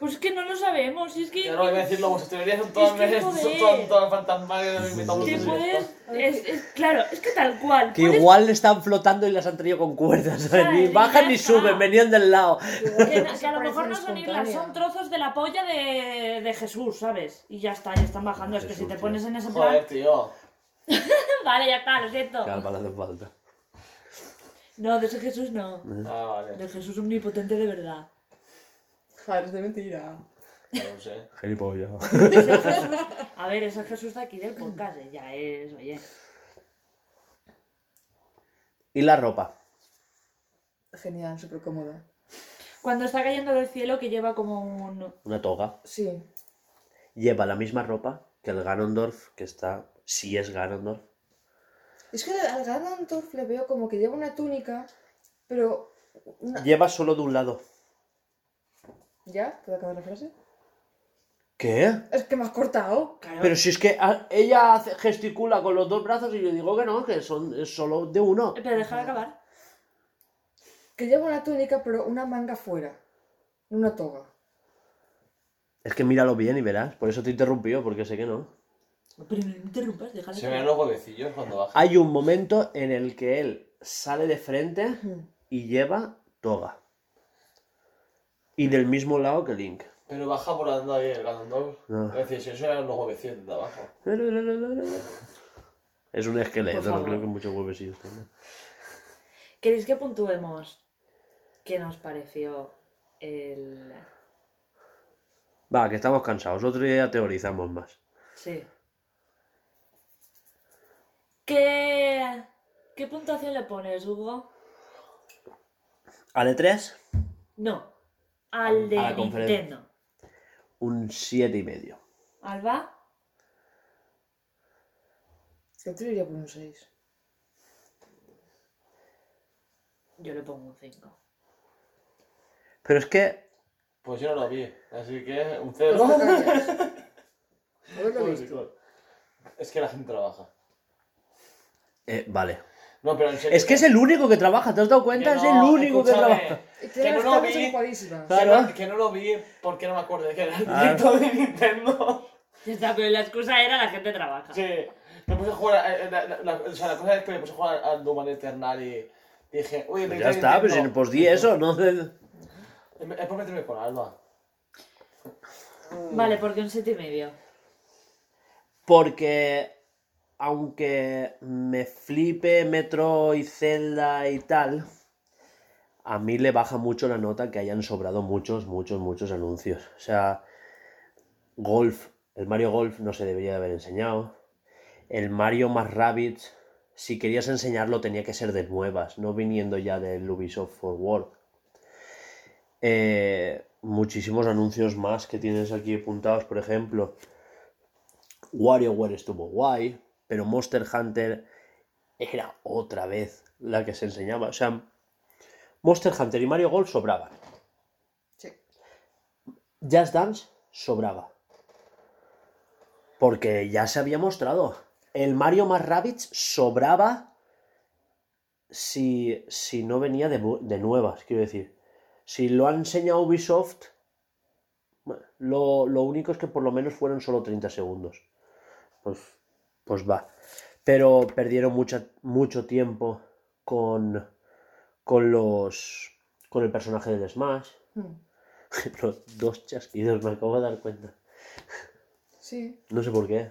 Pues es que no lo sabemos. y Es que. Ya no voy a decirlo, vuestras teorías son todas, que, son todas, todas fantasmales. esto. puedes. Es, es- claro, es que tal cual. Que puedes- igual están flotando y las han traído con cuerdas, ¿sabes? Ni bajan ni suben, venían del lado. Que, que a lo mejor no son islas, son trozos de la polla de, de Jesús, ¿sabes? Y ya está, ya están bajando. Es que si te tío. pones en ese plan. Joder, tío. Vale, ya está, lo siento. Calma, no hace falta. No, de ese Jesús no. Ah, vale. De Jesús omnipotente de verdad. Joder, es de mentira. No lo sé. Gilipollas. A ver, ese Jesús de aquí del podcast, eh, ya es, oye. Y la ropa. Genial, súper cómoda. Cuando está cayendo del cielo que lleva como un... Una toga. Sí. Lleva la misma ropa que el Ganondorf, que está... Si es Ganondorf. Es que al Ganondorf le veo como que lleva una túnica, pero... una- Lleva solo de un lado. ¿Ya? ¿Puedo acabar la frase? ¿Qué? Es que me has cortado. Claro, Pero si es que ah, ella hace- gesticula con los dos brazos y yo digo que no, que son es solo de uno. pero déjame acabar. Que lleva una túnica, pero una manga fuera. Una toga. Es que míralo bien y verás. Por eso te interrumpió, porque sé que no. Pero no me interrumpas, déjame Se ven acabar. los huevecillos cuando baja. Hay un momento en el que él sale de frente y lleva toga. Y del mismo lado que Link. Pero baja volando ahí el Ganondorf. No. Es decir, si eso eran los huevecillos de abajo. Es un esqueleto, Por no creo que muchos huevecillos tenga. ¿Queréis que puntuemos qué nos pareció el... Va, que estamos cansados. Otro día teorizamos más. Sí. ¿Qué... ¿Qué puntuación le pones, Hugo? ¿Ale 3? No. Al de A la conferencia. Nintendo. Un siete y medio. ¿Alba? Yo te lo iría por un 6. Yo le pongo un 5. Pero es que Pues yo no lo vi. Así que un cero. No te calles. Haberlo visto. Es que la gente trabaja. Eh, vale. No, pero en serio. Es que es el único que trabaja, ¿te has dado cuenta? Que es el único que trabaja. Que no lo vi. Que Claro. no, que no lo vi porque no me acuerdo de que era el Ah. directo de Nintendo. Ya está, pero la excusa era la gente trabaja. Sí. Me puse a jugar. la, la- la- o sea, la cosa es que me puse a jugar al Doom Eternal y dije, uy, Pues ya está, pues, Nintendo. pues di eso, ¿no? Es por meterme con Alba. Vale, porque un 7 y medio. Porque aunque me flipe Metro y Zelda y tal, a mí le baja mucho la nota que hayan sobrado muchos, muchos, muchos anuncios. O sea, Golf, el Mario Golf no se debería de haber enseñado. El Mario más Rabbids, si querías enseñarlo tenía que ser de nuevas, no viniendo ya del Ubisoft Forward. Eh, muchísimos anuncios más que tienes aquí apuntados, por ejemplo. WarioWare estuvo guay, pero Monster Hunter era otra vez la que se enseñaba. O sea, Monster Hunter y Mario Golf sobraban. Sí. Just Dance sobraba. Porque ya se había mostrado. El Mario más Rabbids sobraba si, si no venía de, de nuevas, quiero decir. Si lo ha enseñado Ubisoft, lo, lo único es que por lo menos fueron solo 30 segundos. Pues, pues va. Pero perdieron mucha, mucho tiempo con, con los. con el personaje del Smash. Hmm. Los dos chasquidos, me acabo de dar cuenta. Sí, No sé por qué.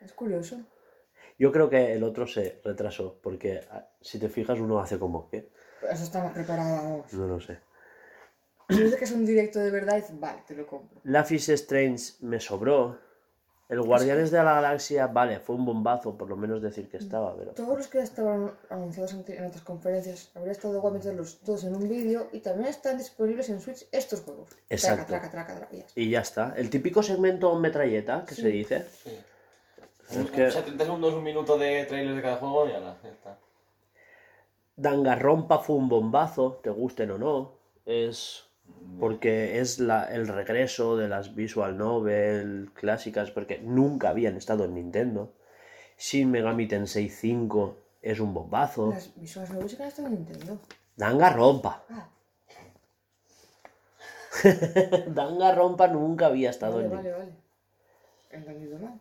es curioso. Yo creo que el otro se retrasó, porque ah, si te fijas uno hace como que... Eso más preparado. No lo sé. Si que es un directo de verdad, vale, te lo compro. Life is Strange me sobró. El Guardianes de la Galaxia, vale, fue un bombazo, por lo menos decir que estaba, pero... Todos los que ya estaban anunciados en, otras conferencias, habría estado guay meterlos todos en un vídeo y también están disponibles en Switch estos juegos. Exacto. Traca, traca, traca, traca, y ya está. Y ya está. El típico segmento metralleta que Sí. se dice. Sí. Es que- 70 segundos, un minuto de trailer de cada juego y ala, ya está. Danganronpa fue un bombazo, te gusten o no. Es porque es la- el regreso de las visual novel clásicas, porque nunca habían estado en Nintendo. Shin Megami Tensei 5 es un bombazo. Las visuales novelas que han estado en Nintendo. Danganronpa. Ah, Danganronpa nunca había estado vale, en vale, Nintendo. vale. He entendido mal.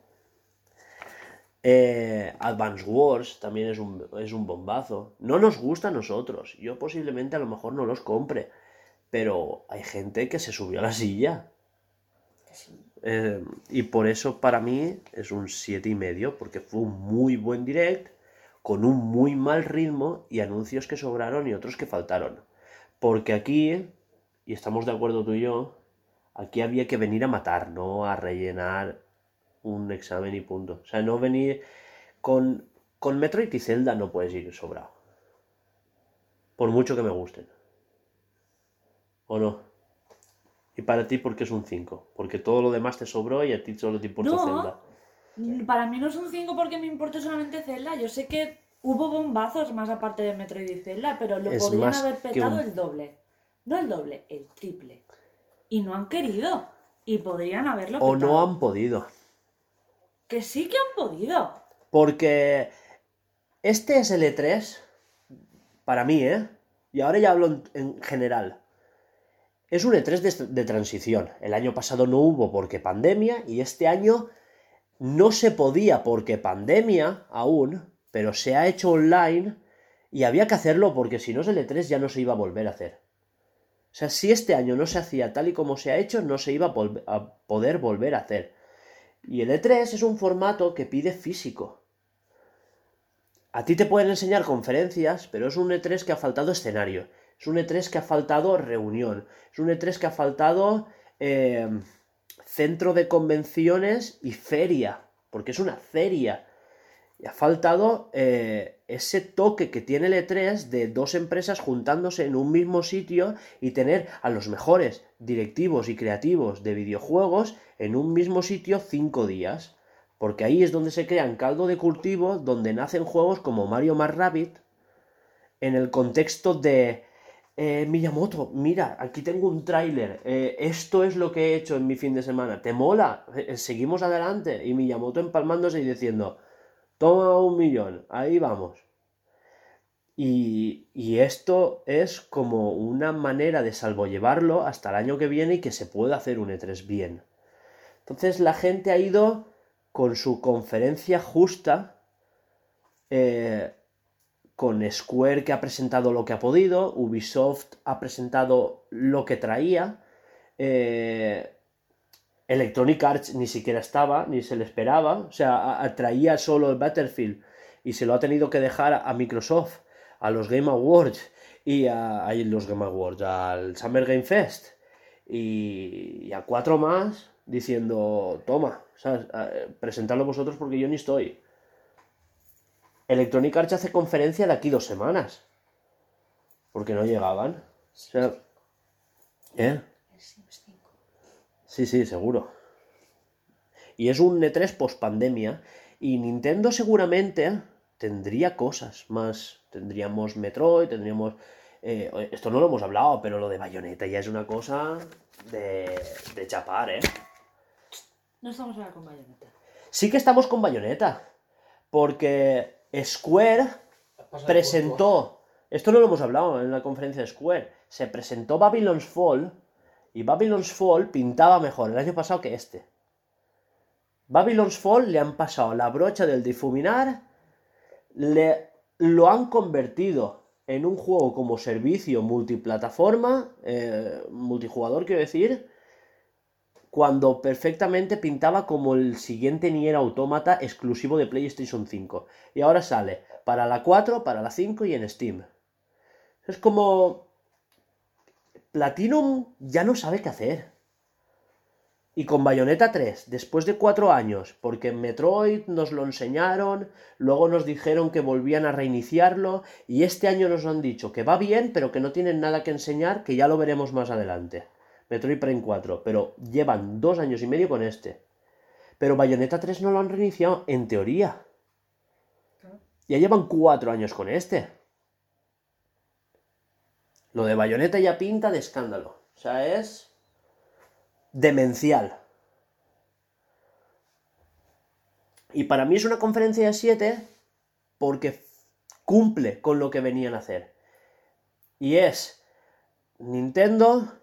Eh, Advance Wars también es un, es un bombazo. No nos gusta a nosotros. Yo posiblemente a lo mejor no los compre. Pero hay gente que se subió a la silla. Sí. Eh, y por eso para mí es un siete y medio, porque fue un muy buen direct, con un muy mal ritmo y anuncios que sobraron y otros que faltaron. Porque aquí, y estamos de acuerdo tú y yo, aquí había que venir a matar, no a rellenar un examen y punto. O sea, no venir con, con Metroid y Zelda no puedes ir sobrado. Por mucho que me gusten. ¿O no? Y para ti, ¿por qué es un 5? Porque todo lo demás te sobró y a ti solo te importa No. Zelda. Mm, Para mí no es un 5 porque me importa solamente Zelda. Yo sé que hubo bombazos más aparte de Metroid y Zelda, pero lo Es podrían haber petado un- el doble. No el doble, el triple. Y no han querido. Y podrían haberlo O petado. no han podido. Que sí que han podido. Porque este es el E3, para mí, ¿eh? Y ahora ya hablo en general. Es un E3 de, transición. El año pasado no hubo porque pandemia y este año no se podía porque pandemia aún, pero se ha hecho online y había que hacerlo porque si no es el E3 ya no se iba a volver a hacer. O sea, si este año no se hacía tal y como se ha hecho, no se iba a, a poder volver a hacer. Y el E3 es un formato que pide físico. A ti te pueden enseñar conferencias, pero es un E3 que ha faltado escenario. Es un E3 que ha faltado reunión. Es un E3 que ha faltado eh, centro de convenciones y feria. Porque es una feria. Y ha faltado eh, ese toque que tiene el E3 de dos empresas juntándose en un mismo sitio y tener a los mejores directivos y creativos de videojuegos en un mismo sitio cinco días. Porque ahí es donde se crean caldo de cultivo, donde nacen juegos como Mario más Rabbit, en el contexto de eh, Miyamoto, mira, aquí tengo un tráiler, eh, esto es lo que he hecho en mi fin de semana, ¿te mola? Eh, seguimos adelante. Y Miyamoto empalmándose y diciendo, toma un millón, ahí vamos. Y, y esto es como una manera de salvollevarlo hasta el año que viene y que se pueda hacer un E3 bien. Entonces la gente ha ido con su conferencia justa, eh, con Square que ha presentado lo que ha podido, Ubisoft ha presentado lo que traía, eh, Electronic Arts ni siquiera estaba, ni se le esperaba, o sea, traía solo el Battlefield y se lo ha tenido que dejar a Microsoft, a los Game Awards y a, los Game Awards, al Summer Game Fest y, y a cuatro más diciendo, toma, ¿sabes? Eh, presentadlo vosotros porque yo ni estoy. Electronic Arts hace conferencia de aquí dos semanas. Porque no llegaban. O sea, ¿eh? Sí, sí, seguro. Y es un E3 post pandemia. Y Nintendo seguramente tendría cosas más. Tendríamos Metroid, tendríamos. eh, esto no lo hemos hablado, pero lo de Bayonetta ya es una cosa de, de chapar, ¿eh? No estamos ahora con Bayonetta. Sí que estamos con Bayonetta. Porque Square presentó. Esto no lo hemos hablado en la conferencia de Square. Se presentó Babylon's Fall. Y Babylon's Fall pintaba mejor el año pasado que este. Babylon's Fall le han pasado la brocha del difuminar. Le, lo han convertido en un juego como servicio multiplataforma. eh, multijugador, quiero decir. Cuando perfectamente pintaba como el siguiente Nier Automata exclusivo de PlayStation 5. Y ahora sale para la 4, para la 5 y en Steam. Es como... Platinum ya no sabe qué hacer. Y con Bayonetta 3, después de cuatro años, porque en Metroid nos lo enseñaron, luego nos dijeron que volvían a reiniciarlo, y este año nos han dicho que va bien, pero que no tienen nada que enseñar, que ya lo veremos más adelante. Metroid Prime 4, pero llevan dos años y medio con este. Pero Bayonetta 3 no lo han reiniciado, en teoría. Ya llevan cuatro años con este. Lo de Bayonetta ya pinta de escándalo. O sea, es demencial. Y para mí es una conferencia de 7 porque cumple con lo que venían a hacer. Y es Nintendo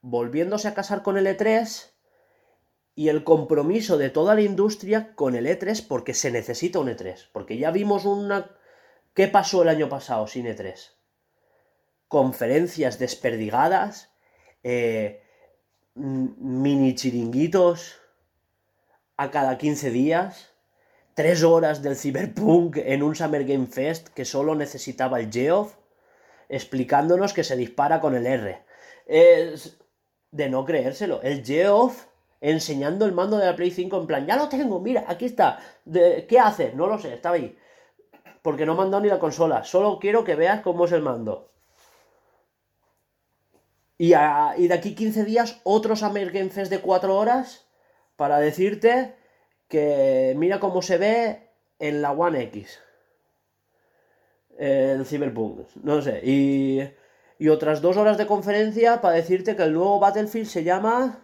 volviéndose a casar con el E3 y el compromiso de toda la industria con el E3 porque se necesita un E3. Porque ya vimos una... ¿Qué pasó el año pasado sin E3? Conferencias desperdigadas, eh, mini chiringuitos a cada 15 días, tres horas del Cyberpunk en un Summer Game Fest que solo necesitaba el Geoff, explicándonos que se dispara con el R. Es de no creérselo. El Geoff enseñando el mando de la Play 5 en plan, ya lo tengo, mira, aquí está. De, ¿Qué hace? No lo sé, estaba ahí. Porque no me han dado ni la consola. Solo quiero que veas cómo es el mando. Y, a- de aquí 15 días, otro Summer Game Fest de 4 horas para decirte que mira cómo se ve en la One X. El Cyberpunk, no sé. Y, y otras dos horas de conferencia para decirte que el nuevo Battlefield se llama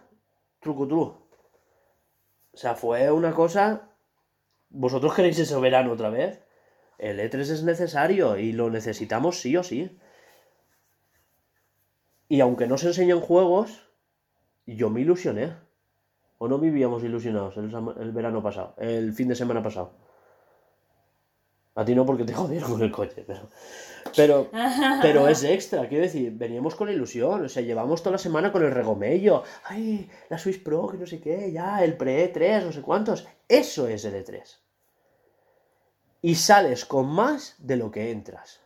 Trucutru. O sea, fue una cosa... ¿Vosotros queréis ese verano otra vez? El E3 es necesario y lo necesitamos sí o sí. Y aunque no se enseñan juegos, yo me ilusioné. ¿O no vivíamos ilusionados el, el verano pasado? El fin de semana pasado. A ti no porque te jodieron con el coche, pero... Pero, pero es extra, quiero decir, veníamos con ilusión, o sea, llevamos toda la semana con el regomello, ay, la Swiss Pro, que no sé qué, ya, el pre-E3, no sé cuántos, eso es el E3. Y sales con más de lo que entras.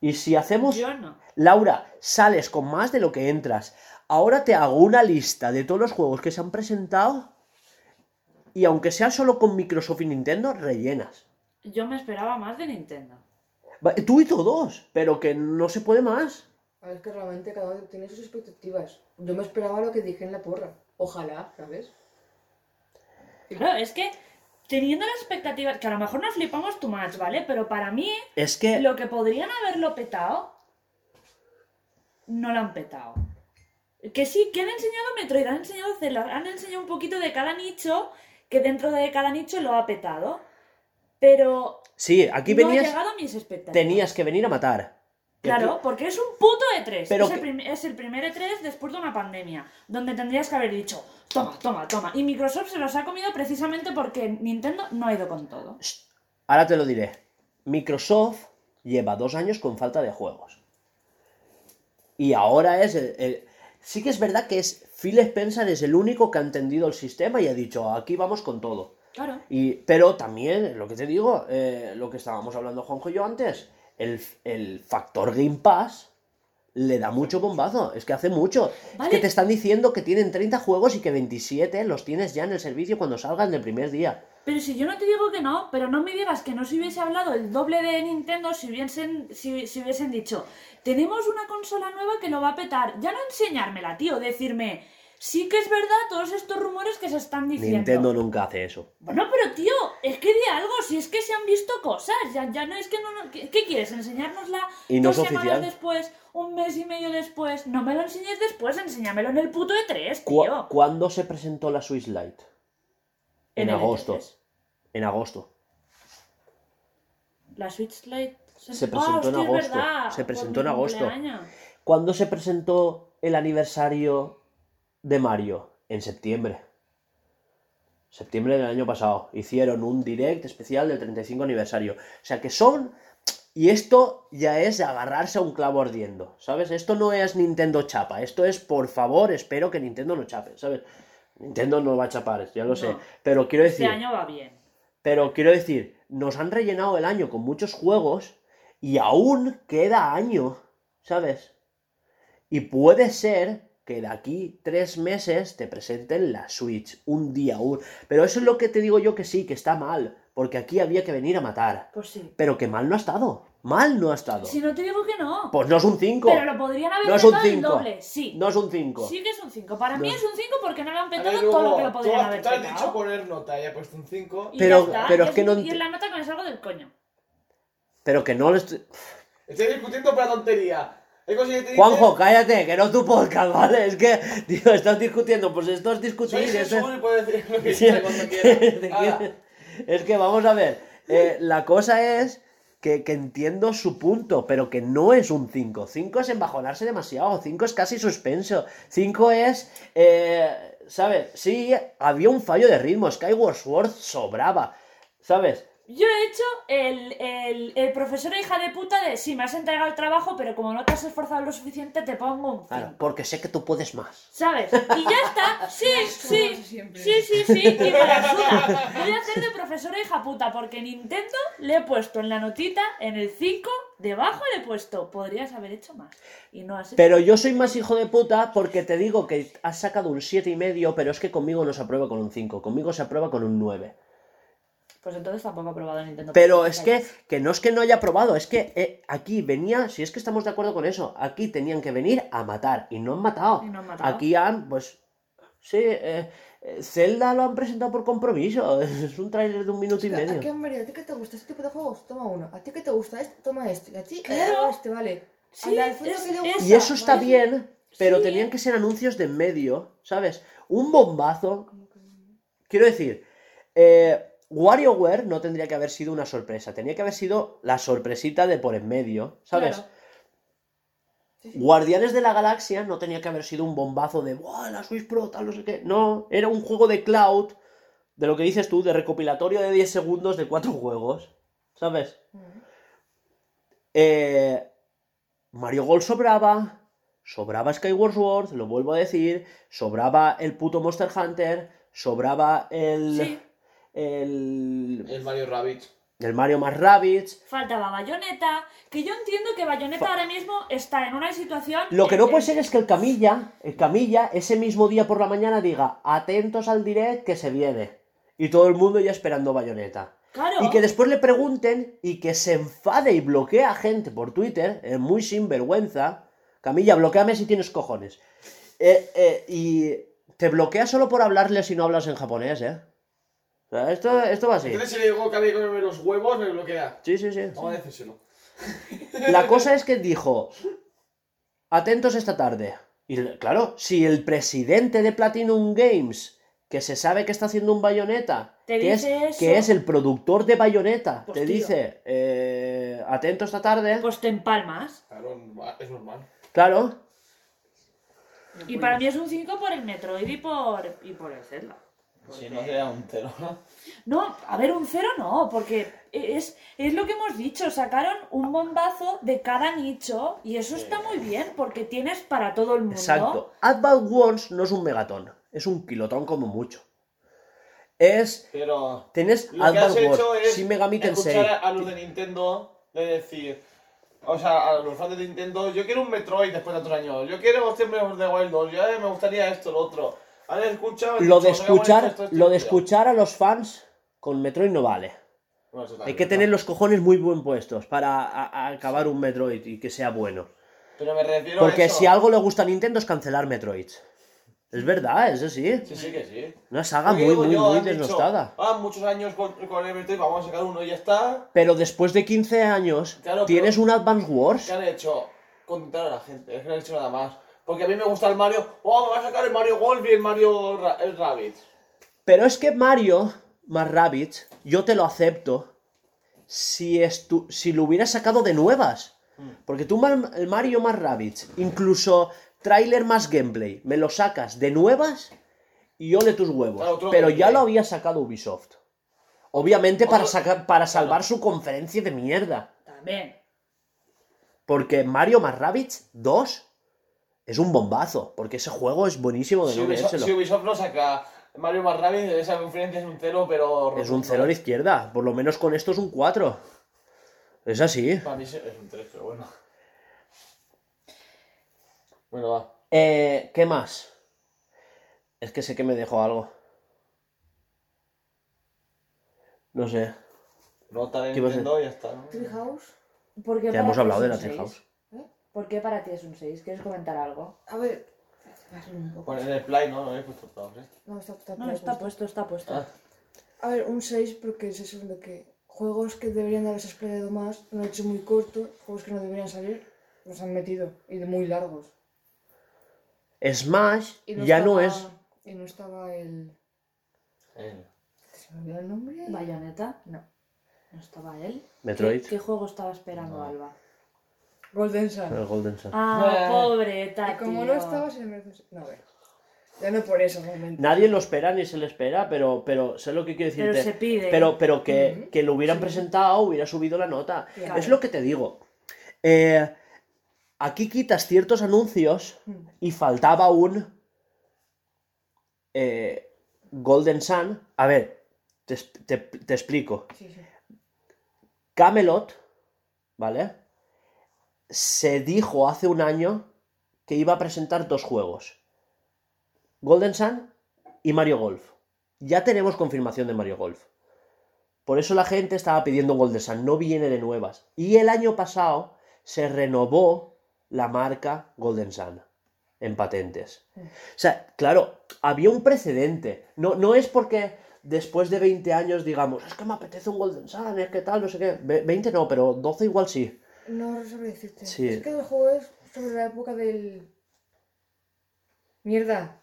Y si hacemos... Yo no. Laura, sales con más de lo que entras. Ahora te hago una lista de todos los juegos que se han presentado y aunque sea solo con Microsoft y Nintendo, rellenas. Yo me esperaba más de Nintendo. Tú y todos, pero que no se puede más. A ver, es que realmente cada uno tiene sus expectativas. Yo me esperaba lo que dije en la porra. Ojalá, ¿sabes? Claro, es que teniendo las expectativas, que a lo mejor nos flipamos too much, ¿vale? Pero para mí, Es que lo que podrían haberlo petado, no lo han petado. Que sí, que han enseñado Metroid, han enseñado Zelda, han enseñado un poquito de cada nicho, que dentro de cada nicho lo ha petado. Pero sí, aquí no venías, llegado a mis expectativas. tenías que venir a matar. Claro, porque es un puto E3. Pero es, el que- prim- es el primer E3 después de una pandemia, donde tendrías que haber dicho, toma, toma, toma. Y Microsoft se los ha comido precisamente porque Nintendo no ha ido con todo. Ahora te lo diré. Microsoft lleva dos años con falta de juegos. Y ahora es el, el- Sí que es verdad que es Phil Spencer es el único que ha entendido el sistema y ha dicho, aquí vamos con todo. Claro. Y, pero también, lo que te digo, eh, lo que estábamos hablando Juanjo y yo antes, el, el factor Game Pass le da mucho bombazo, es que hace mucho. Es que te están diciendo que tienen 30 juegos y que 27 los tienes ya en el servicio cuando salgan del primer día. Pero si yo no te digo que no, pero no me digas que no se hubiese hablado el doble de Nintendo si hubiesen, si, si hubiesen dicho, tenemos una consola nueva que lo va a petar. Ya no enseñármela, tío, decirme, sí que es verdad todos estos rumores que se están diciendo. Nintendo nunca hace eso. Bueno, pero tío, es que di algo, si es que se han visto cosas, ya, ya no es que no... no- ¿Qué, qué quieres? ¿Enseñárnosla Y no dos es semanas oficial. después, un mes y medio después? No me lo enseñes después, enséñamelo en el puto E3, ¿Cu- tío. ¿Cuándo se presentó la Swiss Lite? En, el agosto. E3. En agosto. La Switch Lite... Se Ah, presentó en agosto, verdad, se presentó en agosto. ¿Cuándo se presentó el aniversario de Mario? En septiembre. Septiembre del año pasado. Hicieron un direct especial del 35 aniversario. O sea que son Y esto ya es agarrarse a un clavo ardiendo, ¿sabes? Esto no es Nintendo chapa, esto es, por favor, espero que Nintendo no chape, ¿sabes? Nintendo no va a chapar, ya lo sé. No. Pero quiero Este decir, año va bien. pero quiero decir, nos han rellenado el año con muchos juegos y aún queda año, ¿sabes? Y puede ser que de aquí tres meses te presenten la Switch, un día, un... Pero eso es lo que te digo yo que sí, que está mal, porque aquí había que venir a matar. Pues sí. Pero que mal no ha estado, mal no ha estado. Si no te digo que no. Pues no es un 5. Pero lo podrían haber No es un petado el 5. doble. Sí. No es un 5. Sí que es un 5. Para No mí es- es un 5 porque no le han ver, petado luego, todo lo que lo tú podrían has- haber te has petado. dicho poner nota y he puesto un 5. Y Pero- está. pero y es que no Y en la nota que me salgo del coño. Pero que no le estoy... Estoy discutiendo por la tontería. Juanjo, cállate, que no es tu podcast, ¿vale? Es que, tío, estás discutiendo, pues esto es discutir. Soy decir lo que Sí, quiera Es que vamos a ver, eh, la cosa es que, que entiendo su punto, pero que no es un 5. 5 es embajonarse demasiado, 5 es casi suspenso, 5 es, eh, ¿sabes? Sí, había un fallo de ritmo, Skyward Sword sobraba, ¿sabes? Yo he hecho el, el, el profesor hija de puta de si me has entregado el trabajo, pero como no te has esforzado lo suficiente, te pongo un 5. Claro, porque sé que tú puedes más. ¿Sabes? Y ya está. Sí, sí. Sí, sí, sí. Y me la suda. Voy a hacer de profesora hija puta porque Nintendo le he puesto en la notita, en el 5, debajo le he puesto, podrías haber hecho más. Y no has hecho. Pero yo soy más hijo de puta porque te digo que has sacado un siete y medio, pero es que conmigo no se aprueba con un 5, conmigo se aprueba con un 9. Pues entonces tampoco he aprobado Nintendo. Pero es que, que no es que no haya probado, es que eh, aquí venía, si es que estamos de acuerdo con eso, aquí tenían que venir a matar y no han matado. Y no han matado. Aquí han, pues, sí, eh, eh, Zelda lo han presentado por compromiso, es un tráiler de un minuto y ¿A medio. qué, María? ¿A ti qué te gusta este tipo de juegos? Toma uno. ¿A ti qué te gusta este? Toma este. ¿Y a ti? Claro. Este, vale. Sí, es- que gusta, Y eso está ¿vale? bien, pero Sí. tenían que ser anuncios de en medio, ¿sabes? Un bombazo. Quiero decir, eh, WarioWare no tendría que haber sido una sorpresa, tenía que haber sido la sorpresita de por en medio, ¿sabes? Claro. Sí, sí. Guardianes de la Galaxia no tenía que haber sido un bombazo de ¡Buah, la Switch Pro, tal, no sé qué! No, era un juego de cloud, de lo que dices tú, de recopilatorio de 10 segundos de cuatro juegos, ¿sabes? Eh, Mario Golf sobraba, sobraba Skyward Sword, lo vuelvo a decir, sobraba el puto Monster Hunter, sobraba el... Sí. El, El Mario Rabbit. el Mario más Rabbids. Faltaba Bayonetta, que yo entiendo que Bayonetta ahora mismo está en una situación... Lo que no puede ser es que el Camilla, el Camilla, ese mismo día por la mañana diga, atentos al direct que se viene. Y todo el mundo ya esperando bayoneta. Claro. Y que después le pregunten y que se enfade y bloquee a gente por Twitter, es muy sinvergüenza. Camilla, bloqueame si tienes cojones. Eh, eh, y te bloquea solo por hablarle si no hablas en japonés, ¿eh? O sea, esto, esto va así. Entonces si le digo que había que comerme los huevos, me bloquea. Sí, sí, sí. Vamos a decírselo. La cosa es que dijo, atentos esta tarde. Y claro, si el presidente de Platinum Games, que se sabe que está haciendo un bayoneta, Te que, es, dice eso. que es el productor de bayoneta, Pues, te tío. dice, eh, atento esta tarde, Pues te empalmas. Claro, es normal. claro, Y para mí es un 5 por el Metroid y por, y por el Zelda. Si no sería un cero. No, a ver, un 0 no, porque es, es lo que hemos dicho, sacaron un bombazo de cada nicho y eso está muy bien, porque tienes para todo el mundo. exacto. Advance Wars no es un megatón, es un kilotón como mucho. Es, Pero tienes lo que has Advance hecho Wars, es Shin Megami Tensei. escuchar a los de Nintendo de decir, o sea, a los fans de Nintendo, yo quiero un Metroid después de otros años, yo quiero siempre de Wild 2, yo eh, me gustaría esto, lo otro. Escuchado y Lo de dicho, "Voy a poner escuchar, lo de esto". escuchar a los fans con Metroid no vale. Bueno, Hay que ¿no? tener los cojones muy buen puestos para a- a acabar un Metroid y que sea bueno. Pero me refiero Porque a eso. si algo le gusta a Nintendo es cancelar Metroid. Es verdad, eso sí. Sí, sí, que sí. Una saga Porque muy, muy, yo, muy han dicho, desnostada. ah, muchos años con, con el Metroid, vamos a sacar uno y ya está. Pero después de 15 años, Claro, tienes un Advance Wars. ¿Qué han hecho? Contentar a la gente, es que no han hecho nada más. Porque a mí me gusta el Mario, oh, me va a sacar el Mario Golf y el Mario Ra- el Rabbit. Pero es que Mario más Rabbids, yo te lo acepto si, estu- si lo hubieras sacado de nuevas. Mm. Porque tú el Mario más Rabbids, incluso tráiler más gameplay, me lo sacas de nuevas y ole tus huevos. Claro, Pero ya lo había sacado Ubisoft. Obviamente para, sacar, para salvar su conferencia de mierda. También. Porque Mario más Rabbids 2 es un bombazo. Porque ese juego es buenísimo de Si Ubisoft, si Ubisoft no saca Mario más Rabbids, esa conferencia es un cero, pero. Es un cero a la izquierda. Por lo menos con esto es un 4. Es así. Para mí es un 3, pero bueno. Bueno, va. Eh, ¿Qué más? Es que sé que me dejó algo. No sé. Nota de ¿Qué Nintendo y ya está, ¿no? Treehouse. ¿Por qué Ya hemos hablado de la? Treehouse. ¿Por qué para ti es un 6? ¿Quieres comentar algo? A ver. un poco- Bueno, en el Play, ¿no? No habéis puesto todos, ¿eh? No, está, está, No, está puesto, está puesto. Ah. A ver, un 6 porque es eso de que juegos que deberían haberse explorado más, lo han hecho muy corto, juegos que no deberían salir, los han metido, y de muy largos. Smash Y ya no estaba- es. Y no estaba el... ¿Se me olvidó el nombre? ¿Bayonetta? No. ¿No estaba él? Metroid. ¿Qué, qué juego estaba esperando No. Alba? Golden Sun. El Golden Sun. Ah, pobreta, y como no estaba, se seis. No, a ver. Ya no por eso, realmente. Nadie lo espera ni se le espera, pero, pero sé lo que quiero decirte. Pero se pide. Pero, pero que, que lo hubieran presentado, hubiera subido la nota. Claro. Es lo que te digo. Eh, aquí quitas ciertos anuncios Mm. y faltaba un eh, Golden Sun. A ver, te, te- te explico. Sí, sí. Camelot, ¿vale? Se dijo hace un año que iba a presentar dos juegos. Golden Sun y Mario Golf. Ya tenemos confirmación de Mario Golf. Por eso la gente estaba pidiendo Golden Sun, no viene de nuevas. Y el año pasado se renovó la marca Golden Sun en patentes. O sea, claro, había un precedente. No, no es porque después de 20 años digamos, es que me apetece un Golden Sun, es que tal, no sé qué. Ve- 20 no, pero 12 igual sí. No sabría decirte. Sí. Es que el juego es sobre la época del... Mierda,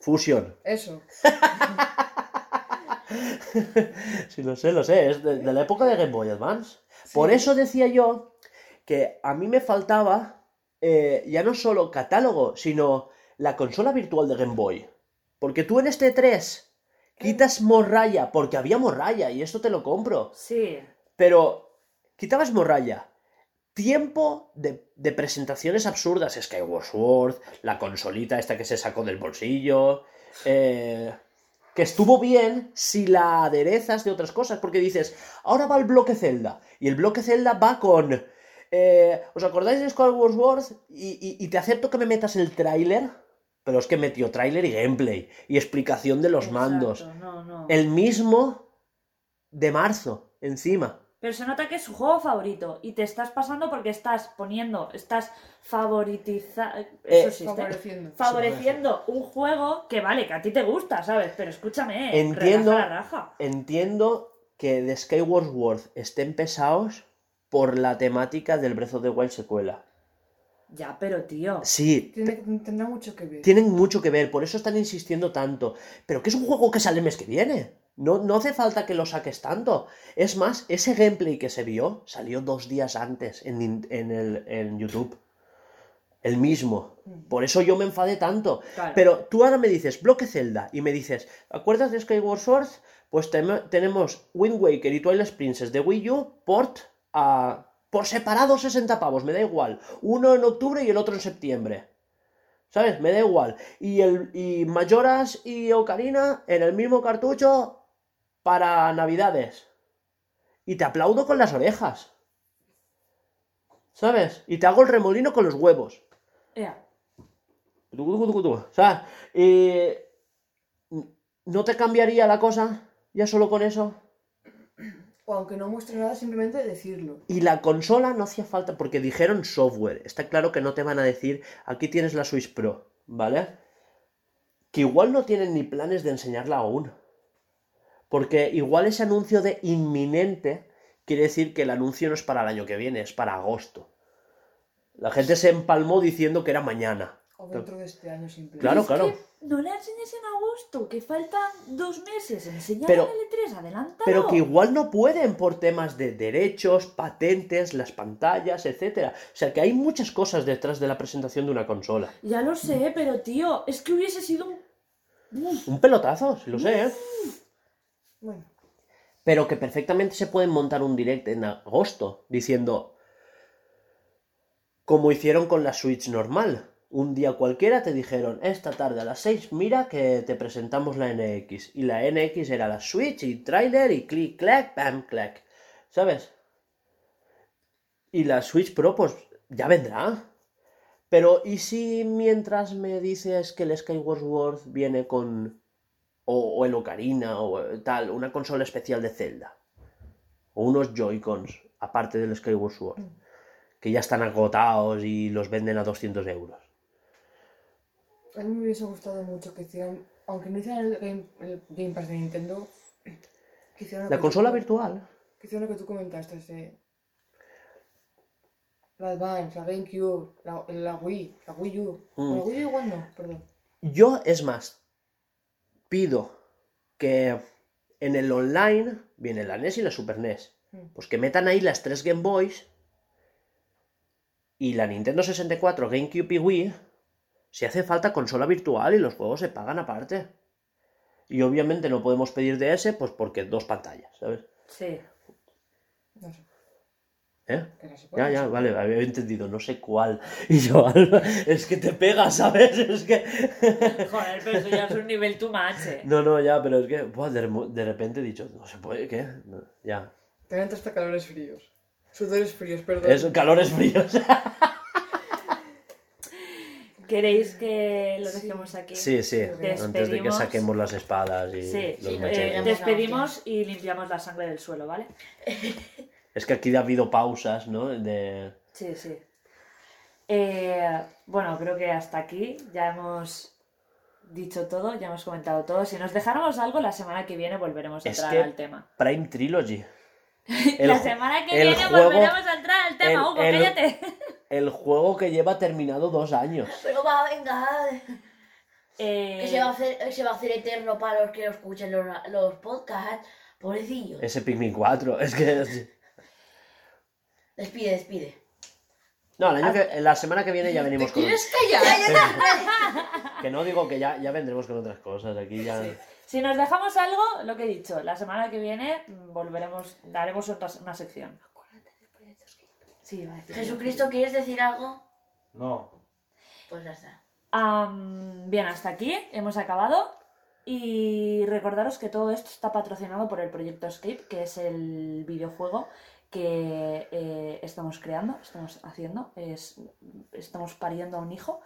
Fusion. eso. Sí, lo sé, lo sé. Es de, de la época de Game Boy Advance. Por eso decía yo que a mí me faltaba eh, ya no solo catálogo, sino la consola virtual de Game Boy. Porque tú en este 3 quitas Morraya, porque había Morraya, y esto te lo compro. Sí. Pero quitabas Morraya. Tiempo de, de presentaciones absurdas. Skyward Sword, la consolita esta que se sacó del bolsillo. eh, que estuvo bien si la aderezas de otras cosas. Porque dices, ahora va el bloque Zelda. Y el bloque Zelda va con. eh, ¿Os acordáis de Skyward Sword? Y, y- y te acepto que me metas el tráiler. Pero es que metió tráiler y gameplay. Y explicación de los Exacto, mandos. No, no. El mismo de marzo, encima. Pero se nota que es su juego favorito y te estás pasando porque estás poniendo, estás favoritizando, Eh, existe, Favoreciendo. favoreciendo un juego que vale, que a ti te gusta, ¿sabes? Pero escúchame, Entiendo. relaja la raja. Entiendo que de Skyward Sword estén pesados por la temática del Breath of the Wild secuela. Ya, pero tío, Sí, Tiene, tendrá mucho que ver. tienen mucho que ver, por eso están insistiendo tanto. Pero que es un juego que sale el mes que viene. No, no hace falta que lo saques tanto. Es más, ese gameplay que se vio salió dos días antes en, en, el, en YouTube. El mismo. Por eso yo me enfadé tanto. Claro. Pero tú ahora me dices bloque Zelda y me dices, ¿acuerdas de Skyward Sword? Pues tem- tenemos Wind Waker y Twilight Princess de Wii U port a... por separado 60 pavos, me da igual. Uno en octubre y el otro en septiembre. ¿Sabes? Me da igual. Y, el, y Majoras y Ocarina en el mismo cartucho para Navidades. Y te aplaudo con las orejas. ¿Sabes? Y te hago el remolino con los huevos. O sea, eh, ¿no te cambiaría la cosa ya solo con eso? O aunque no muestre nada, simplemente decirlo. Y la consola no hacía falta porque dijeron software. Está claro que no te van a decir, aquí tienes la Switch Pro, ¿vale? Que igual no tienen ni planes de enseñarla aún. Porque igual ese anuncio de inminente quiere decir que el anuncio no es para el año que viene, es para agosto. La gente se empalmó diciendo que era mañana. O dentro de este año simplemente. Claro, es claro. que no le enseñes en agosto, que faltan dos meses, enseñar Pero- en L3, adelántalo. Pero que igual no pueden por temas de derechos, patentes, las pantallas, etcétera. O sea que hay muchas cosas detrás de la presentación de una consola. Ya lo sé, pero tío, es que hubiese sido un... Un pelotazo, si lo sé, ¿eh? Bueno, Pero que perfectamente se pueden montar un direct en agosto diciendo Como hicieron con la Switch normal. Un día cualquiera te dijeron, esta tarde a las 6, mira que te presentamos la NX. Y la NX era la Switch y trailer y clic, clac, bam, clac. ¿Sabes? Y la Switch Pro, pues ya vendrá. Pero, ¿y si mientras me dices que el Skyward Sword viene con. O, o el Ocarina o tal, una consola especial de Zelda? O unos Joy-Cons, aparte del Skyward Sword, que ya están agotados y los venden a 200 euros. A mí me hubiese gustado mucho que hicieran, aunque no hicieran el Game, el Game Pass de Nintendo, que hicieran La que consola tú- virtual. Que lo que tú comentaste, ese... La Advance, la GameCube, la, la Wii, la Wii U. Mm. La Wii U igual no, perdón. Yo, es más, pido que en el online viene la NES y la Super NES. Mm. Pues que metan ahí las tres Game Boys y la Nintendo 64, GameCube y Wii. Si hace falta consola virtual y los juegos se pagan aparte. Y obviamente no podemos pedir DS, pues porque dos pantallas, ¿sabes? Sí. No sé. ¿Eh? Ya, ya, vale, había entendido, no sé cuál. Y yo, Alba, es que te pega, ¿sabes? Es que. Joder, pero eso ya es un nivel too much, eh. No, no, ya, pero es que, buah, de, repente he dicho, no se puede, ¿qué? No, ya. Te dan hasta calores fríos. Sudores fríos, perdón. Es calores fríos. ¿Queréis que lo dejemos aquí? Sí, sí, antes de que saquemos las espadas y Sí, los sí, Eh, despedimos y limpiamos la sangre del suelo, ¿vale? Es que aquí ha habido pausas, ¿no? De... Sí, sí. Eh, bueno, creo que hasta aquí ya hemos dicho todo, ya hemos comentado todo. Si nos dejáramos algo, la semana que viene volveremos a Es entrar que- al tema. Prime Trilogy. la semana que viene juego- volveremos a entrar al tema, el- Hugo, el- cállate. El juego que lleva terminado dos años. Pero va, venga. Eh, Que se va, a hacer, se va a hacer eterno para los que escuchen los, los podcasts. Pobrecillos. Ese Pikmin 4. Es que... Despide, despide. No, el año que- la semana que viene ya venimos con... ¿Quieres callar? Que no digo que ya, ya vendremos con otras cosas. Aquí ya... Si nos dejamos algo, lo que he dicho, la semana que viene mm, volveremos, daremos otra, una sección. Sí, iba a decir. Jesucristo, ¿quieres decir algo? No. Pues ya está. Am, bien, hasta aquí hemos acabado. Y recordaros que todo esto está patrocinado por el proyecto Escape, que es el videojuego que eh, estamos creando, estamos haciendo, es, estamos pariendo a un hijo.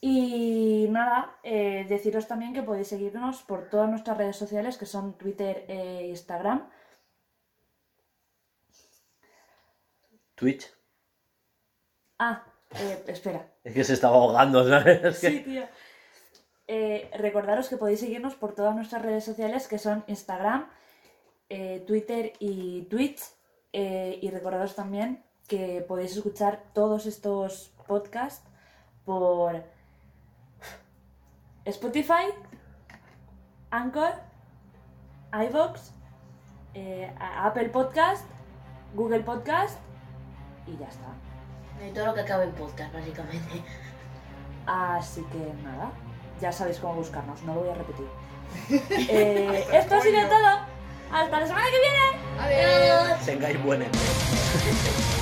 Y nada, eh, deciros también que podéis seguirnos por todas nuestras redes sociales, que son Twitter e Instagram. Twitch. Ah, eh, espera, Es que se estaba ahogando, ¿sabes? Es que- Sí, tío. Eh, recordaros que podéis seguirnos por todas nuestras redes sociales que son Instagram, Twitter y Twitch. Eh, y recordaros también que podéis escuchar todos estos podcasts por Spotify, Anchor, iVoox, eh, Apple Podcast, Google Podcast y ya está. Todo lo que acabe en podcast, básicamente. Así que nada, ya sabéis cómo buscarnos, no lo voy a repetir. Eh, esto ha sido todo. Hasta la semana que viene. Adiós. Tengáis buen.